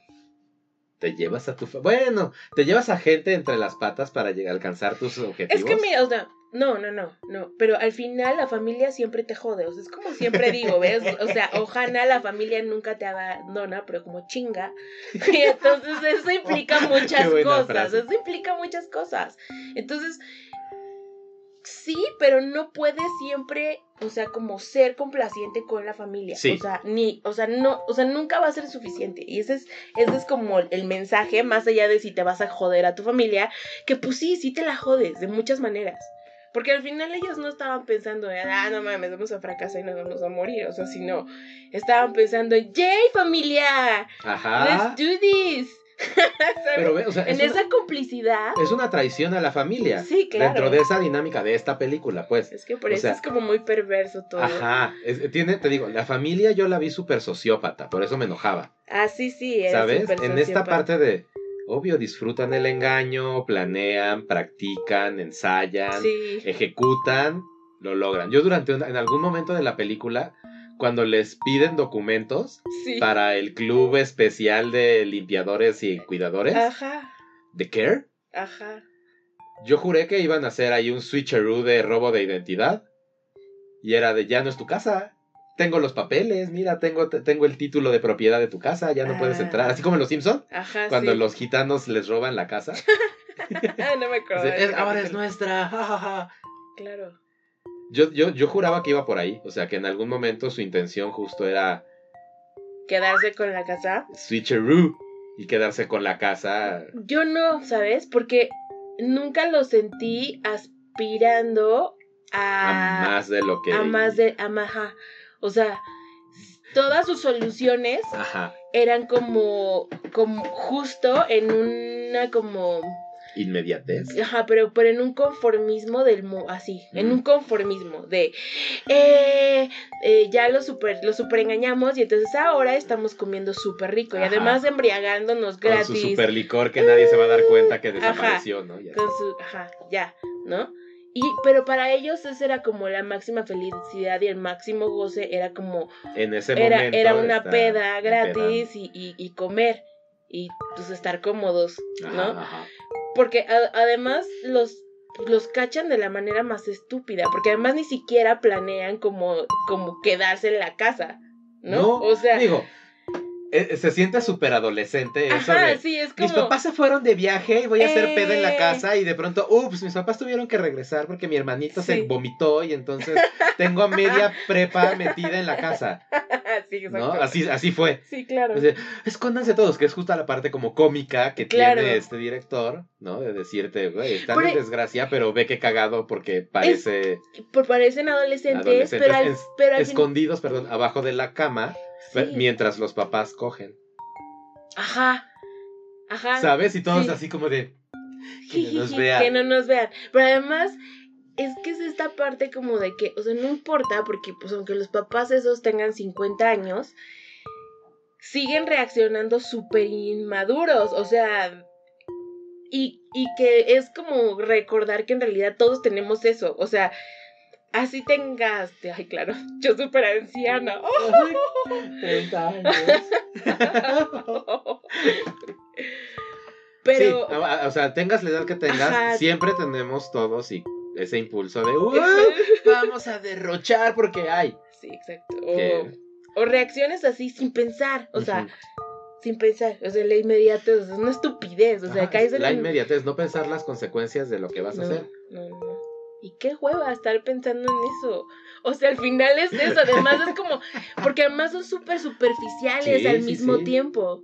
Te llevas a tu... Bueno, te llevas a gente entre las patas para llegar a alcanzar tus objetivos. Es que mira, o sea, no, no, no, no, pero al final la familia siempre te jode, o sea, es como siempre digo, ¿ves? O sea, ojalá la familia nunca te abandona, pero como chinga. Y entonces eso implica muchas cosas, frase. eso implica muchas cosas. Entonces, sí, pero no puedes siempre, o sea, como ser complaciente con la familia. Sí. O sea, ni, o sea, no, o sea, nunca va a ser suficiente. Y ese es, ese es como el mensaje, más allá de si te vas a joder a tu familia, que pues sí, sí te la jodes de muchas maneras. Porque al final ellos no estaban pensando en, ah, no mames, vamos a fracasar y nos vamos a morir. O sea, sino estaban pensando en, ¡Yay, familia! Ajá. ¡Let's do this! Pero o sea, es en una, esa complicidad. es una traición a la familia. Sí, claro. Dentro de esa dinámica de esta película, pues. Es que por o eso sea, es como muy perverso todo. Ajá. Es- tiene, te digo, la familia yo la vi súper sociópata, por eso me enojaba. Ah, sí, sí. ¿Sabes? En esta parte de, obvio, disfrutan el engaño, planean, practican, ensayan, Sí. ejecutan, lo logran. Yo durante un- en algún momento de la película, cuando les piden documentos Sí. para el club especial de limpiadores y cuidadores, Ajá. de Care, Ajá. yo juré que iban a hacer ahí un switcheroo de robo de identidad. Y era de, ya no es tu casa. Tengo los papeles, mira, tengo, te- tengo el título de propiedad de tu casa, ya no puedes Ah. entrar. Así como en Los Simpson, Ajá. cuando sí. los gitanos les roban la casa. Ah, no me acuerdo. "Es- ahora es nuestra. ja, ja, ja". Claro. Yo, yo, yo juraba que iba por ahí. O sea, que en algún momento su intención justo era Quedarse con la casa. switcheroo y quedarse con la casa. Yo no, ¿sabes? Porque nunca lo sentí aspirando a, a más de lo que. a más de, a. O sea, todas sus soluciones Ajá. eran como, como justo en una como, Inmediatez. ajá, pero, pero en un conformismo del, mo- así, en un conformismo de, eh, eh, ya lo super, lo super engañamos y entonces ahora estamos comiendo súper rico y además embriagándonos Con gratis. su super licor que nadie se va a dar cuenta que Ajá. desapareció, ¿no? Ya. con su, ajá, ya, ¿no? Y, pero para ellos esa era como la máxima felicidad y el máximo goce era como En ese era, momento. era una peda gratis y, y, y comer y pues estar cómodos. ¿no? Ajá, ajá. Porque a- además los, los cachan de la manera más estúpida, porque además ni siquiera planean como, como quedarse en la casa, ¿no? No, o sea, Digo, se siente súper adolescente eso ajá, de, sí, es como... Mis papás se fueron de viaje y voy a hacer peda en la Eh. casa y de pronto, ups, mis papás tuvieron que regresar porque mi hermanito se vomitó y entonces tengo a media prepa metida en la casa, sí, ¿no? Así, así fue. Sí, claro. Escóndanse todos, que es justo la parte como cómica que Claro. tiene este director, ¿no? De decirte, güey, están Pero- en desgracia, pero ve que cagado porque parece Por parecen adolescentes, adolescentes pero al, es- pero al fin- escondidos, perdón, abajo de la cama sí. mientras los papás cogen, Ajá. Ajá. ¿sabes? Y todos Sí. así como de... Que no nos Jijiji, vean. Que no nos vean. Pero además, es que es esta parte como de que, o sea, no importa, porque pues aunque los papás esos tengan 50 años, siguen reaccionando súper inmaduros. O sea, y, y que es como recordar que en realidad todos tenemos eso. O sea, así tengas, ay, claro, yo súper anciana. Ay, 30 años. Pero, Sí, o sea, tengas la edad que tengas, Ajá. siempre tenemos todos y ese impulso de "Uh, vamos a derrochar porque hay. sí, exacto. O, Que- o reacciones así sin pensar, o sea, sin pensar, o sea, la inmediatez, o sea, es una estupidez, o sea, Ajá, caes en la inmediatez, no pensar las consecuencias de lo que vas a hacer. No, no. Y qué hueva estar pensando en eso. O sea, al final es eso. Además es como. Porque además son súper superficiales Sí, al sí, mismo sí. tiempo.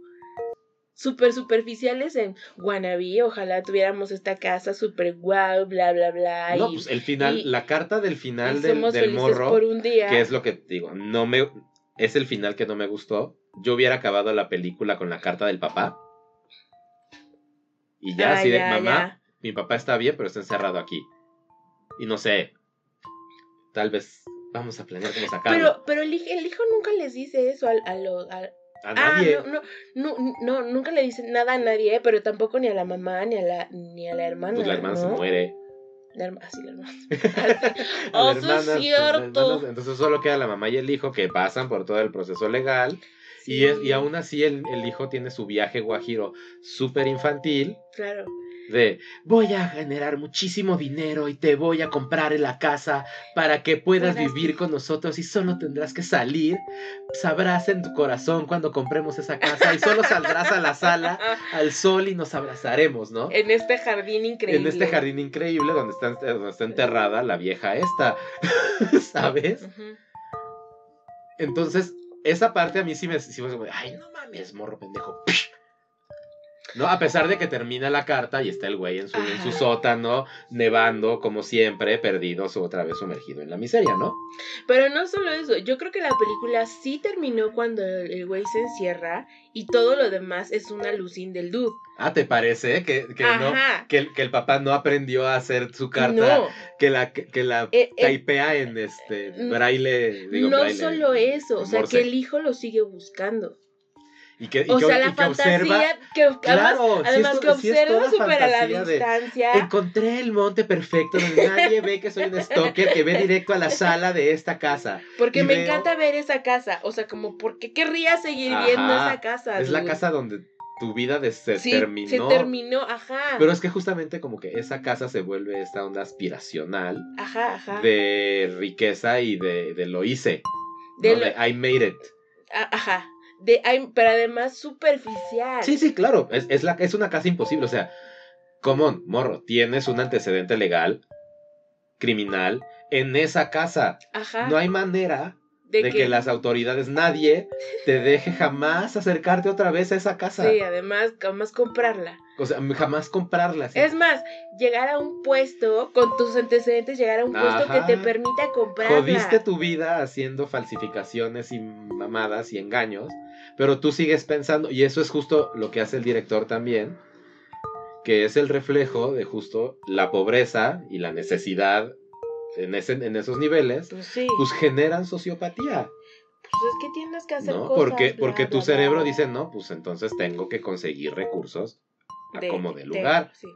Súper superficiales en Wannabe. Ojalá tuviéramos esta casa súper guau, bla, bla, bla. no, y, pues el final, y- la carta del final del, somos del felices morro, por un día. que es lo que digo, no me es el final que no me gustó. Yo hubiera acabado la película con la carta del papá. Y ya Ah, así de, mamá, ya. mi papá está bien, pero está encerrado aquí. Y no sé, tal vez vamos a planear cómo sacarlo. Pero, pero el, el hijo nunca les dice eso al- a, a- a Ah, nadie. no, no, no, no, nunca le dicen nada a nadie, pero tampoco ni a la mamá ni a la, ni a la hermana. pues la hermana se muere. La hermana, ah, sí, la hermana. Oh, hermana, es pues, cierto. entonces solo queda la mamá y el hijo que pasan por todo el proceso legal. Y, es, y aún así el, el hijo tiene su viaje guajiro súper infantil. Claro. De voy a generar muchísimo dinero y te voy a comprar en la casa para que puedas vivir con nosotros y solo tendrás que salir. Sabrás en tu corazón cuando compremos esa casa y solo saldrás a la sala al sol y nos abrazaremos, ¿no? En este jardín increíble. En este jardín increíble donde está, donde está enterrada la vieja esta, ¿sabes? Entonces, esa parte a mí sí me, sí me- ay, no mames, morro pendejo. No, a pesar de que termina la carta y está el güey en su, en su Ajá. sótano, nevando, como siempre, perdidos otra vez sumergido en la miseria, ¿no? Pero no solo eso, yo creo que la película sí terminó cuando el güey se encierra y todo lo demás es una alucín del dude. Ah, ¿te parece que, que no? Que el, que el papá no aprendió a hacer su carta, No, que la, que, la eh, eh, taipea en este Mm, braille, digo, no braille, solo eso, o sea, morse. que el hijo lo sigue buscando. Y que, y O que- sea, la que observa, fantasía que Claro, además, sí además que observa toda súper a la de- distancia. Encontré el monte perfecto donde nadie ve que soy un stalker que ve directo a la sala de esta casa. Porque me veo- encanta ver esa casa. O sea, como, ¿por qué querría seguir viendo esa casa? Es la casa donde tu vida de- se Sí, terminó. Se terminó, ajá. Pero es que justamente como que esa casa se vuelve esta onda aspiracional Ajá, ajá. de riqueza y de, de lo hice. De ¿no? lo- De I made it. Ajá. De, pero además superficial. Sí, sí, claro. Es, es, la, es una casa imposible. O sea, común, morro, tienes un antecedente legal, criminal, en esa casa. Ajá. No hay manera de, de que las autoridades, nadie, te deje jamás acercarte otra vez a esa casa. Sí, además, jamás comprarla. O sea, jamás comprarla. Es más, llegar a un puesto, con tus antecedentes, llegar a un puesto que te permita comprarla. Jodiste tu vida haciendo falsificaciones y mamadas y engaños, pero tú sigues pensando, y eso es justo lo que hace el director también, que es el reflejo de justo la pobreza y la necesidad en, ese, en esos niveles, Pues sí. pues generan sociopatía, Pues es que tienes que hacer ¿no? cosas. Porque, bla, porque tu bla, cerebro dice, no, pues entonces tengo que conseguir recursos a De- como de de- lugar. sí.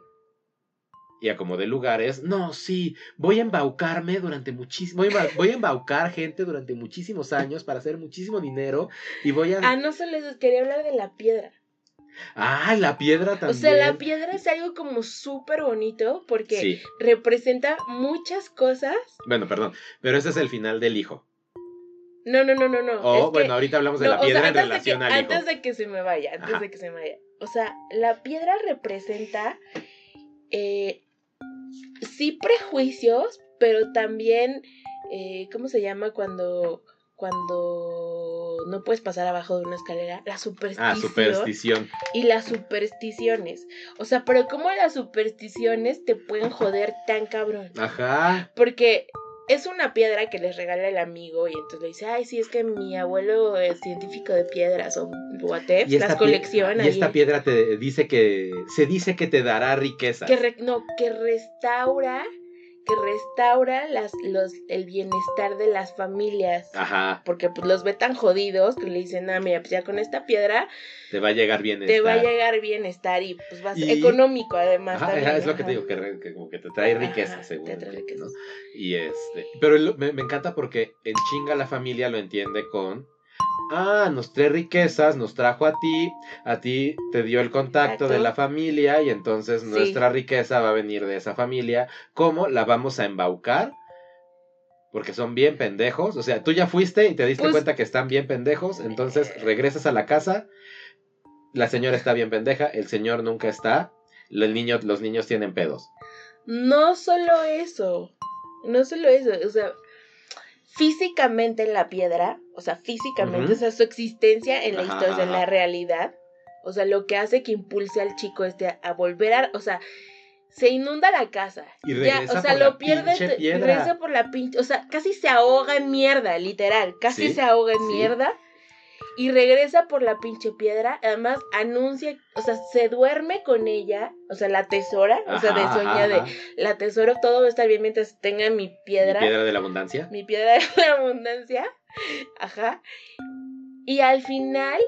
Y a como de lugares, no, sí, voy a embaucarme durante muchísimo, voy, voy a embaucar gente durante muchísimos años para hacer muchísimo dinero y voy a... Ah, no solo eso, quería hablar de la piedra. Ah, la piedra también. O sea, la piedra es algo como súper bonito porque representa muchas cosas. Bueno, perdón, pero ese es el final del hijo. No, no, no, no, no. Oh, bueno, ahorita hablamos de la piedra en relación al hijo. Antes de que se me vaya, antes de que se me vaya. O sea, la piedra representa eh, sí prejuicios, pero también, eh, ¿cómo se llama cuando, cuando no puedes pasar abajo de una escalera? La superstición. Ah, superstición. Y las supersticiones. O sea, pero ¿cómo las supersticiones te pueden joder tan cabrón? Ajá. Porque es una piedra que les regala el amigo y entonces le dice, ay, sí, es que mi abuelo es científico de piedras o whatever, las colecciona. Y esta piedra te dice que, se dice que te dará riqueza. Que no, que restaura que restaura las, los, el bienestar de las familias. Ajá. Porque pues los ve tan jodidos que le dicen, ah, mira, pues ya con esta piedra. Te va a llegar bienestar. Te va a llegar bienestar y pues va a ser económico además. Ajá, es lo que te digo, que, como que te trae riqueza, según. Te trae riqueza. Y este, pero me, me encanta porque en chinga la familia lo entiende con ah, nos trae riquezas, nos trajo a ti, a ti te dio el contacto de la familia y entonces nuestra riqueza va a venir de esa familia. ¿Cómo la vamos a embaucar? Porque son bien pendejos. O sea, tú ya fuiste y te diste pues cuenta que están bien pendejos, entonces regresas a la casa, la señora está bien pendeja, el señor nunca está, el niño, los niños tienen pedos. No solo eso, no solo eso, o sea, físicamente en la piedra, o sea, físicamente, o sea, su existencia en la historia, en la realidad, o sea, lo que hace que impulse al chico este a, volver a, o sea, se inunda la casa. Y regresa o sea, lo pierde, regresa por la pinche, o sea, casi se ahoga en mierda, literal, casi se ahoga en mierda y regresa por la pinche piedra. Además, anuncia, o sea, se duerme con ella, o sea, la tesora, o sea, de sueña de la tesoro, todo va a estar bien mientras tenga mi piedra. ¿Mi piedra de la abundancia? Mi piedra de la abundancia. Ajá. Y al final,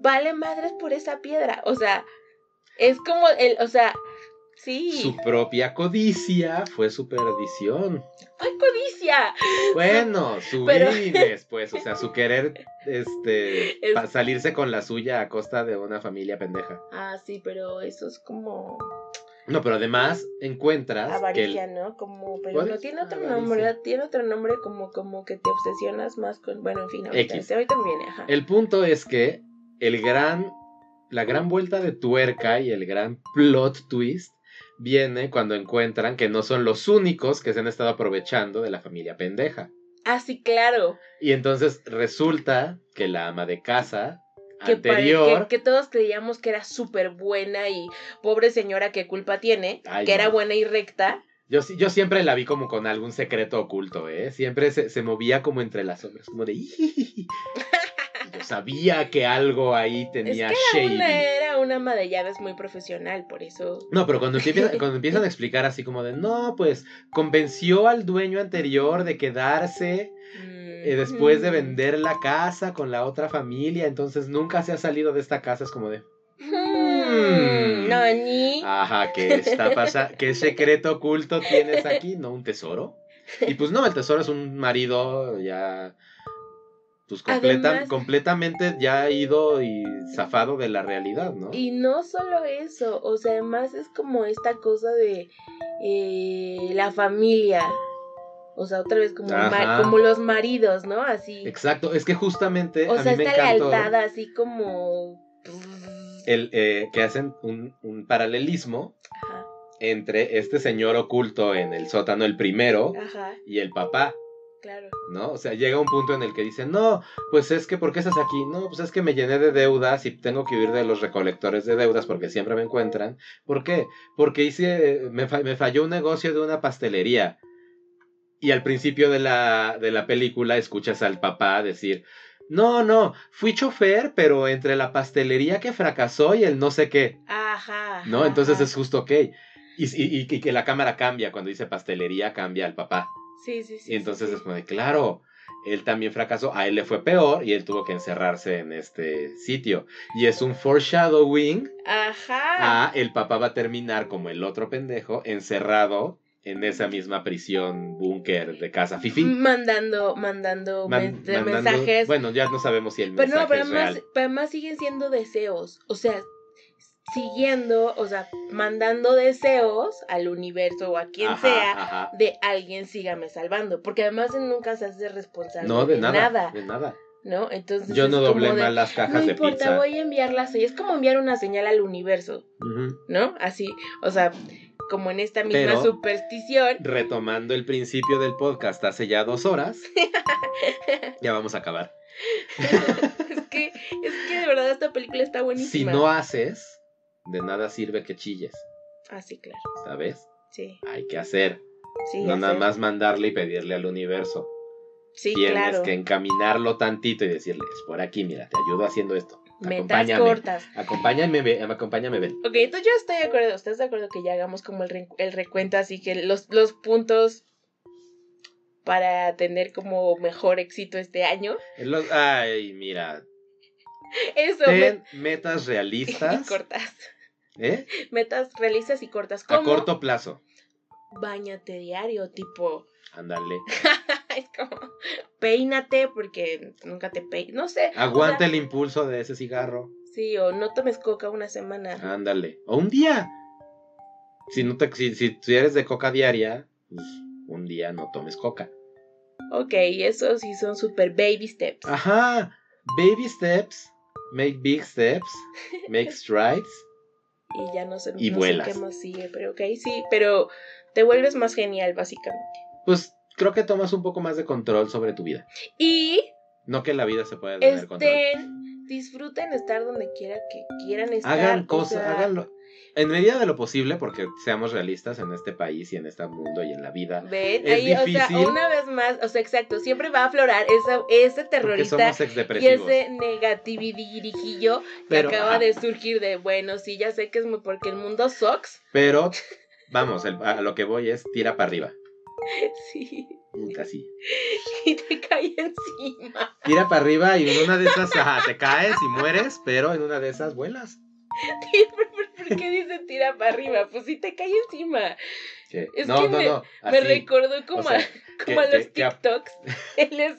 vale madres por esa piedra. O sea, es como el, o sea, Sí. Su propia codicia fue su perdición. ¡Ay, codicia! Bueno, su Pero... pues, o sea, su querer este salirse con la suya a costa de una familia pendeja. Ah, sí, pero eso es como no, pero además encuentras avaricia, ¿no? Como pero no tiene otro nombre, tiene otro nombre como como que te obsesionas más con, bueno, en fin, ahorita, ahorita me viene, ajá. El punto es que el gran la gran vuelta de tuerca y el gran plot twist viene cuando encuentran que no son los únicos que se han estado aprovechando de la familia pendeja. Ah, sí, claro. Y entonces resulta que la ama de casa anterior... Que, todos creíamos que era súper buena y pobre señora, ¿qué culpa tiene? que era buena y recta. Yo, yo siempre la vi como con algún secreto oculto, ¿eh? Siempre se, se movía como entre las sombras, como de... Sabía que algo ahí tenía es que era Una, era una ama de llaves muy profesional, por eso. No, pero cuando empiezan, cuando empiezan a explicar así como de, no, pues convenció al dueño anterior de quedarse eh, después de vender la casa con la otra familia, entonces nunca se ha salido de esta casa, es como de... Hmm, no, ni. Ajá, ¿qué está pasando? ¿Qué secreto oculto tienes aquí? ¿No un tesoro? Y pues no, el tesoro es un marido ya pues completamente ya ha ido y zafado de la realidad, ¿no? Y no solo eso, o sea, además es como esta cosa de eh, la familia. O sea, otra vez como, como los maridos, ¿no? Así. Exacto, es que justamente. O sea, esta lealtad así como. El, eh, que hacen un, un paralelismo entre este señor oculto en el sótano, el primero, y el papá. Claro. ¿No? O sea, llega un punto en el que dicen, no, pues es que, ¿por qué estás aquí? No, pues es que me llené de deudas y tengo que huir de los recolectores de deudas porque siempre me encuentran. ¿Por qué? Porque hice, me, me falló un negocio de una pastelería. Y al principio de la, de la película escuchas al papá decir, no, no, fui chofer, pero entre la pastelería que fracasó y el no sé qué. Ajá. ¿No? Entonces es justo ok. Y, y, y, que la cámara cambia, cuando dice pastelería cambia al papá. Sí, sí, sí. Y entonces es como de, claro. él también fracasó, a él le fue peor y él tuvo que encerrarse en este sitio. Y es un foreshadowing Ajá. a el papá va a terminar como el otro pendejo, encerrado en esa misma prisión, búnker de casa Fifi. Mandando, Man- mandando- mensajes. Bueno, ya no sabemos si el pero mensaje no, pero es además, real. pero además siguen siendo deseos. O sea, siguiendo, o sea, mandando deseos al universo o a quien Ajá, sea ajá. de alguien sígame salvando. Porque además nunca se hace responsable No, de nada, nada, de nada. ¿no? Entonces Yo no doblé mal las No cajas de importa, pizza. voy a enviar la señal. Es como enviar una señal al universo. ¿no? Así, o sea, como en esta misma Pero- superstición. Retomando el principio del podcast hace ya dos horas. ya vamos a acabar. es que, es que de verdad esta película está Si buenísima. no haces, de nada sirve que chilles, Ah, sí, claro. ¿sabes? Sí, Hay que hacer. sí. no nada sé. más mandarle y pedirle al universo. Sí, Tienes claro. que encaminarlo tantito y decirle, es por aquí, mira, te ayudo haciendo esto. Metas Acompáñame. cortas. Acompáñame, ve- acompáñame, ven. Ok, entonces yo estoy de acuerdo. ¿Estás de acuerdo que ya hagamos como el, re- el recuento así que los, los puntos para tener como mejor éxito este año? Los- ay, mira. Eso, Ten metas realistas. cortas. ¿Eh? Metas realistas y cortas. A ¿Cómo? corto plazo. Báñate diario, tipo. Ándale. es como. Peínate porque nunca te peinas. No sé. o Aguanta sea, el impulso de ese cigarro. Sí, o no tomes coca una semana. Ándale. O un día. Si, no te, si, si, si eres de coca diaria, pues un día no tomes coca. Ok, eso sí son super baby steps. Ajá. Baby steps. Make big steps. Make strides. Y ya no sé, Y no sé qué más sigue, pero ok, sí, pero te vuelves más genial, básicamente. Pues creo que tomas un poco más de control sobre tu vida. Y No que la vida se pueda tener control. estén, disfruten estar donde quiera que quieran estar. Hagan cosas, háganlo. En medida de lo posible, porque seamos realistas en este país y en este mundo y en la vida. Ven, Es ahí, o difícil. sea, una vez más, o sea, exacto, siempre va a aflorar esa, ese terrorista somos y ese negativirijillo que acaba ajá. de surgir de, bueno, sí, ya sé que es muy porque el mundo sucks. Pero, vamos, el- a lo que voy es tira para arriba. Sí, Así. y te cae encima. Tira para arriba y en una de esas ajá, te caes y mueres, pero en una de esas vuelas. ¿Por qué dice tira para arriba? Pues si te cae encima. Es no, que no, me- no. Me recordó como, O sea, a, como que- a los que- que a- TikToks. Él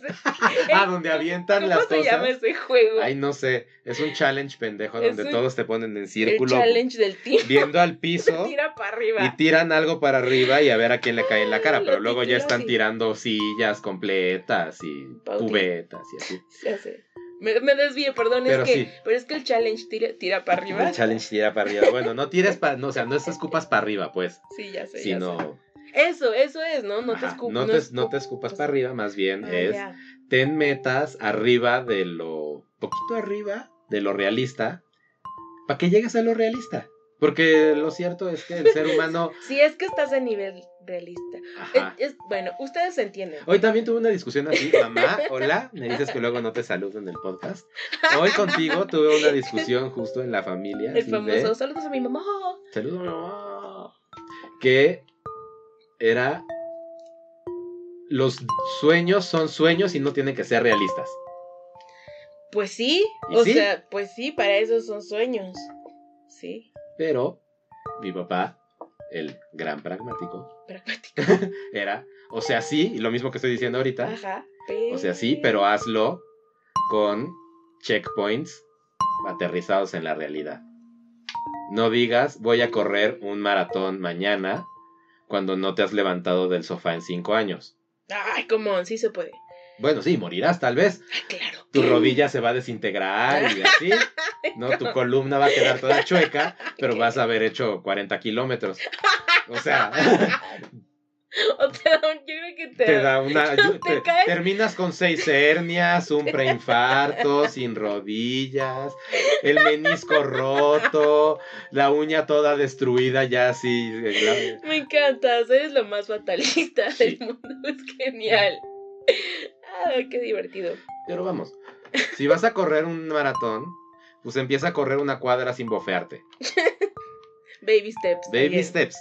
Ah, donde avientan ¿Cómo las se llama cosas. ese juego? Ay, no sé. Es un challenge pendejo Es donde un- todos te ponen en el círculo challenge del tiempo. viendo al piso. Tira para arriba. Y tiran algo para arriba y a ver a quién le cae en la cara. Lo Pero luego ya están así. tirando sillas completas y Pauti. cubetas y así. Ya sé. Me, me desvío, perdón, Pero es que, sí. pero es que el challenge tira, tira para arriba. El challenge tira para arriba. Bueno, no tires para. No, o sea, no es escupas para arriba, pues. Sí, ya sé. ya Sino. sé. Eso, eso es, ¿no? No te ajá, escupas. no te, no te escupas para arriba, más bien Ah, es. ya. Ten metas arriba de lo. Poquito arriba de lo realista. Para que llegues a lo realista. Porque lo cierto es que el ser humano. Si es que estás a nivel realista. Ajá. Es, es- bueno, ustedes entienden. Hoy también tuve una discusión así, mamá, hola, me dices que luego no te saludo en el podcast. Hoy contigo tuve una discusión justo en la familia. El de, famoso, saludos a mi mamá. Saludo, mamá. Que era. Los sueños son sueños y no tienen que ser realistas. Pues sí, ¿Y o sí? sea, pues sí, para eso son sueños. Sí, Pero mi papá, el gran pragmático, pragmático. era, o sea, sí, y lo mismo que estoy diciendo ahorita, Ajá. o sea, sí, pero hazlo con checkpoints aterrizados en la realidad. No digas, voy a correr un maratón mañana cuando no te has levantado del sofá en cinco años. Ay, como sí se puede. Bueno, sí, morirás tal vez. Ay, claro. Tu rodilla se va a desintegrar y así, ¿no? Tu columna va a quedar toda chueca, pero vas a haber hecho 40 kilómetros. O sea, O sea, yo creo que te, te da una... te te- terminas con seis hernias, un preinfarto, sin rodillas, el menisco roto, la uña toda destruida ya así... eh, la- Me encantas, eres lo más fatalista Sí. del mundo. Es genial. Ay, qué divertido. Pero vamos, si vas a correr un maratón, pues empieza a correr una cuadra sin bofearte. Baby steps. Baby steps.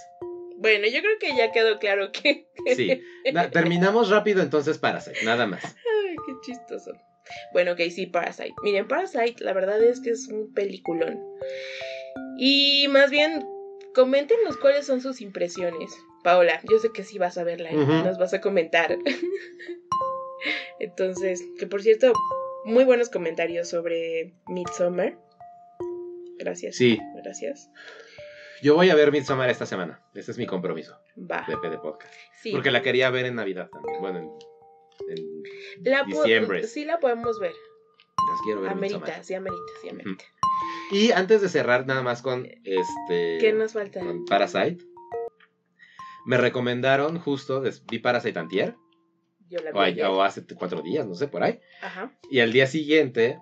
Bueno, yo creo que ya quedó claro que. Sí. Na- terminamos rápido entonces Parasite, nada más. Ay, chistoso. Bueno, ok, sí, Parasite. Miren, Parasite, la verdad es que es un peliculón. Y más bien, coméntenos cuáles son sus impresiones. Paola, yo sé que sí vas a verla y Ujú. nos vas a comentar. Entonces, que por cierto, muy buenos comentarios sobre Midsommar. Gracias. Sí, Gracias. yo voy a ver Midsommar esta semana. Ese es mi compromiso Va. de PD Podcast. Sí. Porque la quería ver en Navidad también. Bueno, en, en- La po- diciembre. Sí la podemos ver. las quiero ver Amerita, Midsommar. sí, amerita, sí, amerita. Y antes de cerrar nada más con este ¿Qué nos falta? con Parasite, me recomendaron justo, vi Parasite antier, Yo la vi o, ay- ayer. o hace cuatro días, no sé, por ahí. Ajá. Y al día siguiente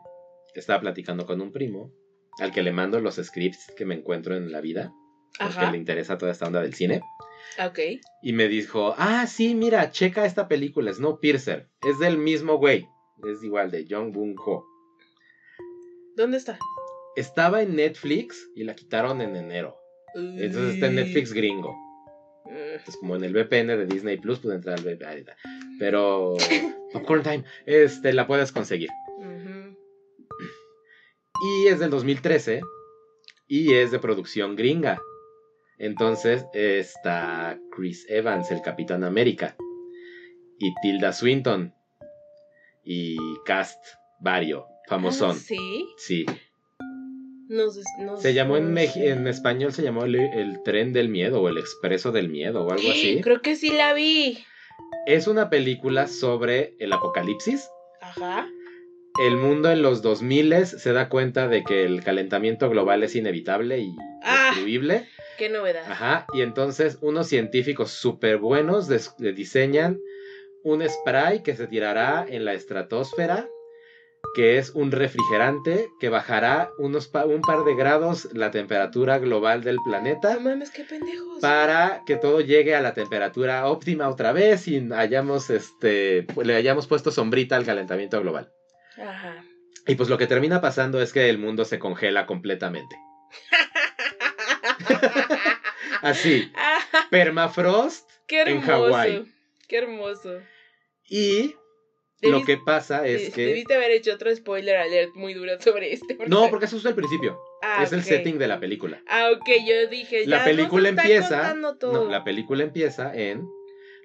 estaba platicando con un primo al que le mando los scripts que me encuentro en la vida, porque Ajá. le interesa toda esta onda del cine. Ok. Y me dijo, ah, sí, mira, checa esta película, Snowpiercer. Es del mismo güey. Es igual, de Jung Boon Ho. ¿Dónde está? Estaba en Netflix y la quitaron en enero. Entonces está en Netflix gringo. Mm, Entonces, como en el VPN de Disney Plus, pude entrar al VPN. Pero, Popcorn Time, este, la puedes conseguir. Y es del 2013 y es de producción gringa. Entonces está Chris Evans, el Capitán América, y Tilda Swinton, y cast vario, famosón. Ah, sí. Sí. Se llamó en, en español, se llamó el, el Tren del Miedo o el Expreso del Miedo o algo así. Creo que sí la vi. Es una película sobre el apocalipsis. Ajá. El mundo en los 2000 se da cuenta de que el calentamiento global es inevitable y Ah. Qué novedad. Ajá, y entonces unos científicos súper buenos diseñan un spray que se tirará en la estratosfera, que es un refrigerante que bajará unos pa- un par de grados la temperatura global del No planeta mames, qué pendejos. para que todo llegue a la temperatura óptima otra vez y hayamos este le hayamos puesto sombrita al calentamiento global. Ajá. Y pues lo que termina pasando es que el mundo se congela completamente. Así, Ah, permafrost qué En hermoso. Hawái. Qué hermoso. y Debiste- lo que pasa es que Debiste haber hecho otro spoiler alert muy duro sobre este. no, porque eso es el principio, Ah, es el setting de la película. Ah, ok, yo dije. La ya película nos está empieza, contando todo. no, la película empieza en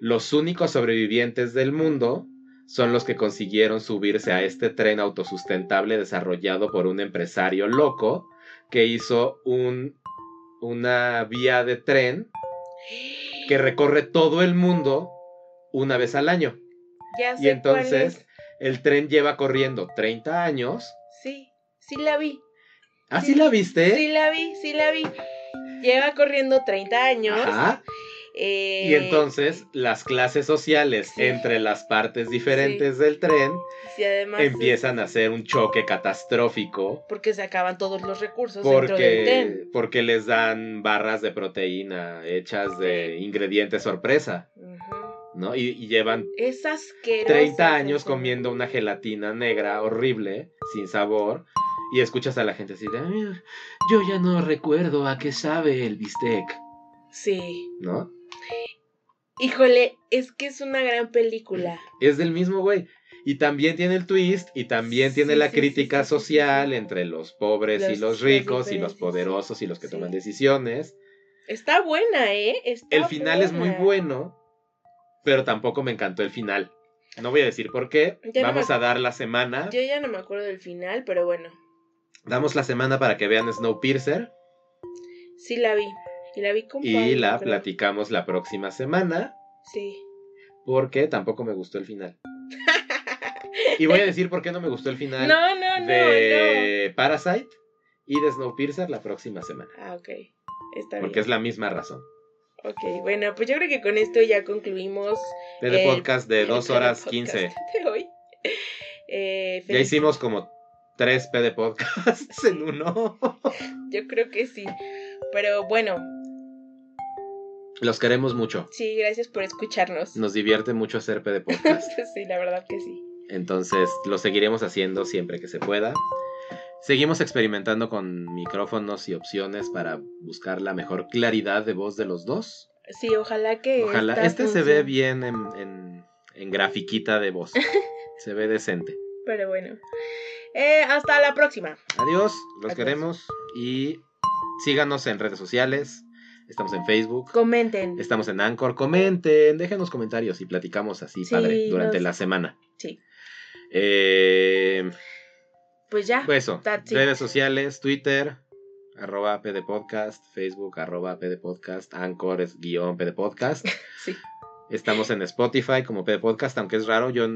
los únicos sobrevivientes del mundo son los que consiguieron subirse a este tren autosustentable desarrollado por un empresario loco que hizo un una vía de tren que recorre todo el mundo una vez al año. Ya sé Y entonces cuál el tren lleva corriendo 30 años. Sí, sí la vi. ¿Así Sí, la viste? Sí la vi, sí la vi. Lleva corriendo 30 años. Ajá. eh, Y entonces las clases sociales sí. entre las partes diferentes del tren sí, además, empiezan a hacer un choque catastrófico Porque se acaban todos los recursos dentro del tren. porque, les dan barras de proteína hechas de ingredientes sorpresa. ¿No? Y, y llevan Es asqueroso. 30 años comiendo una gelatina negra horrible, sin sabor, y escuchas a la gente así de, "Ay, yo ya no recuerdo a qué sabe el bistec, Sí. ¿no? Híjole, es que es una gran película. Es del mismo güey. Y también tiene el twist y también Sí, tiene la sí, crítica sí, social entre los pobres y Los- ricos y los poderosos y los que toman decisiones. Está buena, ¿eh? Está El final es muy bueno, pero tampoco me encantó el final. No voy a decir por qué. Ya no Vamos me- a dar la semana. Yo ya no me acuerdo del final, pero bueno, Damos la semana para que vean Snowpiercer sí la vi. Y la vi con y Pablo, la creo. platicamos la próxima semana Sí. porque tampoco me gustó el final. Y voy a decir por qué no me gustó el final No, no, no, de Parasite y de Snowpiercer la próxima semana. Ah, ok. Está Porque bien. es la misma razón. Ok, bueno, pues yo creo que con esto ya concluimos El- podcast de el 2 PD horas podcast 15. de hoy. Eh, Ya hicimos como 3 PD podcasts en uno. Yo creo que sí. Pero bueno, Los queremos mucho. sí, gracias por escucharnos. Nos divierte mucho hacer PD podcast. sí, la verdad que sí. Entonces lo seguiremos haciendo siempre que se pueda. Seguimos experimentando con micrófonos y opciones para buscar la mejor claridad de voz de los dos. Sí, ojalá que. Ojalá. Este se ve bien en, en, en grafiquita de voz. Se ve decente. Pero bueno. Eh, hasta la próxima. Adiós, los Adiós. queremos y síganos en redes sociales. Estamos en Facebook. Comenten. Estamos en Anchor. Comenten, déjenos comentarios y platicamos así, Sí, padre, durante la semana. Sí. Eh, Pues ya. pues eso, redes sociales, Twitter, arroba pdpodcast, Facebook, arroba pdpodcast, Anchor es guion pdpodcast. Sí. Estamos en Spotify como pdpodcast, aunque es raro, yo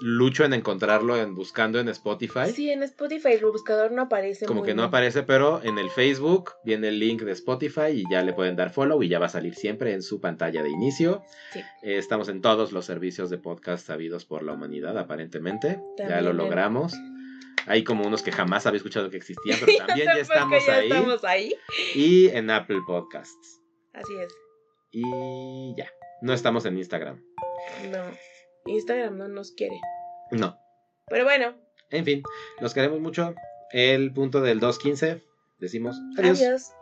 lucho en encontrarlo en buscando en Spotify. Sí, en Spotify el buscador no aparece. Como que no aparece, pero en el Facebook viene el link de Spotify y ya le pueden dar follow y ya va a salir siempre en su pantalla de inicio. Sí. Eh, estamos en todos los servicios de podcast sabidos por la humanidad, aparentemente. ya También lo en- logramos. Hay como unos que jamás había escuchado que existían, pero también ya estamos ya ahí. estamos ahí. Y en Apple Podcasts. Así es. Y ya. No estamos en Instagram. No. Instagram no nos quiere. No. Pero bueno. En fin, los queremos mucho. El punto del 2.15. Decimos adiós. Adiós.